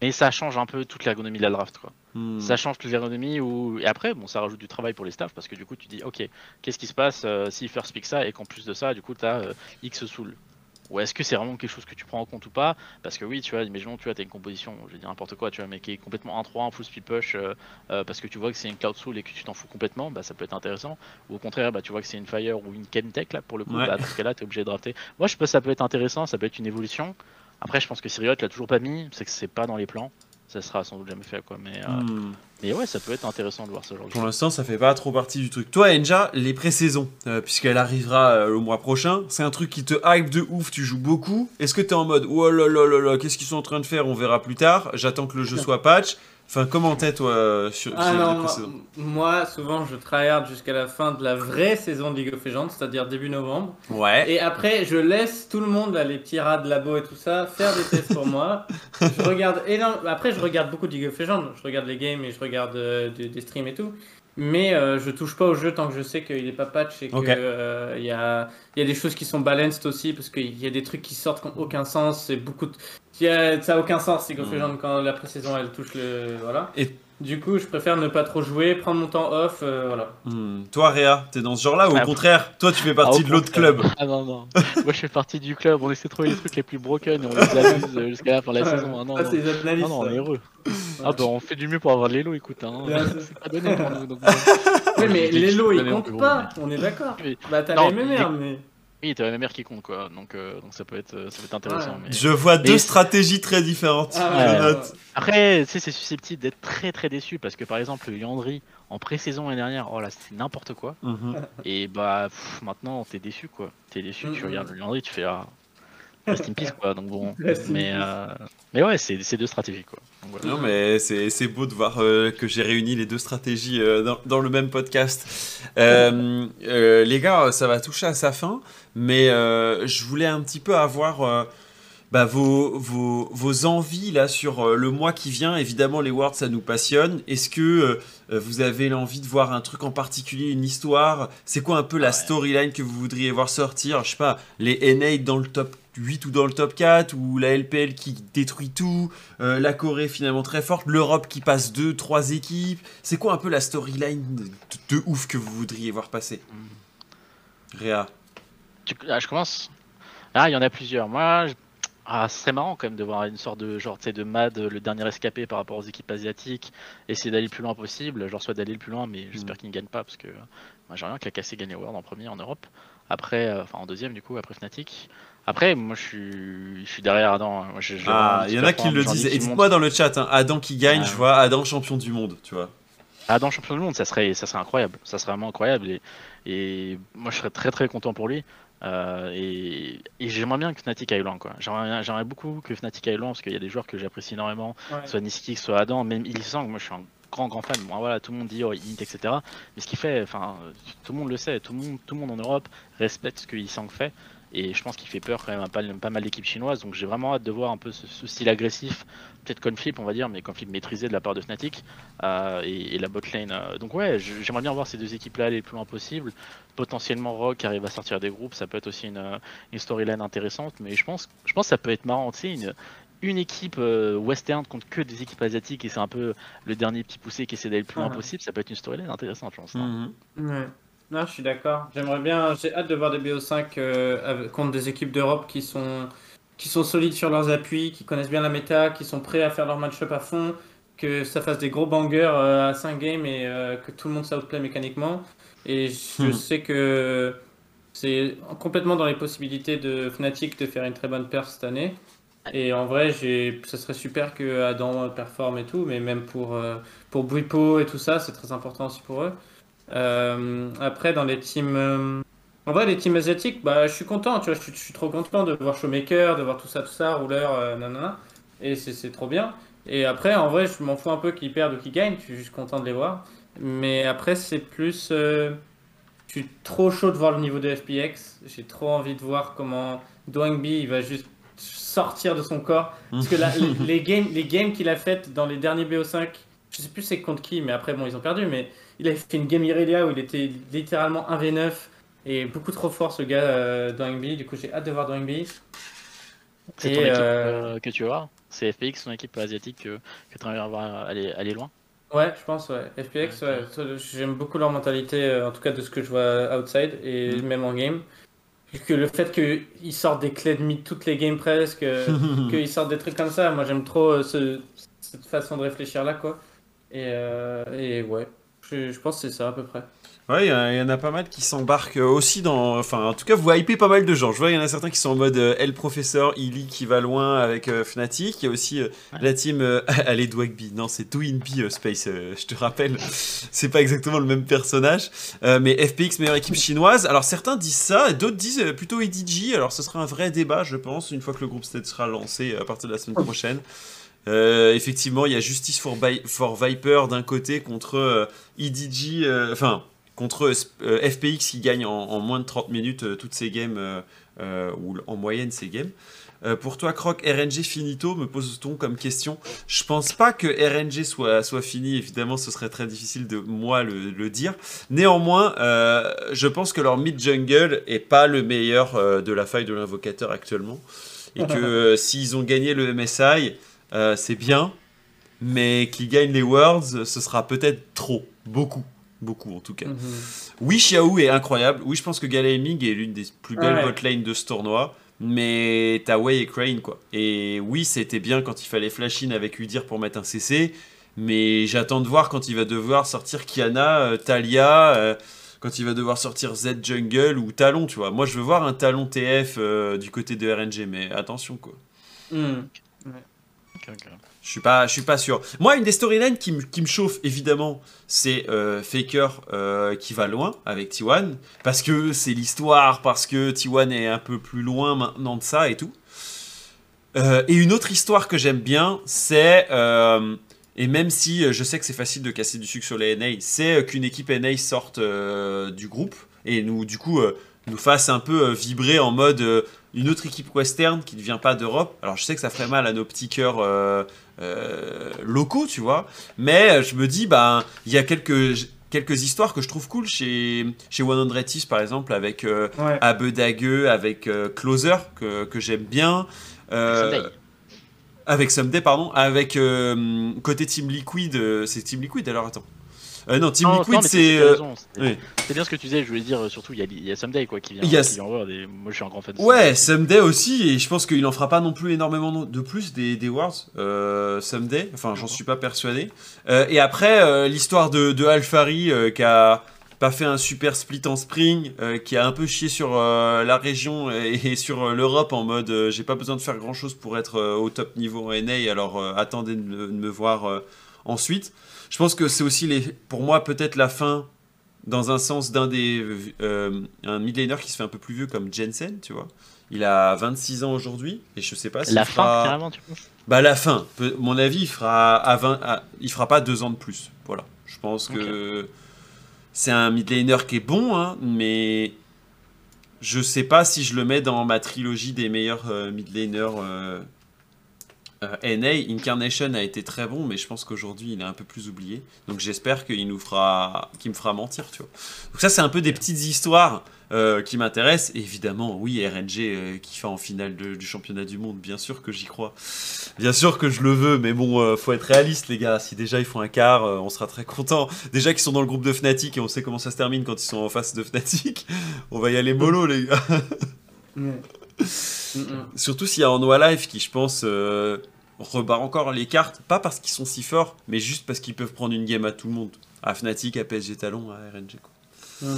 mais ça change un peu toute l'ergonomie de la draft. Quoi. Hmm. Ça change toute l'ergonomie. Ou... Et après, bon, ça rajoute du travail pour les staffs parce que du coup, tu dis, ok, qu'est-ce qui se passe euh, si first pick ça et qu'en plus de ça, du coup, tu as X soul ou est-ce que c'est vraiment quelque chose que tu prends en compte ou pas? Parce que oui, tu vois, imaginons, tu vois, as une composition, je vais dire n'importe quoi, tu vois, mais qui est complètement 1-3, un full speed push, euh, euh, parce que tu vois que c'est une cloud soul et que tu t'en fous complètement, bah ça peut être intéressant. Ou au contraire, bah tu vois que c'est une fire ou une chemtech là pour le coup, Ouais. bah dans ce cas-là, t'es obligé de drafter. Moi, je pense que ça peut être intéressant, ça peut être une évolution. Après, je pense que si Riot l'a toujours pas mis, c'est que c'est pas dans les plans. Ça sera sans doute jamais fait quoi, mais, euh, Hmm. mais ouais, ça peut être intéressant de voir ce genre de Pour l'instant, ça fait pas trop partie du truc. Toi, Enja, les pré-saisons, euh, puisqu'elle arrivera euh, le mois prochain, c'est un truc qui te hype de ouf, tu joues beaucoup. Est-ce que t'es en mode, oh là là là là, qu'est-ce qu'ils sont en train de faire, on verra plus tard, j'attends que le jeu soit patch. Enfin, comment t'es, toi, sur, Ah sur les moi, souvent je tryhard jusqu'à la fin de la vraie saison de League of Legends, c'est-à-dire début novembre. Ouais. Et après, je laisse tout le monde, là, les petits rats de labo et tout ça, faire des tests pour moi. Je regarde énorme... Après, je regarde beaucoup de League of Legends. Je regarde les games et je regarde euh, des, des streams et tout. Mais euh, je touche pas au jeu tant que je sais qu'il est pas patch et qu'il Ok. y, a, y a des choses qui sont balanced aussi parce qu'il y a des trucs qui sortent qui n'ont aucun sens. C'est beaucoup de... y a- Ça a aucun sens League of Mm. Legends quand la pré-saison elle touche le. Voilà. Et- Du coup, je préfère ne pas trop jouer, prendre mon temps off. euh, voilà. Hmm. Toi, Réa, t'es dans ce genre-là ou au Ah, contraire, toi, tu fais partie Ah, au de l'autre club Ah non, non. Moi, je fais partie du club. On essaie de trouver les trucs les plus broken et on les abuse euh, jusqu'à la fin de la Ouais, saison. Ah non, ça, non. c'est les analystes. Non, non, on est heureux. Ah bah on fait du mieux pour avoir de l'élo, écoute. Hein. Ouais, c'est- pas donné pour nous. Donc, bon. Oui, mais l'élo il compte pas, on est d'accord. Bah, t'as la MMR, mais. Oui, t'as la mère qui compte quoi. Donc, euh, donc ça peut être, ça peut être intéressant. Ouais. mais- Je vois deux stratégies très différentes. Ah, ouais, note. Après, tu sais, c'est susceptible d'être très très déçu parce que par exemple, Yandri en pré-saison l'année dernière, oh là, c'était n'importe quoi. Mhm. Et bah pff, maintenant, t'es déçu quoi. T'es déçu, tu Mhm. regardes le Yandri, tu fais ah. Rest in peace quoi. Donc bon. Mais, euh, mais ouais, c'est c'est deux stratégies quoi. Donc, voilà. Non, mais c'est c'est beau de voir euh, que j'ai réuni les deux stratégies euh, dans, dans le même podcast. Euh, euh, les gars, ça va toucher à sa fin, mais euh, je voulais un petit peu avoir euh, bah, vos, vos, vos envies là sur euh, le mois qui vient. Évidemment, les Worlds, ça nous passionne. Est-ce que euh, vous avez l'envie de voir un truc en particulier, une histoire? C'est quoi un peu la Ouais. storyline que vous voudriez voir sortir? Je sais pas, les N8 dans le top 8 ou dans le top 4, ou la LPL qui détruit tout, euh, la Corée finalement très forte, l'Europe qui passe 2, 3 équipes. C'est quoi un peu la storyline de, de ouf que vous voudriez voir passer? Réa. Tu- ah, je commence? Ah, il y en a plusieurs. Moi, je- ah, ce serait marrant quand même de voir une sorte de genre, de Mad, euh, le dernier escapé par rapport aux équipes asiatiques, essayer d'aller le plus loin possible. Genre, soit d'aller le plus loin, mais j'espère qu'il ne gagne pas parce que moi, j'aimerais bien que la KC gagne World en premier en Europe. Après, euh, enfin en deuxième du coup, après Fnatic. Après, moi, je suis, je suis derrière Adam. hein. Moi, j'ai- j'ai Ah, il y en a qui le j'ai disent. Et dites-moi dans le chat, hein, Adam qui gagne, Ah. je vois Adam champion du monde, tu vois. Adam champion du monde, ça serait, ça serait incroyable. Ça serait vraiment incroyable. Et, et moi, je serais très très content pour lui. Euh, et et j'aimerais bien que Fnatic aille loin. quoi. J'aimerais beaucoup que Fnatic aille loin parce qu'il y a des joueurs que j'apprécie énormément, Ouais. soit Niski, soit Adam, même Ilsang. Moi, je suis un grand grand fan. Bon, voilà, tout le monde dit oh, etc. Mais ce qu'il fait, enfin, tout le monde le sait. Tout le monde, tout le monde en Europe respecte ce que Ilsang fait. Et je pense qu'il fait peur quand même à pas, pas mal d'équipes chinoises. Donc j'ai vraiment hâte de voir un peu ce, ce style agressif, peut-être conflip on va dire, mais conflip maîtrisé de la part de Fnatic euh, et, et la bot lane. euh. Donc ouais, j'aimerais bien voir ces deux équipes-là aller le plus loin possible. Potentiellement Rock qui arrive à sortir des groupes, ça peut être aussi une, euh, une storyline intéressante. Mais je pense, je pense que ça peut être marrant, tu sais, une, une équipe euh, western contre que des équipes asiatiques et c'est un peu le dernier petit poussé qui essaie d'aller le plus loin Ah. possible. Ça peut être une storyline intéressante, je pense. Mhm. Ouais. Non, je suis d'accord. J'aimerais bien, j'ai hâte de voir des BO5 euh, avec- contre des équipes d'Europe qui sont, qui sont solides sur leurs appuis, qui connaissent bien la méta, qui sont prêts à faire leur match-up à fond, que ça fasse des gros bangers euh, à 5 games et euh, que tout le monde s'outplay mécaniquement. Et je Hmm. sais que c'est complètement dans les possibilités de Fnatic de faire une très bonne perf cette année. Et en vrai, ça serait super que Adam performe et tout, mais même pour, euh, pour Bwipo et tout ça, c'est très important aussi pour eux. Euh, après, dans les teams. En vrai, les teams asiatiques, bah, je suis content, tu vois, je suis, je suis trop content de voir Showmaker, de voir tout ça, tout ça, rouleur, euh, nanana. Et c'est trop bien. Et après, en vrai, je m'en fous un peu qu'ils perdent ou qu'ils gagnent, je suis juste content de les voir. Mais après, c'est plus. euh, Je suis trop chaud de voir le niveau de FPX. J'ai trop envie de voir comment Dwangbi il va juste sortir de son corps. Parce que là, les, les games, les games qu'il a faites dans les derniers BO5, je sais plus c'est contre qui, mais après, bon, ils ont perdu, mais il avait fait une game Irelia où il était littéralement 1v9 et beaucoup trop fort ce gars euh, dans NB. Du coup, j'ai hâte de voir dans NB. C'est ton équipe euh, que tu vas voir C'est FPX, ton équipe asiatique que, que tu aimerais voir aller, aller loin Ouais, je pense, ouais. FPX, ouais. J'aime beaucoup leur mentalité, euh, en tout cas de ce que je vois outside et mm. même en game. Que le fait qu'ils sortent des clés de mid toutes les games presque, qu'ils sortent des trucs comme ça, moi j'aime trop ce, cette façon de réfléchir là, quoi. Et, et ouais, je, je pense que c'est ça à peu près. Ouais, il y, en a pas mal qui s'embarquent aussi dans. Enfin, en tout cas, vous hypez pas mal de gens. Je vois, il y en a certains qui sont en mode euh, El Professeur, Illy qui va loin avec euh, Fnatic. Il y a aussi euh, la team. allez, Dwagby. Non, c'est Twinbee Space, je te rappelle. c'est pas exactement le même personnage. mais FPX, meilleure équipe chinoise. Alors, certains disent ça, d'autres disent plutôt EDG. Alors, ce sera un vrai débat, je pense, une fois que le groupe State sera lancé à partir de la semaine prochaine. effectivement, il y a Justice for, for Viper d'un côté contre EDG. Enfin contre euh, FPX qui gagne en, moins de 30 minutes euh, toutes ces games, euh, ou en moyenne ces games. pour toi, Croc, RNG finito, me pose-t-on comme question Je pense pas que RNG soit, soit fini, évidemment, ce serait très difficile de moi le, dire. Néanmoins, je pense que leur mid-jungle est pas le meilleur de la faille de l'invocateur actuellement. Et que s'ils ont gagné le MSI, c'est bien, mais qu'ils gagnent les Worlds, ce sera peut-être trop, beaucoup beaucoup en tout cas. Mhm. Oui, Xiao est incroyable. Oui, je pense que Galaming est l'une des plus belles botlanes de ce tournoi. Mais t'as Wei et Crane quoi. Et oui, c'était bien quand il fallait flash in avec Udir pour mettre un CC. Mais j'attends de voir quand il va devoir sortir Kiana, euh, Talia, euh, quand il va devoir sortir Z Jungle ou Talon, tu vois. Moi, je veux voir un Talon TF euh, du côté de RNG, mais attention quoi. Hmm. Je suis pas, je suis pas sûr. Moi, une des storylines qui, me chauffe évidemment, c'est euh, Faker euh, qui va loin avec T1 parce que c'est l'histoire, parce que T1 est un peu plus loin maintenant de ça et tout. Euh, et une autre histoire que j'aime bien, c'est et même si je sais que c'est facile de casser du sucre sur les NA, c'est qu'une équipe NA sorte du groupe et nous, du coup, nous fasse un peu vibrer en mode une autre équipe western qui ne vient pas d'Europe. Alors je sais que ça ferait mal à nos petits cœurs euh, euh, locaux, tu vois, mais je me dis, bah, il y a quelques quelques histoires que je trouve cool chez, chez 100 par exemple, avec euh, avec euh, Closer, que, que j'aime bien. avec Someday, pardon. Avec côté Team Liquid, c'est Team Liquid alors attends. Euh, non, Team Liquid, c'est. Euh, c'est bien ce que tu disais, je voulais dire, surtout, il y a, y Someday quoi, qui vient, qui vient Moi, je suis un grand fan de Ouais, Someday aussi, et je pense qu'il en fera pas non plus énormément de plus des, des Worlds. Euh, Someday, enfin, j'en suis pas persuadé. Euh, et après, l'histoire de, de Alfari qui a pas fait un super split en spring, qui a un peu chié sur la région et, sur l'Europe en mode j'ai pas besoin de faire grand chose pour être au top niveau en NA, alors attendez de me voir ensuite. Je pense que c'est aussi, les, pour moi, peut-être la fin, dans un sens, d'un des. Euh, un mid qui se fait un peu plus vieux comme Jensen, tu vois. Il a 26 ans aujourd'hui, et je sais pas si. La fin, carrément, tu penses? Bah, la fin. Mon avis, il fera, à 20, il fera pas deux ans de plus. Voilà. Je pense que. C'est un mid qui est bon, hein, mais je sais pas si je le mets dans ma trilogie des meilleurs euh, mid euh, euh, NA, Incarnation a été très bon, mais je pense qu'aujourd'hui il est un peu plus oublié. Donc j'espère qu'il nous fera, qu'il me fera mentir, tu vois. Donc ça c'est un peu des petites histoires euh, qui m'intéressent. Évidemment, oui, RNG euh, qui fait en finale du championnat du monde, bien sûr que j'y crois. Bien sûr que je le veux, mais bon, faut être réaliste les gars. Si déjà ils font un quart, on sera très content. Déjà qu'ils sont dans le groupe de Fnatic et on sait comment ça se termine quand ils sont en face de Fnatic, on va y aller mollo les gars. Surtout s'il y a Noah Life qui, je pense, euh, rebarre encore les cartes, pas parce qu'ils sont si forts, mais juste parce qu'ils peuvent prendre une game à tout le monde. À Fnatic, à PSG Talon, à RNG. Quoi. Mm.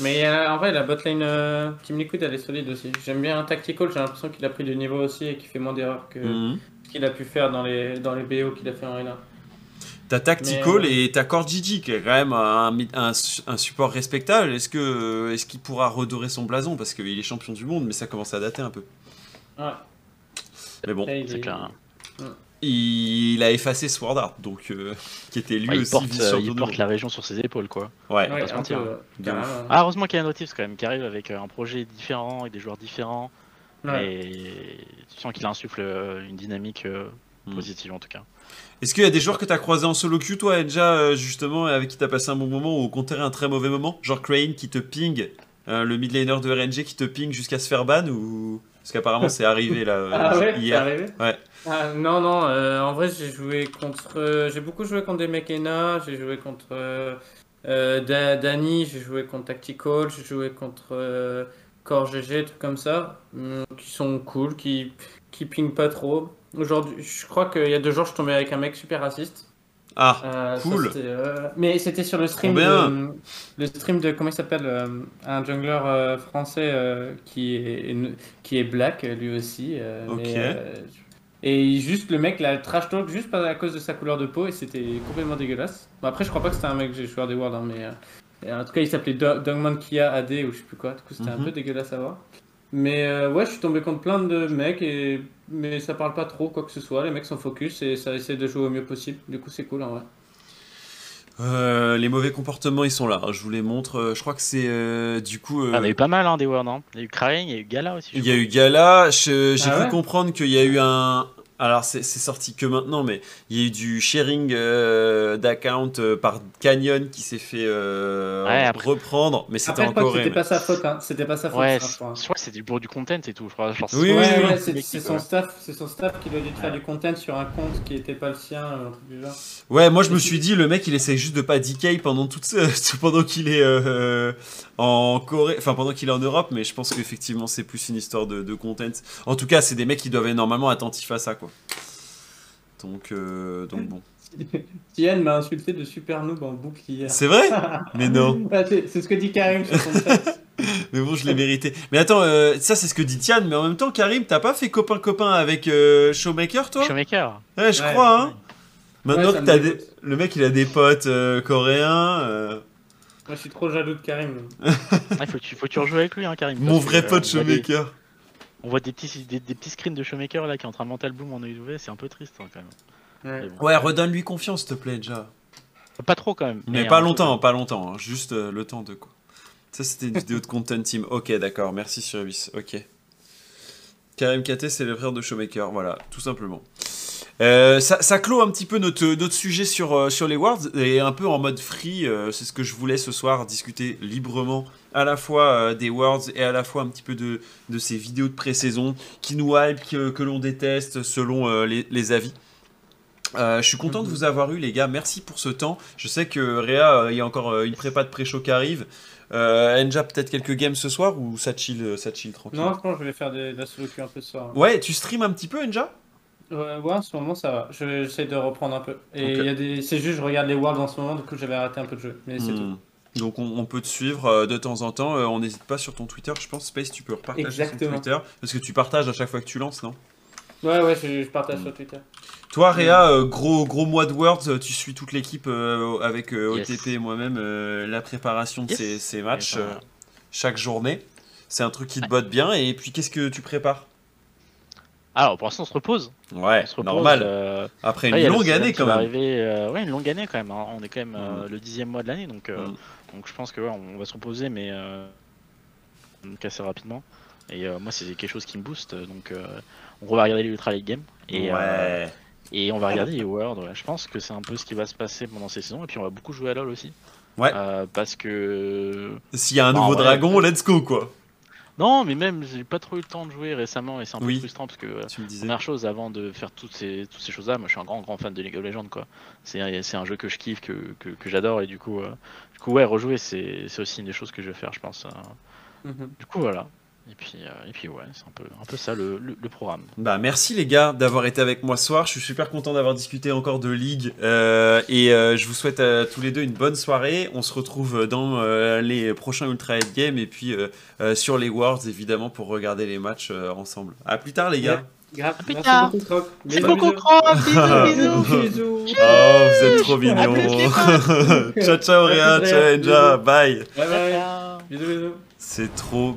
Mais euh, en vrai, la botlane euh, Team Liquid, elle est solide aussi. J'aime bien un Tactical, j'ai l'impression qu'il a pris du niveau aussi et qu'il fait moins d'erreurs que mm. ce qu'il a pu faire dans les, dans les BO qu'il a fait en Arena. T'as Tactical et t'as Gigi qui est quand même un, un, un support respectable. Est-ce que est-ce qu'il pourra redorer son blason? Parce qu'il est champion du monde, mais ça commence à dater un peu. Ouais. Mais bon, c'est clair. Il a effacé Sword Art, donc euh, qui était lui aussi porte, euh, il porte la région sur ses épaules, quoi. Ouais. ah, heureusement qu'il y a un Notice quand même qui arrive avec euh, un projet différent, avec des joueurs différents. Et tu sens qu'il insuffle une dynamique Hmm. positive en tout cas. Est-ce qu'il y a des joueurs que tu as croisés en solo queue, toi, Enja, euh, justement, avec qui tu as passé un bon moment ou au contraire un très mauvais moment? Genre Crane qui te ping, euh, le mid laner de RNG qui te ping jusqu'à se faire ban ou. Parce qu'apparemment c'est arrivé là Ah ouais, hier? arrivé? Ouais. Ah, non, non, euh, en vrai, j'ai joué contre. j'ai beaucoup joué contre des Mekena, j'ai joué contre euh, Da- Dani, j'ai joué contre Tactical, j'ai joué contre Core GG, trucs comme ça, hum, qui sont cool, qui, qui ping pas trop. Aujourd'hui, je crois qu'il y a deux jours, je suis tombé avec un mec super raciste. Ah, Euh, Cool. euh, Mais c'était sur le stream de, le stream de comment il s'appelle euh, un jungler euh, français euh, qui est qui est black euh, lui aussi. euh, Ok. mais, euh, et juste le mec l'a trash talk juste à cause de sa couleur de peau et c'était complètement dégueulasse. Bon, après je crois pas que c'était un mec j'ai joueur des Worlds hein, mais euh, en tout cas il s'appelait Do- Dogman Kia AD ou je sais plus quoi. Du coup c'était Mhm. un peu dégueulasse à voir. Mais euh, ouais, je suis tombé contre plein de mecs et mais ça parle pas trop quoi que ce soit. Les mecs sont focus et ça essaie de jouer au mieux possible. Du coup c'est cool en vrai. euh, les mauvais comportements ils sont là, je vous les montre. Euh, Je crois que c'est euh, du coup. euh, Ah, on a eu pas mal hein, des Worlds. Hein. Il y a eu Crane, il y a eu Gala aussi. Il y a eu Gala, je- j'ai Ah cru ouais comprendre qu'il y a eu un. Alors c'est sorti que maintenant, mais il y a eu du sharing euh, d'account euh, par Canyon qui s'est fait euh, Ouais, après- reprendre, mais c'était en Corée. c'était mais- pas sa faute, hein. C'était pas sa faute, Ouais, ça, je c'est- crois. c'était pour du content et tout. Je crois, genre, Oui, oui, Ouais, oui, ouais, oui. c'est son staff, c'est son staff qui lui a dit de faire du content sur un compte qui était pas le sien, un truc du genre. Ouais, moi je me suis dit, le mec il essaye juste de pas DK pendant toute pendant qu'il est euh, en Corée, enfin pendant qu'il est en Europe, mais je pense qu'effectivement c'est plus une histoire de, de content. En tout cas, c'est des mecs qui doivent être normalement attentifs à ça, quoi. Donc, euh, donc bon. Tian m'a insulté de super noob en boucle hier. C'est vrai? Mais non. Ouais, c'est ce que dit Karim sur son chat. Mais bon, je l'ai mérité. Mais attends, euh, ça c'est ce que dit Tian, mais en même temps, Karim, t'as pas fait copain-copain avec euh, Showmaker, toi? Showmaker. Ouais, je Ouais, crois, hein. Maintenant Ouais, que dégoûte. des... le mec il a des potes euh, coréens. euh, Moi, je suis trop jaloux de Karim. Ah, il faut, que tu- faut que tu rejoues avec lui, hein, Karim. Mon vrai que, pote euh, Showmaker. On voit des petits, des, des petits screens de Showmaker là qui est en train de mental boom en EW, c'est un peu triste hein, quand même. Ouais. Mais bon. Ouais, redonne-lui confiance, s'il te plaît, déjà. Pas trop quand même. Mais pas longtemps, pas longtemps, hein, juste euh, le temps de quoi. Ça c'était une vidéo de Content Team. Ok, d'accord, merci Survis. Ok. Karim KT, c'est le frère de Showmaker, voilà, tout simplement. Euh, ça, ça clôt un petit peu notre, notre sujet sur, euh, sur les Worlds et un peu en mode free. euh, c'est ce que je voulais ce soir, discuter librement à la fois euh, des Worlds et à la fois un petit peu de, de ces vidéos de pré-saison qui nous hype, que, que l'on déteste selon euh, les, les avis. Euh, je suis content de vous avoir eu les gars, merci pour ce temps. Je sais que Réa, euh, il y a encore euh, une prépa de pré-show qui arrive. Enja peut-être quelques games ce soir ou ça chill, ça chill tranquille? Non, je pense que je vais faire des- de la solo un peu ce soir. Ouais, tu stream un petit peu Enja? Ouais, ouais, en ce moment ça va. Je- J'essaie de reprendre un peu. Et Ok. il y a des... c'est juste, je regarde les Worlds en ce moment, du coup j'avais arrêté un peu de jeu. Mais c'est tout. Hmm. Donc on, on peut te suivre euh, de temps en temps. Euh, on n'hésite pas sur ton Twitter. Je pense Space, tu peux repartager sur ton Twitter parce que tu partages à chaque fois que tu lances, non? Ouais, ouais, je, je partage Hmm. sur Twitter. Toi, Réa, euh, gros gros mois de Worlds, euh, tu suis toute l'équipe euh, avec euh, Yes. OTP et moi-même euh, la préparation de Yes. ces, ces matchs ben, chaque journée. C'est un truc qui te botte bien. Et puis qu'est-ce que tu prépares? Alors pour l'instant on se repose. Ouais, On se repose, normal. euh, Après une longue année quand même. Arriver, euh, ouais, une longue année quand même. hein. On est quand même euh, Mm. le dixième mois de l'année, donc. Donc je pense que ouais, on va se reposer, mais euh, donc assez rapidement. Et euh, moi, c'est quelque chose qui me booste, donc euh, on va regarder les Ultra League Games et, euh, ouais. et on va regarder les Worlds. ouais. Je pense que c'est un peu ce qui va se passer pendant ces saisons, et puis on va beaucoup jouer à LoL aussi. Ouais. Parce que S'il y a un Non, nouveau dragon, let's go quoi. non, mais même j'ai pas trop eu le temps de jouer récemment, et c'est un peu Oui. frustrant parce que euh. Première chose, avant de faire toutes ces, toutes ces choses-là, moi je suis un grand grand fan de League of Legends quoi. C'est un jeu que je kiffe, que, que, que j'adore et du coup, euh, coup ouais, rejouer c'est c'est aussi une des choses que je vais faire je pense. euh. Mhm. Du coup voilà. Et puis, euh, et puis ouais, c'est un peu, un peu ça le, le, le programme. Bah merci les gars d'avoir été avec moi ce soir. Je suis super content d'avoir discuté encore de League euh, et euh, je vous souhaite à tous les deux une bonne soirée. On se retrouve dans euh, les prochains Ultra Head Games et puis euh, euh, sur les Worlds évidemment pour regarder les matchs euh, ensemble. À plus tard les gars. Grave, merci tard. beaucoup, Croc. C'est Bisous, beaucoup bisous. Croc, bisous, bisous. Bisous. Oh vous êtes trop mignons. ciao ciao Réa, ciao Enja, bye. Bye bye. Ciao. Bisous, bisous. C'est trop